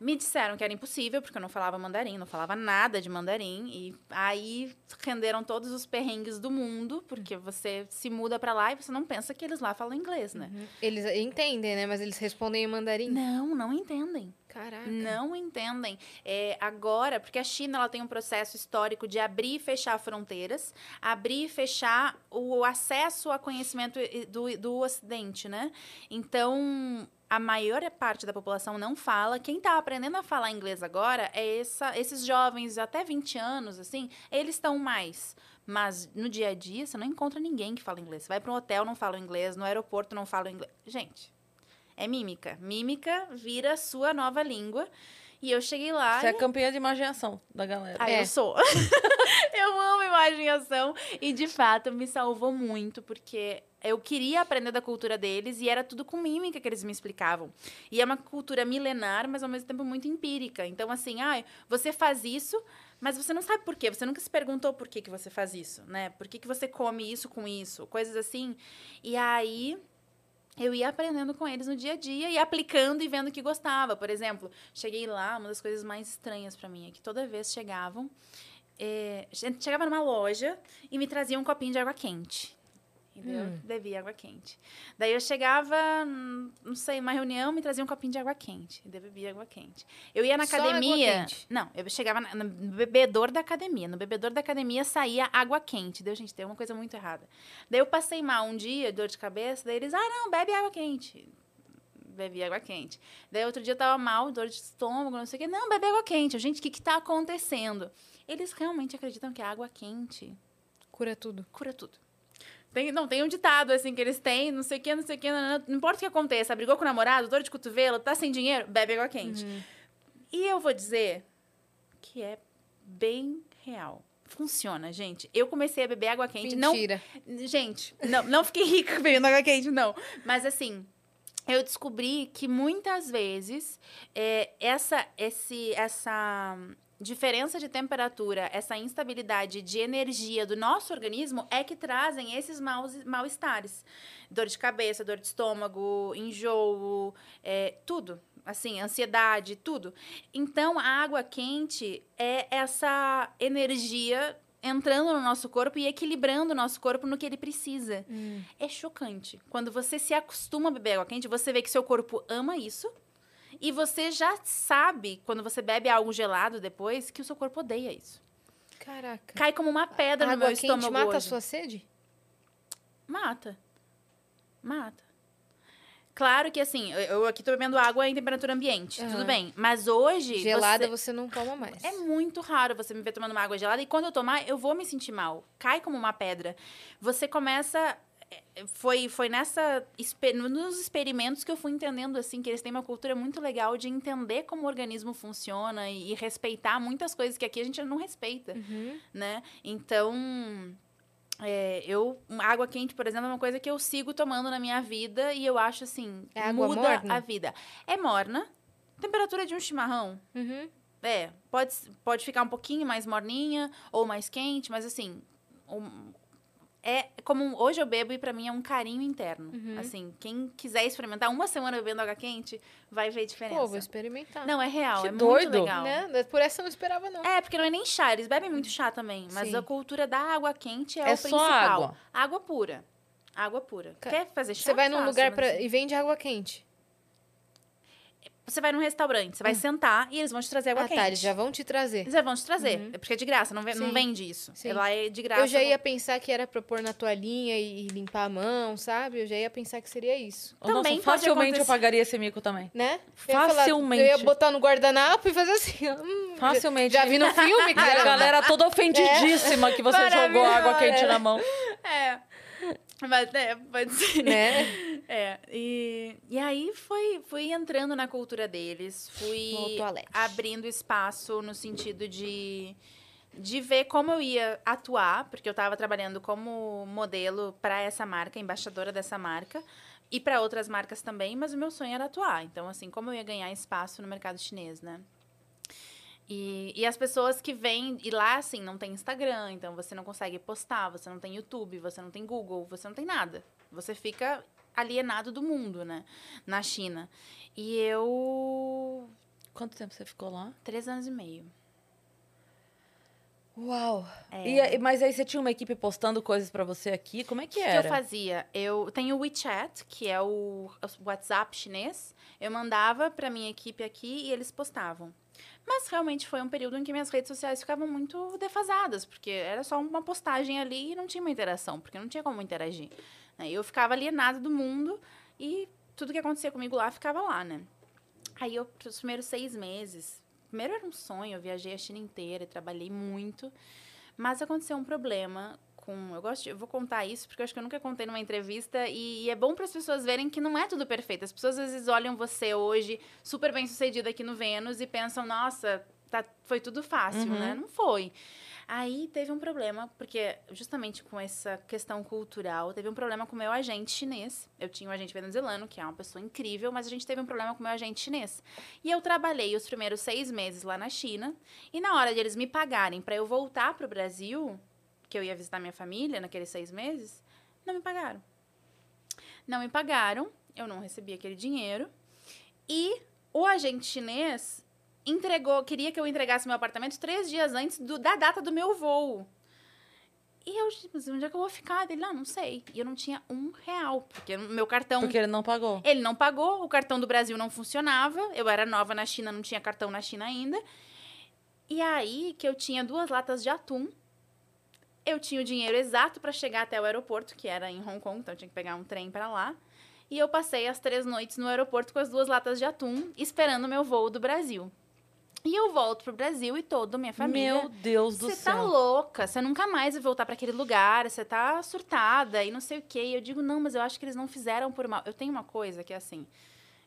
C: Me disseram que era impossível, porque eu não falava mandarim, não falava nada de mandarim. E aí renderam todos os perrengues do mundo, porque você se muda pra lá e você não pensa que eles lá falam inglês, né?
B: Eles entendem, né? Mas eles respondem em mandarim.
C: Não, não entendem.
B: Caraca.
C: Não entendem. É, agora, porque a China ela tem um processo histórico de abrir e fechar fronteiras, abrir e fechar o acesso a conhecimento do, do Ocidente, né? Então, a maior parte da população não fala. Quem está aprendendo a falar inglês agora é essa, esses jovens até 20 anos, assim, eles estão mais. Mas no dia a dia, você não encontra ninguém que fala inglês. Você vai para um hotel, não fala inglês, no aeroporto, não fala inglês. Gente, é mímica. Mímica vira sua nova língua. E eu cheguei lá.
A: Você é
C: e...
A: campeã de imaginação da galera.
C: Ah,
B: É.
C: eu sou. eu amo imaginação. E de fato me salvou muito, porque eu queria aprender da cultura deles e era tudo com mímica que eles me explicavam. E é uma cultura milenar, mas ao mesmo tempo muito empírica. Então, assim, ah, você faz isso, mas você não sabe por quê. Você nunca se perguntou por que, que você faz isso, né? Por que, que você come isso com isso? Coisas assim. E aí eu ia aprendendo com eles no dia a dia e aplicando e vendo que gostava. Por exemplo, cheguei lá, uma das coisas mais estranhas para mim é que toda vez chegavam, é, chegava numa loja e me traziam um copinho de água quente. E daí eu
B: Hum.
C: bebia água quente. Daí eu chegava, não sei, uma reunião, me trazia um copinho de água quente. E daí eu bebia água quente. Eu ia na
B: Só
C: academia. Não, eu chegava no bebedor da academia. No bebedor da academia saía água quente. Deu, gente, tem uma coisa muito errada. Daí eu passei mal um dia, dor de cabeça, daí eles, ah, não, bebe água quente. Bebi água quente. Daí outro dia eu tava mal, dor de estômago, não sei o quê. Não, bebe água quente. Gente, o que que tá acontecendo? Eles realmente acreditam que a água quente
B: Cura tudo.
C: cura tudo. Tem, não, tem um ditado, assim, que eles têm, não sei o que, não sei o que, não, não, não importa o que aconteça, brigou com o namorado, dor de cotovelo, tá sem dinheiro, bebe água quente. E eu vou dizer que é bem real. Funciona, gente. Eu comecei a beber água quente. Não,
B: Mentira.
C: Gente, não, não fiquei rica bebendo água quente, não. Mas assim, eu descobri que muitas vezes é, essa, esse, essa diferença de temperatura, essa instabilidade de energia do nosso organismo é que trazem esses maus- mal-estares. Dor de cabeça, dor de estômago, enjoo, é, tudo. Assim, ansiedade, tudo. Então, a água quente é essa energia entrando no nosso corpo e equilibrando o nosso corpo no que ele precisa.
B: Hum.
C: É chocante. Quando você se acostuma a beber água quente, você vê que seu corpo ama isso. E você já sabe, quando você bebe algo gelado depois, que o seu corpo odeia isso.
B: Caraca.
C: Cai como uma pedra
B: água
C: no meu
B: quente
C: estômago
B: mata a
C: hoje.
B: sua sede?
C: Mata. Mata. Claro que assim, eu- aqui tô bebendo água em temperatura ambiente,
B: Aham.
C: tudo bem. Mas hoje.
B: Gelada
C: você-
B: você... não toma mais.
C: É muito raro você me ver tomando uma água gelada e quando eu tomar, eu vou me sentir mal. Cai como uma pedra. Você começa. É, Foi, foi nessa. Nos experimentos que eu fui entendendo, assim, que eles têm uma cultura muito legal de entender como o organismo funciona e, e respeitar muitas coisas que aqui a gente não respeita,
B: Uhum.
C: né? Então. é, eu, água quente, por exemplo, é uma coisa que eu sigo tomando na minha vida e eu acho assim,
B: É
C: muda
B: morna?
C: a vida. É morna, temperatura de um chimarrão,
B: Uhum.
C: é, pode, pode ficar um pouquinho mais morninha ou mais quente, mas assim, é como hoje eu bebo e pra mim é um carinho interno.
B: Uhum.
C: Assim, quem quiser experimentar uma semana bebendo água quente, vai ver diferença.
B: Pô, vou experimentar.
C: Não, é real,
A: Que
C: é
A: doido.
C: muito legal.
B: Né? Por essa eu não esperava, não.
C: É, porque não é nem chá, eles bebem muito chá também, mas
B: Sim.
C: a cultura da água quente é,
A: É
C: o
A: só
C: principal.
A: água.
C: Água pura. Água pura. Quer fazer chá?
B: Você vai num lugar pra...
C: assim,
B: e vende água quente.
C: Você vai num restaurante, você vai sentar e eles vão te trazer água
B: ah,
C: quente.
B: tá, eles já vão te trazer.
C: Eles já vão te trazer.
B: Uhum.
C: É porque é de graça, não, não vende isso.
B: Sim.
C: Lá é de graça.
B: Eu já ia pensar que era pra pôr na toalhinha e limpar a mão, sabe? Eu já ia pensar que seria isso.
A: Nossa,
C: Também pode
A: facilmente eu
C: acontecer.
A: pagaria esse mico também.
B: Né? Eu ia falar-
A: Facilmente.
B: eu ia botar no guardanapo e fazer assim. ó, hum,
A: Facilmente.
B: Já, vi no filme,
A: E a
B: cara.
A: galera toda ofendidíssima que você jogou água quente na mão.
C: É. Mas, é, pode ser.
B: Né?
C: É, e, e aí foi, fui entrando na cultura deles, fui abrindo espaço no sentido de, de ver como eu ia atuar, porque eu estava trabalhando como modelo para essa marca, embaixadora dessa marca, e para outras marcas também, mas o meu sonho era atuar. Então, assim, como eu ia ganhar espaço no mercado chinês, né? E, e as pessoas que vêm, e lá, assim, não tem Instagram, então você não consegue postar, você não tem YouTube, você não tem Google, você não tem nada. Você fica alienado do mundo, né? Na China. E eu.
A: Quanto tempo você ficou lá?
C: Três anos e meio.
A: Uau.
C: É.
A: E mas aí você tinha uma equipe postando coisas pra você aqui? Como é que
C: O que
A: era?
C: eu fazia? Eu tenho o WeChat, que é o o WhatsApp chinês. Eu mandava pra minha equipe aqui e eles postavam. Mas realmente foi um período em que minhas redes sociais ficavam muito defasadas, porque era só uma postagem ali e não tinha uma interação, porque não tinha como interagir. né? Eu ficava alienada do mundo e tudo que acontecia comigo lá ficava lá, né? Aí eu, os primeiros seis meses, primeiro era um sonho, eu viajei a China inteira, trabalhei muito, mas aconteceu um problema com. Eu gosto de, eu vou contar isso porque eu acho que eu nunca contei numa entrevista e, e é bom para as pessoas verem que não é tudo perfeito. As pessoas às vezes olham você hoje super bem sucedida aqui no Vênus e pensam, nossa, tá, foi tudo fácil,
A: Uhum.
C: né? Não foi. Aí teve um problema, porque justamente com essa questão cultural, teve um problema com o meu agente chinês. Eu tinha um agente venezuelano, que é uma pessoa incrível, mas a gente teve um problema com o meu agente chinês. E eu trabalhei os primeiros seis meses lá na China, e na hora de eles me pagarem para eu voltar pro Brasil, que eu ia visitar minha família naqueles seis meses, não me pagaram. Não me pagaram, eu não recebi aquele dinheiro. E o agente chinês entregou, queria que eu entregasse meu apartamento três dias antes do- da data do meu voo. E eu, tipo, onde é que eu vou ficar? Ele, não, não sei. E eu não tinha um real, porque o meu cartão...
A: Porque ele não pagou.
C: Ele não pagou, o cartão do Brasil não funcionava. Eu era nova na China, não tinha cartão na China ainda. E aí que eu tinha duas latas de atum. Eu tinha o dinheiro exato para chegar até o aeroporto, que era em Hong Kong, então eu tinha que pegar um trem para lá. E eu passei as três noites no aeroporto com as duas latas de atum, esperando o meu voo do Brasil. E eu volto pro Brasil e toda a minha família.
A: Meu Deus do
C: Você
A: céu.
C: tá louca, você nunca mais vai voltar para aquele lugar, você tá surtada e não sei o quê. E eu digo, não, mas eu acho que eles não fizeram por mal. Eu tenho uma coisa que é assim.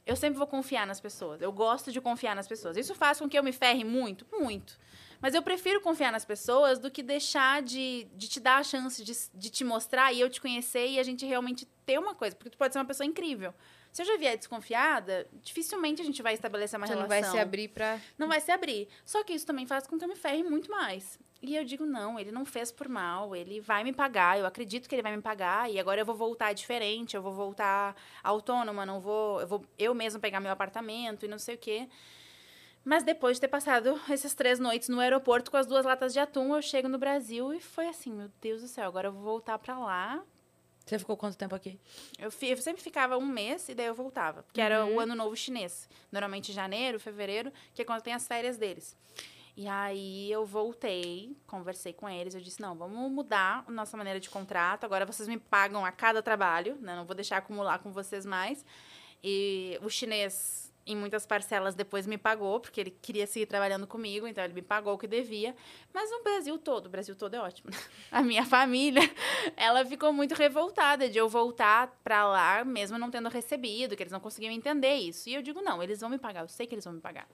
C: Eu sempre vou confiar nas pessoas. Eu gosto de confiar nas pessoas. Isso faz com que eu me ferre muito? Muito. Mas eu prefiro confiar nas pessoas do que deixar de, de te dar a chance de, de te mostrar e eu te conhecer e a gente realmente ter uma coisa. Porque tu pode ser uma pessoa incrível. Se eu já vier desconfiada, dificilmente a gente vai estabelecer uma
B: não
C: relação.
B: vai se abrir pra.
C: Não vai se abrir. Só que isso também faz com que eu me ferre muito mais. E eu digo, não, ele não fez por mal, ele vai me pagar, eu acredito que ele vai me pagar, e agora eu vou voltar diferente, eu vou voltar autônoma, não vou. Eu vou eu mesmo pegar meu apartamento e não sei o quê. Mas depois de ter passado essas três noites no aeroporto com as duas latas de atum, eu chego no Brasil e foi assim, meu Deus do céu, agora eu vou voltar pra lá.
A: Você ficou quanto tempo aqui?
C: Eu, fi- eu sempre ficava um mês e daí eu voltava, porque era o ano novo chinês. Normalmente janeiro, fevereiro, que é quando tem as férias deles. E aí eu voltei, conversei com eles, eu disse, não, vamos mudar a nossa maneira de contrato, agora vocês me pagam a cada trabalho, né? Não vou deixar acumular com vocês mais. E o chinês, em muitas parcelas, depois me pagou, porque ele queria seguir trabalhando comigo, então ele me pagou o que devia. Mas o Brasil todo, o Brasil todo é ótimo. A minha família, ela ficou muito revoltada de eu voltar pra lá, mesmo não tendo recebido, que eles não conseguiam entender isso. E eu digo, não, eles vão me pagar, eu sei que eles vão me pagar.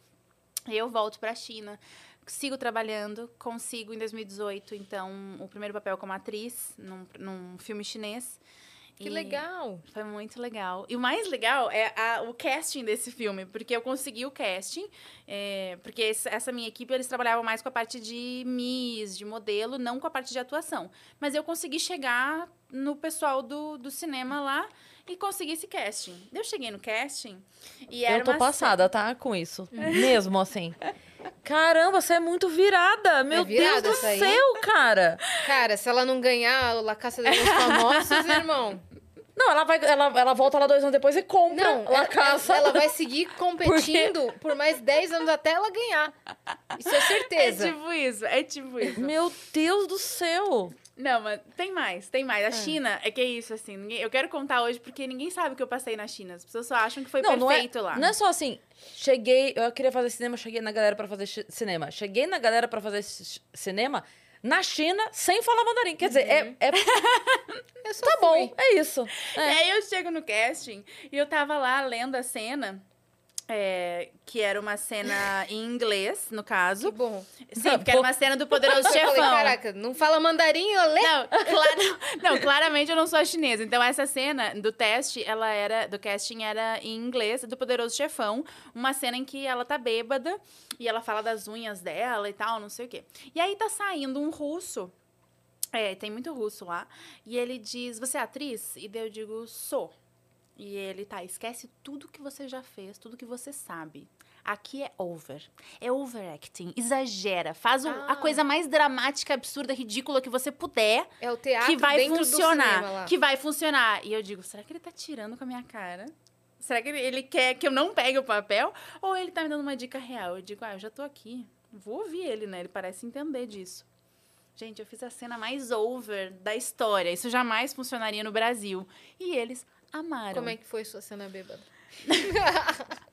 C: Eu volto pra China, sigo trabalhando, consigo em 2018, então, o primeiro papel como atriz num, num filme chinês.
B: Que
C: E-
B: legal.
C: foi muito legal. E o mais legal é a- o casting desse filme, porque eu consegui o casting, é, porque essa minha equipe, eles trabalhavam mais com a parte de Miss, de modelo, não com a parte de atuação. Mas eu consegui chegar no pessoal do, do cinema lá e consegui esse casting. Eu cheguei no casting e era
A: eu tô
C: uma
A: passada, tá? Com isso. Mesmo assim. Caramba, você é muito virada. Meu
B: virada
A: Deus do céu, cara.
B: Cara, se ela não ganhar o La Caça de los Famosos, irmão.
A: Não, ela vai, ela, ela volta lá dois anos depois e compra
B: Não,
A: La
B: ela,
A: Casa.
B: ela vai seguir competindo por mais 10 anos até ela ganhar. Isso é
C: É
B: certeza.
C: tipo isso, é tipo isso.
A: Meu Deus do céu.
C: Não, mas tem mais, tem mais. A China é que é isso, assim. ninguém- eu quero contar hoje porque ninguém sabe o que eu passei na China. As pessoas só acham que foi
A: não, não é,
C: perfeito lá.
A: não é só assim, cheguei, eu queria fazer cinema, cheguei na galera pra fazer cinema. Cheguei na galera pra fazer ci- cinema na China sem falar mandarim. Quer dizer, é, é-
B: só
A: tá
B: fui.
A: bom, é isso.
C: E aí eu chego no casting e eu tava lá lendo a cena. É, que era uma cena em inglês, no
B: Que
C: caso.
B: bom.
C: Sim, porque era uma cena do Poderoso
B: Eu falei,
C: Chefão.
B: caraca, não fala mandarim, eu leio.
C: Não, claro, não, claramente eu não sou chinesa. Então, essa cena do teste, ela era. Do casting era em inglês, do Poderoso Chefão. Uma cena em que ela tá bêbada e ela fala das unhas dela e tal, não sei o quê. E aí tá saindo um russo. É, tem muito russo lá. E ele diz: Você é atriz? E daí eu digo: Sou. E ele, tá, esquece tudo que você já fez, tudo que você sabe. Aqui é over. É overacting. Exagera. Faz o-
B: Ah.
C: a coisa mais dramática, absurda, ridícula que você puder
B: É o teatro
C: que vai funcionar. Que vai funcionar. E eu digo, será que ele tá tirando com a minha cara? Será que ele, ele quer que eu não pegue o papel? Ou ele tá me dando uma dica real? Eu digo, ah, eu já tô aqui. Vou ouvir ele, né? Ele parece entender disso. Gente, eu fiz a cena mais over da história. Isso jamais funcionaria no Brasil. E eles amaram.
B: Como é que foi sua cena bêbada?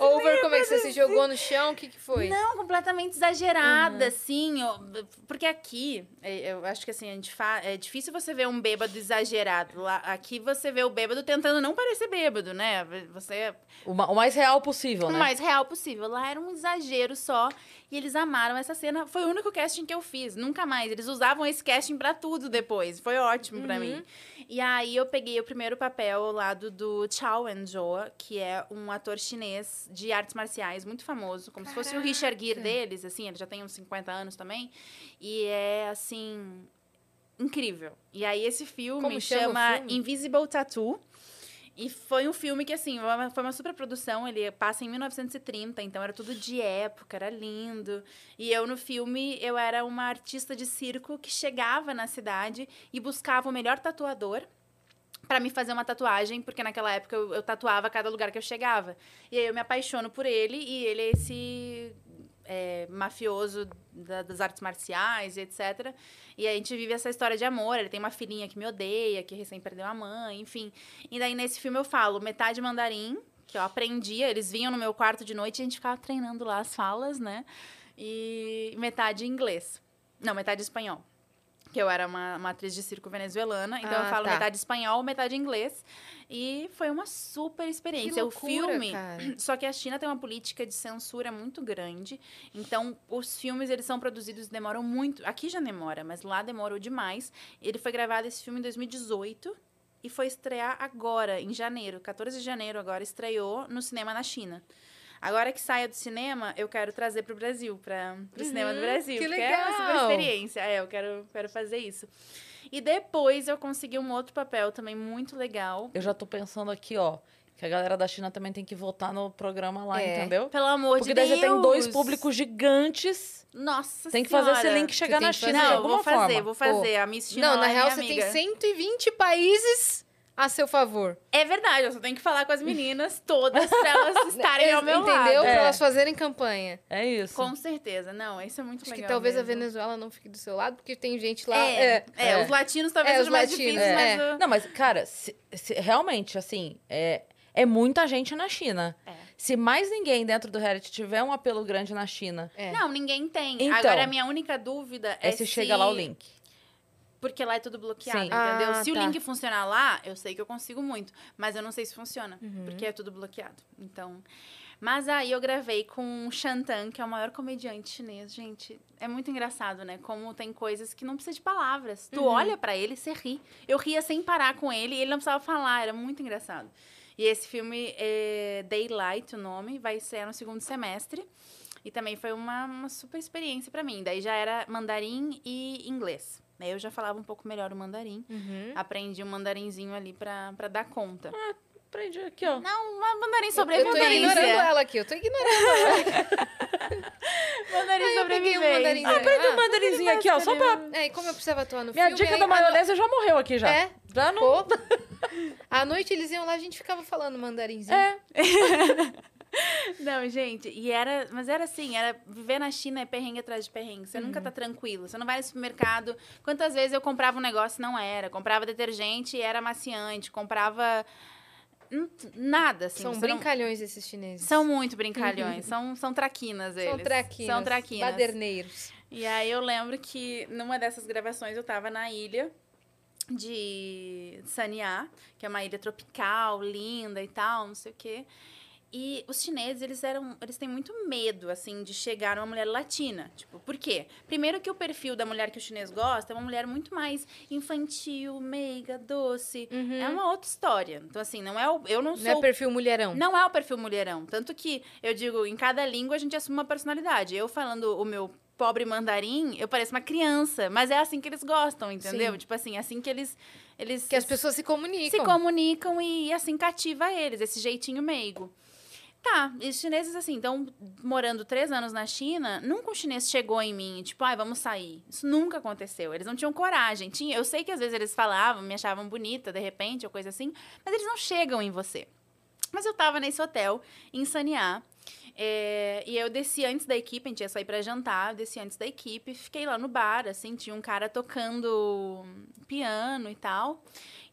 B: Over, como é que você se jogou no chão? O que, que foi?
C: Não, completamente exagerada, assim. ó, Porque aqui, é, eu acho que assim, a gente fa... é difícil você ver um bêbado exagerado. Lá, aqui você vê o bêbado tentando não parecer bêbado, né? Você
A: O, ma- o mais real possível,
C: o
A: né?
C: mais real possível. Lá era um exagero só. E eles amaram essa cena. Foi o único casting que eu fiz. Nunca mais. Eles usavam esse casting pra tudo depois. Foi ótimo pra mim. E aí eu peguei o primeiro papel ao lado do Chow En-joa, que é um ator chinês de artes marciais muito famoso, como se fosse o Richard Gere deles, assim, ele já tem uns 50 anos também. E é assim incrível. E aí esse filme
B: Como chama
C: chama
B: filme?
C: Invisible Tattoo. E foi um filme que, assim, foi uma super produção. Ele passa em 1930, então era tudo de época, era lindo. E eu, no filme, eu era uma artista de circo que chegava na cidade e buscava o melhor tatuador pra me fazer uma tatuagem, porque naquela época eu, eu tatuava cada lugar que eu chegava. E aí eu me apaixono por ele, e ele é esse é, mafioso da- das artes marciais etc. E a gente vive essa história de amor. Ele tem uma filhinha que me odeia, que recém perdeu a mãe, enfim. E daí nesse filme eu falo metade mandarim, que eu aprendia, eles vinham no meu quarto de noite e a gente ficava treinando lá as falas, né? E metade inglês. Não, metade espanhol. Que eu era uma, uma atriz de circo venezuelana, então
B: Ah,
C: eu falo
B: tá.
C: metade espanhol, metade inglês. E foi uma super experiência.
B: Que
C: o
B: loucura,
C: filme.
B: cara.
C: Só que a China tem uma política de censura muito grande. Então, os filmes, eles são produzidos, demoram muito. Aqui já demora, mas lá demorou demais. Ele foi gravado esse filme em 2018 e foi estrear agora, em janeiro. 14 de janeiro agora estreou no cinema na China. Agora que saia do cinema, eu quero trazer pro Brasil, para pro cinema do
B: Uhum,
C: Brasil.
B: que
C: porque é uma super
B: legal!
C: experiência. É, eu quero, quero fazer isso. E depois eu consegui um outro papel também muito legal.
A: Eu já tô pensando aqui, ó, que a galera da China também tem que votar no programa lá,
B: É.
A: entendeu?
C: Pelo amor
A: Porque
C: de
A: daí
C: Deus!
A: você tem dois públicos gigantes.
C: Nossa
A: Tem que fazer esse
C: Senhora.
A: link chegar
B: tem
A: na
B: que
A: China
C: Não,
A: alguma
C: vou fazer,
A: forma.
C: vou fazer. A Miss China
B: Não, na
C: é
B: real
C: minha
B: você
C: amiga.
B: tem 120 países a seu favor.
C: É verdade, eu só tenho que falar com as meninas todas pra elas estarem ao meu
B: Entendeu?
C: lado.
B: Pra
A: É.
B: elas fazerem campanha.
A: É isso.
C: Com certeza. Não, isso é muito
B: Acho
C: legal
B: que talvez a
C: mesmo.
B: Venezuela não fique do seu lado, porque tem gente lá.
C: É, é,
A: é.
C: os latinos talvez
B: É,
C: sejam
B: os
C: mais
B: latinos,
C: difíceis,
B: é.
C: mas... o-
A: Não, mas, cara, se- se- realmente, assim, é, é muita gente na China.
C: É.
A: Se mais ninguém dentro do reality tiver um apelo grande na China,
B: É.
C: Não, ninguém tem.
A: Então.
C: Agora, a minha única dúvida é,
A: é se chega lá o link.
C: Porque lá é tudo bloqueado,
A: Sim.
C: entendeu?
B: Ah,
C: se o
B: tá.
C: link funcionar lá, eu sei que eu consigo muito. Mas eu não sei se funciona,
B: Uhum.
C: porque é tudo bloqueado. Então... Mas aí eu gravei com o Shantan, que é o maior comediante chinês. Gente, é muito engraçado, né? Como tem coisas que não precisa de palavras. Tu
B: Uhum.
C: olha pra ele e você ri. Eu ria sem parar com ele e ele não precisava falar. Era muito engraçado. E esse filme é Daylight, o nome, vai ser no segundo semestre. E também foi uma, uma super experiência pra mim. Daí já era mandarim e inglês. Daí Eu já falava um pouco melhor o mandarim.
B: Uhum.
C: Aprendi um mandarinzinho ali pra, pra dar conta.
A: Aprendi aqui, ó.
C: Não, uma mandarim
B: Eu tô ignorando
C: sobrevivência.
B: ela aqui, eu tô ignorando.
C: Mandarim
B: eu peguei um
C: sobrevivência.
B: mandarim.
A: Ah, aprendi
B: Ah,
A: um mandarinzinho aqui, ó, só pra...
B: É, e como eu precisava atuar no
A: Minha
B: filme...
A: dica
B: aí,
A: da
B: a
A: maionese já morreu aqui já.
B: É,
A: Já não...
B: pô. À noite eles iam lá, a gente ficava falando mandarinzinho.
A: É.
C: Não, gente, e era, mas era assim, era viver na China é perrengue atrás de perrengue. Você nunca tá tranquilo. Você não vai no supermercado. Quantas vezes eu comprava um negócio e não era? Comprava detergente e era amaciante, comprava nada assim.
B: São
C: você não-
B: brincalhões esses chineses.
C: São muito brincalhões, são, são traquinas eles.
B: São traquinas.
C: São traquinas.
B: Baderneiros.
C: E aí eu lembro que numa dessas gravações eu tava na ilha de Sanya, que é uma ilha tropical, linda e tal, não sei o quê. E os chineses, eles eram, eles têm muito medo assim de chegar numa mulher latina. Tipo, por quê? Primeiro que o perfil da mulher que o chinês gosta é uma mulher muito mais infantil, meiga, doce.
B: Uhum.
C: É uma outra história. Então assim, não é o, eu não sou
B: Não é perfil mulherão.
C: não é o perfil mulherão. Tanto que eu digo, em cada língua a gente assume uma personalidade. Eu falando o meu pobre mandarim, eu pareço uma criança. Mas é assim que eles gostam, entendeu?
B: Sim.
C: Tipo assim, assim que eles. eles
B: Que as pessoas se comunicam.
C: se comunicam e, assim cativa eles, esse jeitinho meigo. Tá, e os chineses, assim, então, morando três anos na China, nunca um chinês chegou em mim, tipo, ai, vamos sair. Isso nunca aconteceu. Eles não tinham coragem. Tinha, eu sei que às vezes eles falavam, me achavam bonita, de repente, ou coisa assim, mas eles não chegam em você. Mas eu tava nesse hotel, em Saniá, é, e eu desci antes da equipe, a gente ia sair pra jantar, eu desci antes da equipe, fiquei lá no bar, assim, tinha um cara tocando piano e tal.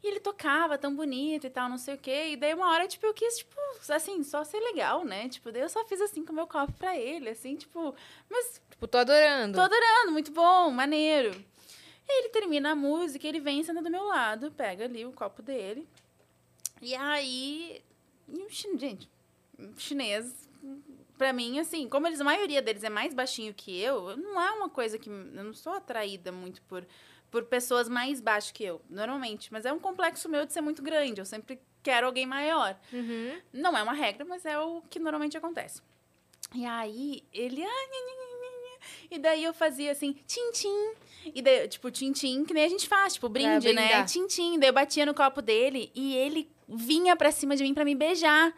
C: E ele tocava tão bonito e tal, não sei o quê. E daí uma hora, tipo, eu quis, tipo, assim, só ser legal, né? Tipo, daí eu só fiz assim com o meu copo pra ele, assim, tipo, mas
B: Tipo, tô adorando.
C: Tô adorando, muito bom, maneiro. Aí ele termina a música, ele vem e senta do meu lado, pega ali o copo dele. E aí. e chin- gente, chinês, pra mim, assim, como eles, a maioria deles é mais baixinho que eu, não é uma coisa que. Eu não sou atraída muito por, por pessoas mais baixas que eu, normalmente. Mas é um complexo meu de ser muito grande. Eu sempre quero alguém maior.
B: Uhum.
C: Não é uma regra, mas é o que normalmente acontece. E aí, ele. "Ah, nha, nha, nha, nha, nha." E daí eu fazia assim, tim-tim. E daí, tipo, tim-tim, que nem a gente faz, tipo, brinde, né?
B: brindar.
C: Tim-tim. Daí eu batia no copo dele e ele vinha pra cima de mim pra me beijar.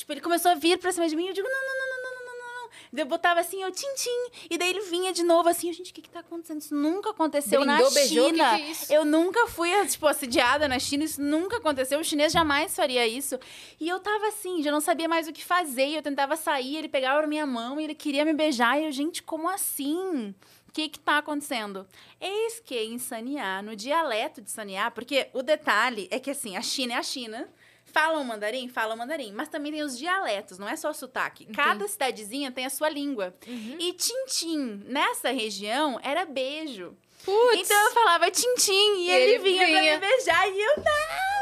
C: Tipo, ele começou a vir pra cima de mim. Eu digo, não, não, não, não, não, não, não. Eu botava assim, eu tim-tim. E daí ele vinha de novo, assim, gente, o que que tá acontecendo? Isso nunca aconteceu
B: Brindou,
C: na
B: beijou,
C: China.
B: Que que é isso?
C: Eu nunca fui, tipo, assediada na China. Isso nunca aconteceu. O chinês jamais faria isso. E eu tava assim, já não sabia mais o que fazer. E eu tentava sair, ele pegava minha mão e ele queria me beijar. E eu, gente, como assim? O que tá acontecendo? Eis que em Saniá, no dialeto de Sanear, porque o detalhe é que assim, a China é a China, Falam mandarim? Falam mandarim. Mas também tem os dialetos, não é só o sotaque. Cada cidadezinha tem a sua língua. E tintim, nessa região, era beijo.
B: Putz!
C: Então eu falava tintim e,
B: E
C: ele,
B: ele
C: vinha,
B: vinha.
C: pra me beijar e eu,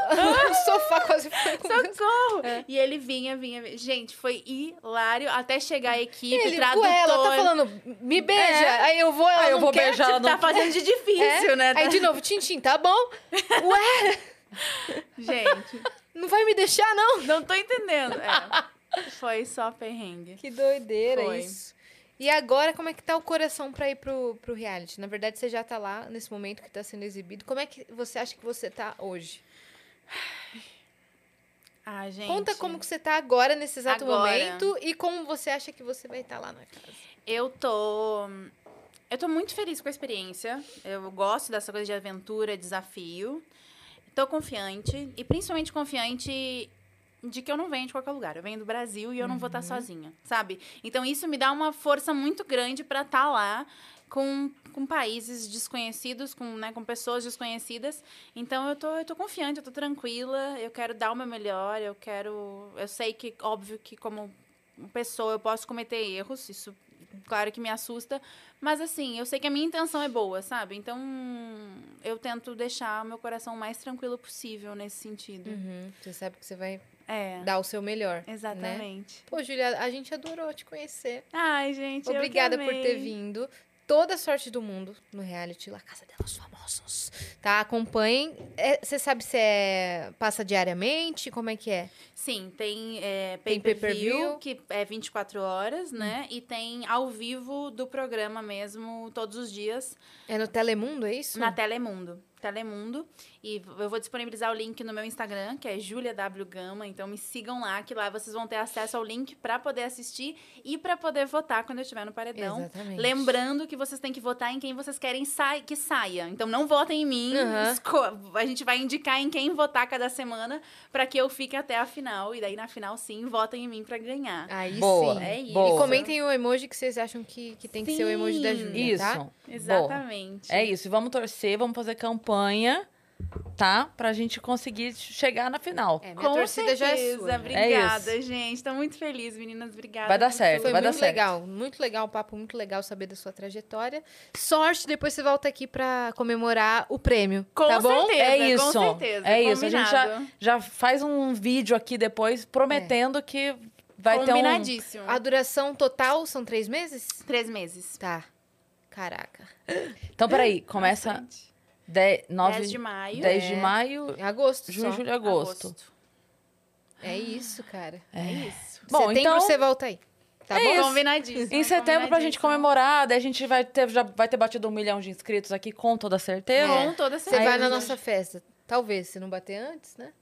B: o sofá quase foi com
C: socorro!
B: É.
C: E ele vinha, vinha. Gente, foi hilário até chegar a equipe,
B: Ele,
C: tradutor.
B: ué, ela tá falando, me beija.
A: É.
B: Aí eu vou, ela
A: Aí eu
B: não
A: vou beijar, ela
C: Tipo, tá
A: não
C: fazendo de difícil,
B: É.
C: né?
B: Aí de novo, Tintim, tá bom? Ué,
C: Gente,
B: não vai me deixar, não?
C: não tô entendendo. É, foi só perrengue.
B: Que doideira
C: Foi.
B: isso. E agora, como é que tá o coração pra ir pro, pro reality? Na verdade, você já tá lá nesse momento que tá sendo exibido. Como é que você acha que você tá hoje?
C: Ah, gente.
B: Conta como que você tá agora, nesse exato
C: Agora.
B: momento, e como você acha que você vai estar lá na casa.
C: Eu tô. Eu tô muito feliz com a experiência. Eu gosto dessa coisa de aventura, desafio. Tô confiante. E principalmente confiante de que eu não venho de qualquer lugar. Eu venho do Brasil e eu não vou estar sozinha, sabe? Então isso me dá uma força muito grande pra estar lá com, com países desconhecidos, com, né, com pessoas desconhecidas. Então eu tô, eu tô confiante, eu tô tranquila, eu quero dar o meu melhor, eu quero. Eu sei que, óbvio, que como pessoa eu posso cometer erros, isso claro que me assusta, mas assim, eu sei que a minha intenção é boa, sabe? Então eu tento deixar o meu coração o mais tranquilo possível nesse sentido.
B: Uhum, Você sabe que você vai
C: É.
B: dar o seu melhor. Né?
C: Exatamente.
B: Pô, Julia, a gente adorou te conhecer.
C: Ai, gente,
B: Obrigada por ter vindo. Toda a sorte do mundo no reality La Casa de los Famosos. Tá? Acompanhem. É, Você sabe se é passa diariamente? Como é que é?
C: Sim, tem, é, pay-per-view,
B: pay-per-view.
C: que é 24 horas, né?
B: Hum.
C: E tem ao vivo do programa mesmo, todos os dias,
B: É no Telemundo, é isso?
C: na Telemundo. Telemundo. E eu vou disponibilizar o link no meu Instagram, que é Julia W Gama. Então me sigam lá, que lá vocês vão ter acesso ao link para poder assistir e para poder votar quando eu estiver no paredão.
B: Exatamente.
C: Lembrando que vocês têm que votar em quem vocês querem sai, que saia. Então não votem em mim. Esco- A gente vai indicar em quem votar cada semana para que eu fique até a final. E daí na final, sim, votem em mim para ganhar.
B: Aí
A: Boa.
B: sim.
C: É isso.
A: Boa.
B: E comentem o emoji que vocês acham que, que tem que ser o emoji da
C: Sim.
B: Júlia,
A: Isso.
B: tá?
A: Boa.
C: Exatamente.
A: É isso. Vamos torcer, vamos fazer campanha, tá? Pra gente conseguir chegar na final.
B: É, minha
C: Com
B: torcida já é
C: certeza.
B: sua. né?
C: Obrigada, gente. Tô muito feliz, meninas. Obrigada.
A: Vai dar certo,
B: Foi
A: vai dar
B: muito
A: certo.
B: legal, muito legal o papo, muito legal saber da sua trajetória. Sorte, depois você volta aqui pra comemorar o prêmio,
C: Com
B: tá bom?
C: certeza.
A: É isso.
C: Com certeza.
A: É isso. A gente já,
C: combinado.
A: já faz um vídeo aqui depois prometendo que vai ter um.
C: Combinadíssimo.
B: A duração total são três meses?
C: Três meses.
B: Tá. Caraca.
A: Então, peraí, começa
C: Bastante.
A: 10, 9,
C: 10 de maio.
A: 10
B: é.
A: de maio,
B: É agosto
A: junho,
B: só.
A: julho, agosto.
B: É isso, cara.
C: É isso.
A: Bom,
B: Setembro
A: então-
B: você volta aí. Tá
A: É
B: bom?
A: isso.
C: Combinadíssimo.
A: Em setembro, pra gente comemorar, daí a gente vai ter, já vai ter batido um milhão de inscritos aqui, com toda certeza.
B: É.
C: Com toda
B: Você
C: certeza.
B: vai na nossa festa. Talvez, se não bater antes, né?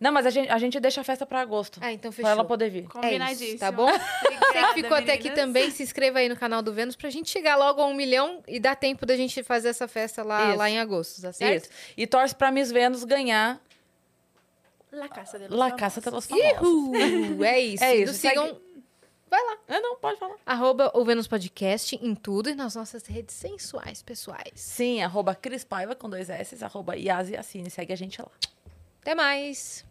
A: Não, mas a gente, a gente deixa a festa pra agosto.
B: Ah, então fechou.
A: pra ela poder vir.
B: É
C: Combinadíssimo.
B: isso, tá bom? Você que
C: Obrigada,
B: ficou até aqui também, se inscreva aí no canal do Vênus pra gente chegar logo a um milhão e dar tempo da gente fazer essa festa lá,
A: Isso.
B: lá em agosto, tá certo?
A: Isso. E torce pra Miss Vênus ganhar
C: La Caça de los
A: La
C: Famosos.
A: Caça de los Famosos.
B: Uhul, é isso.
A: É isso,
B: Nos sigam, vai lá.
A: É, não, pode falar.
B: Arroba o Vênus Podcast em tudo e nas nossas redes sensuais pessoais.
A: Sim, arroba Cris Paiva com dois S, arroba Yasi Assine. Segue a gente lá.
B: Até mais.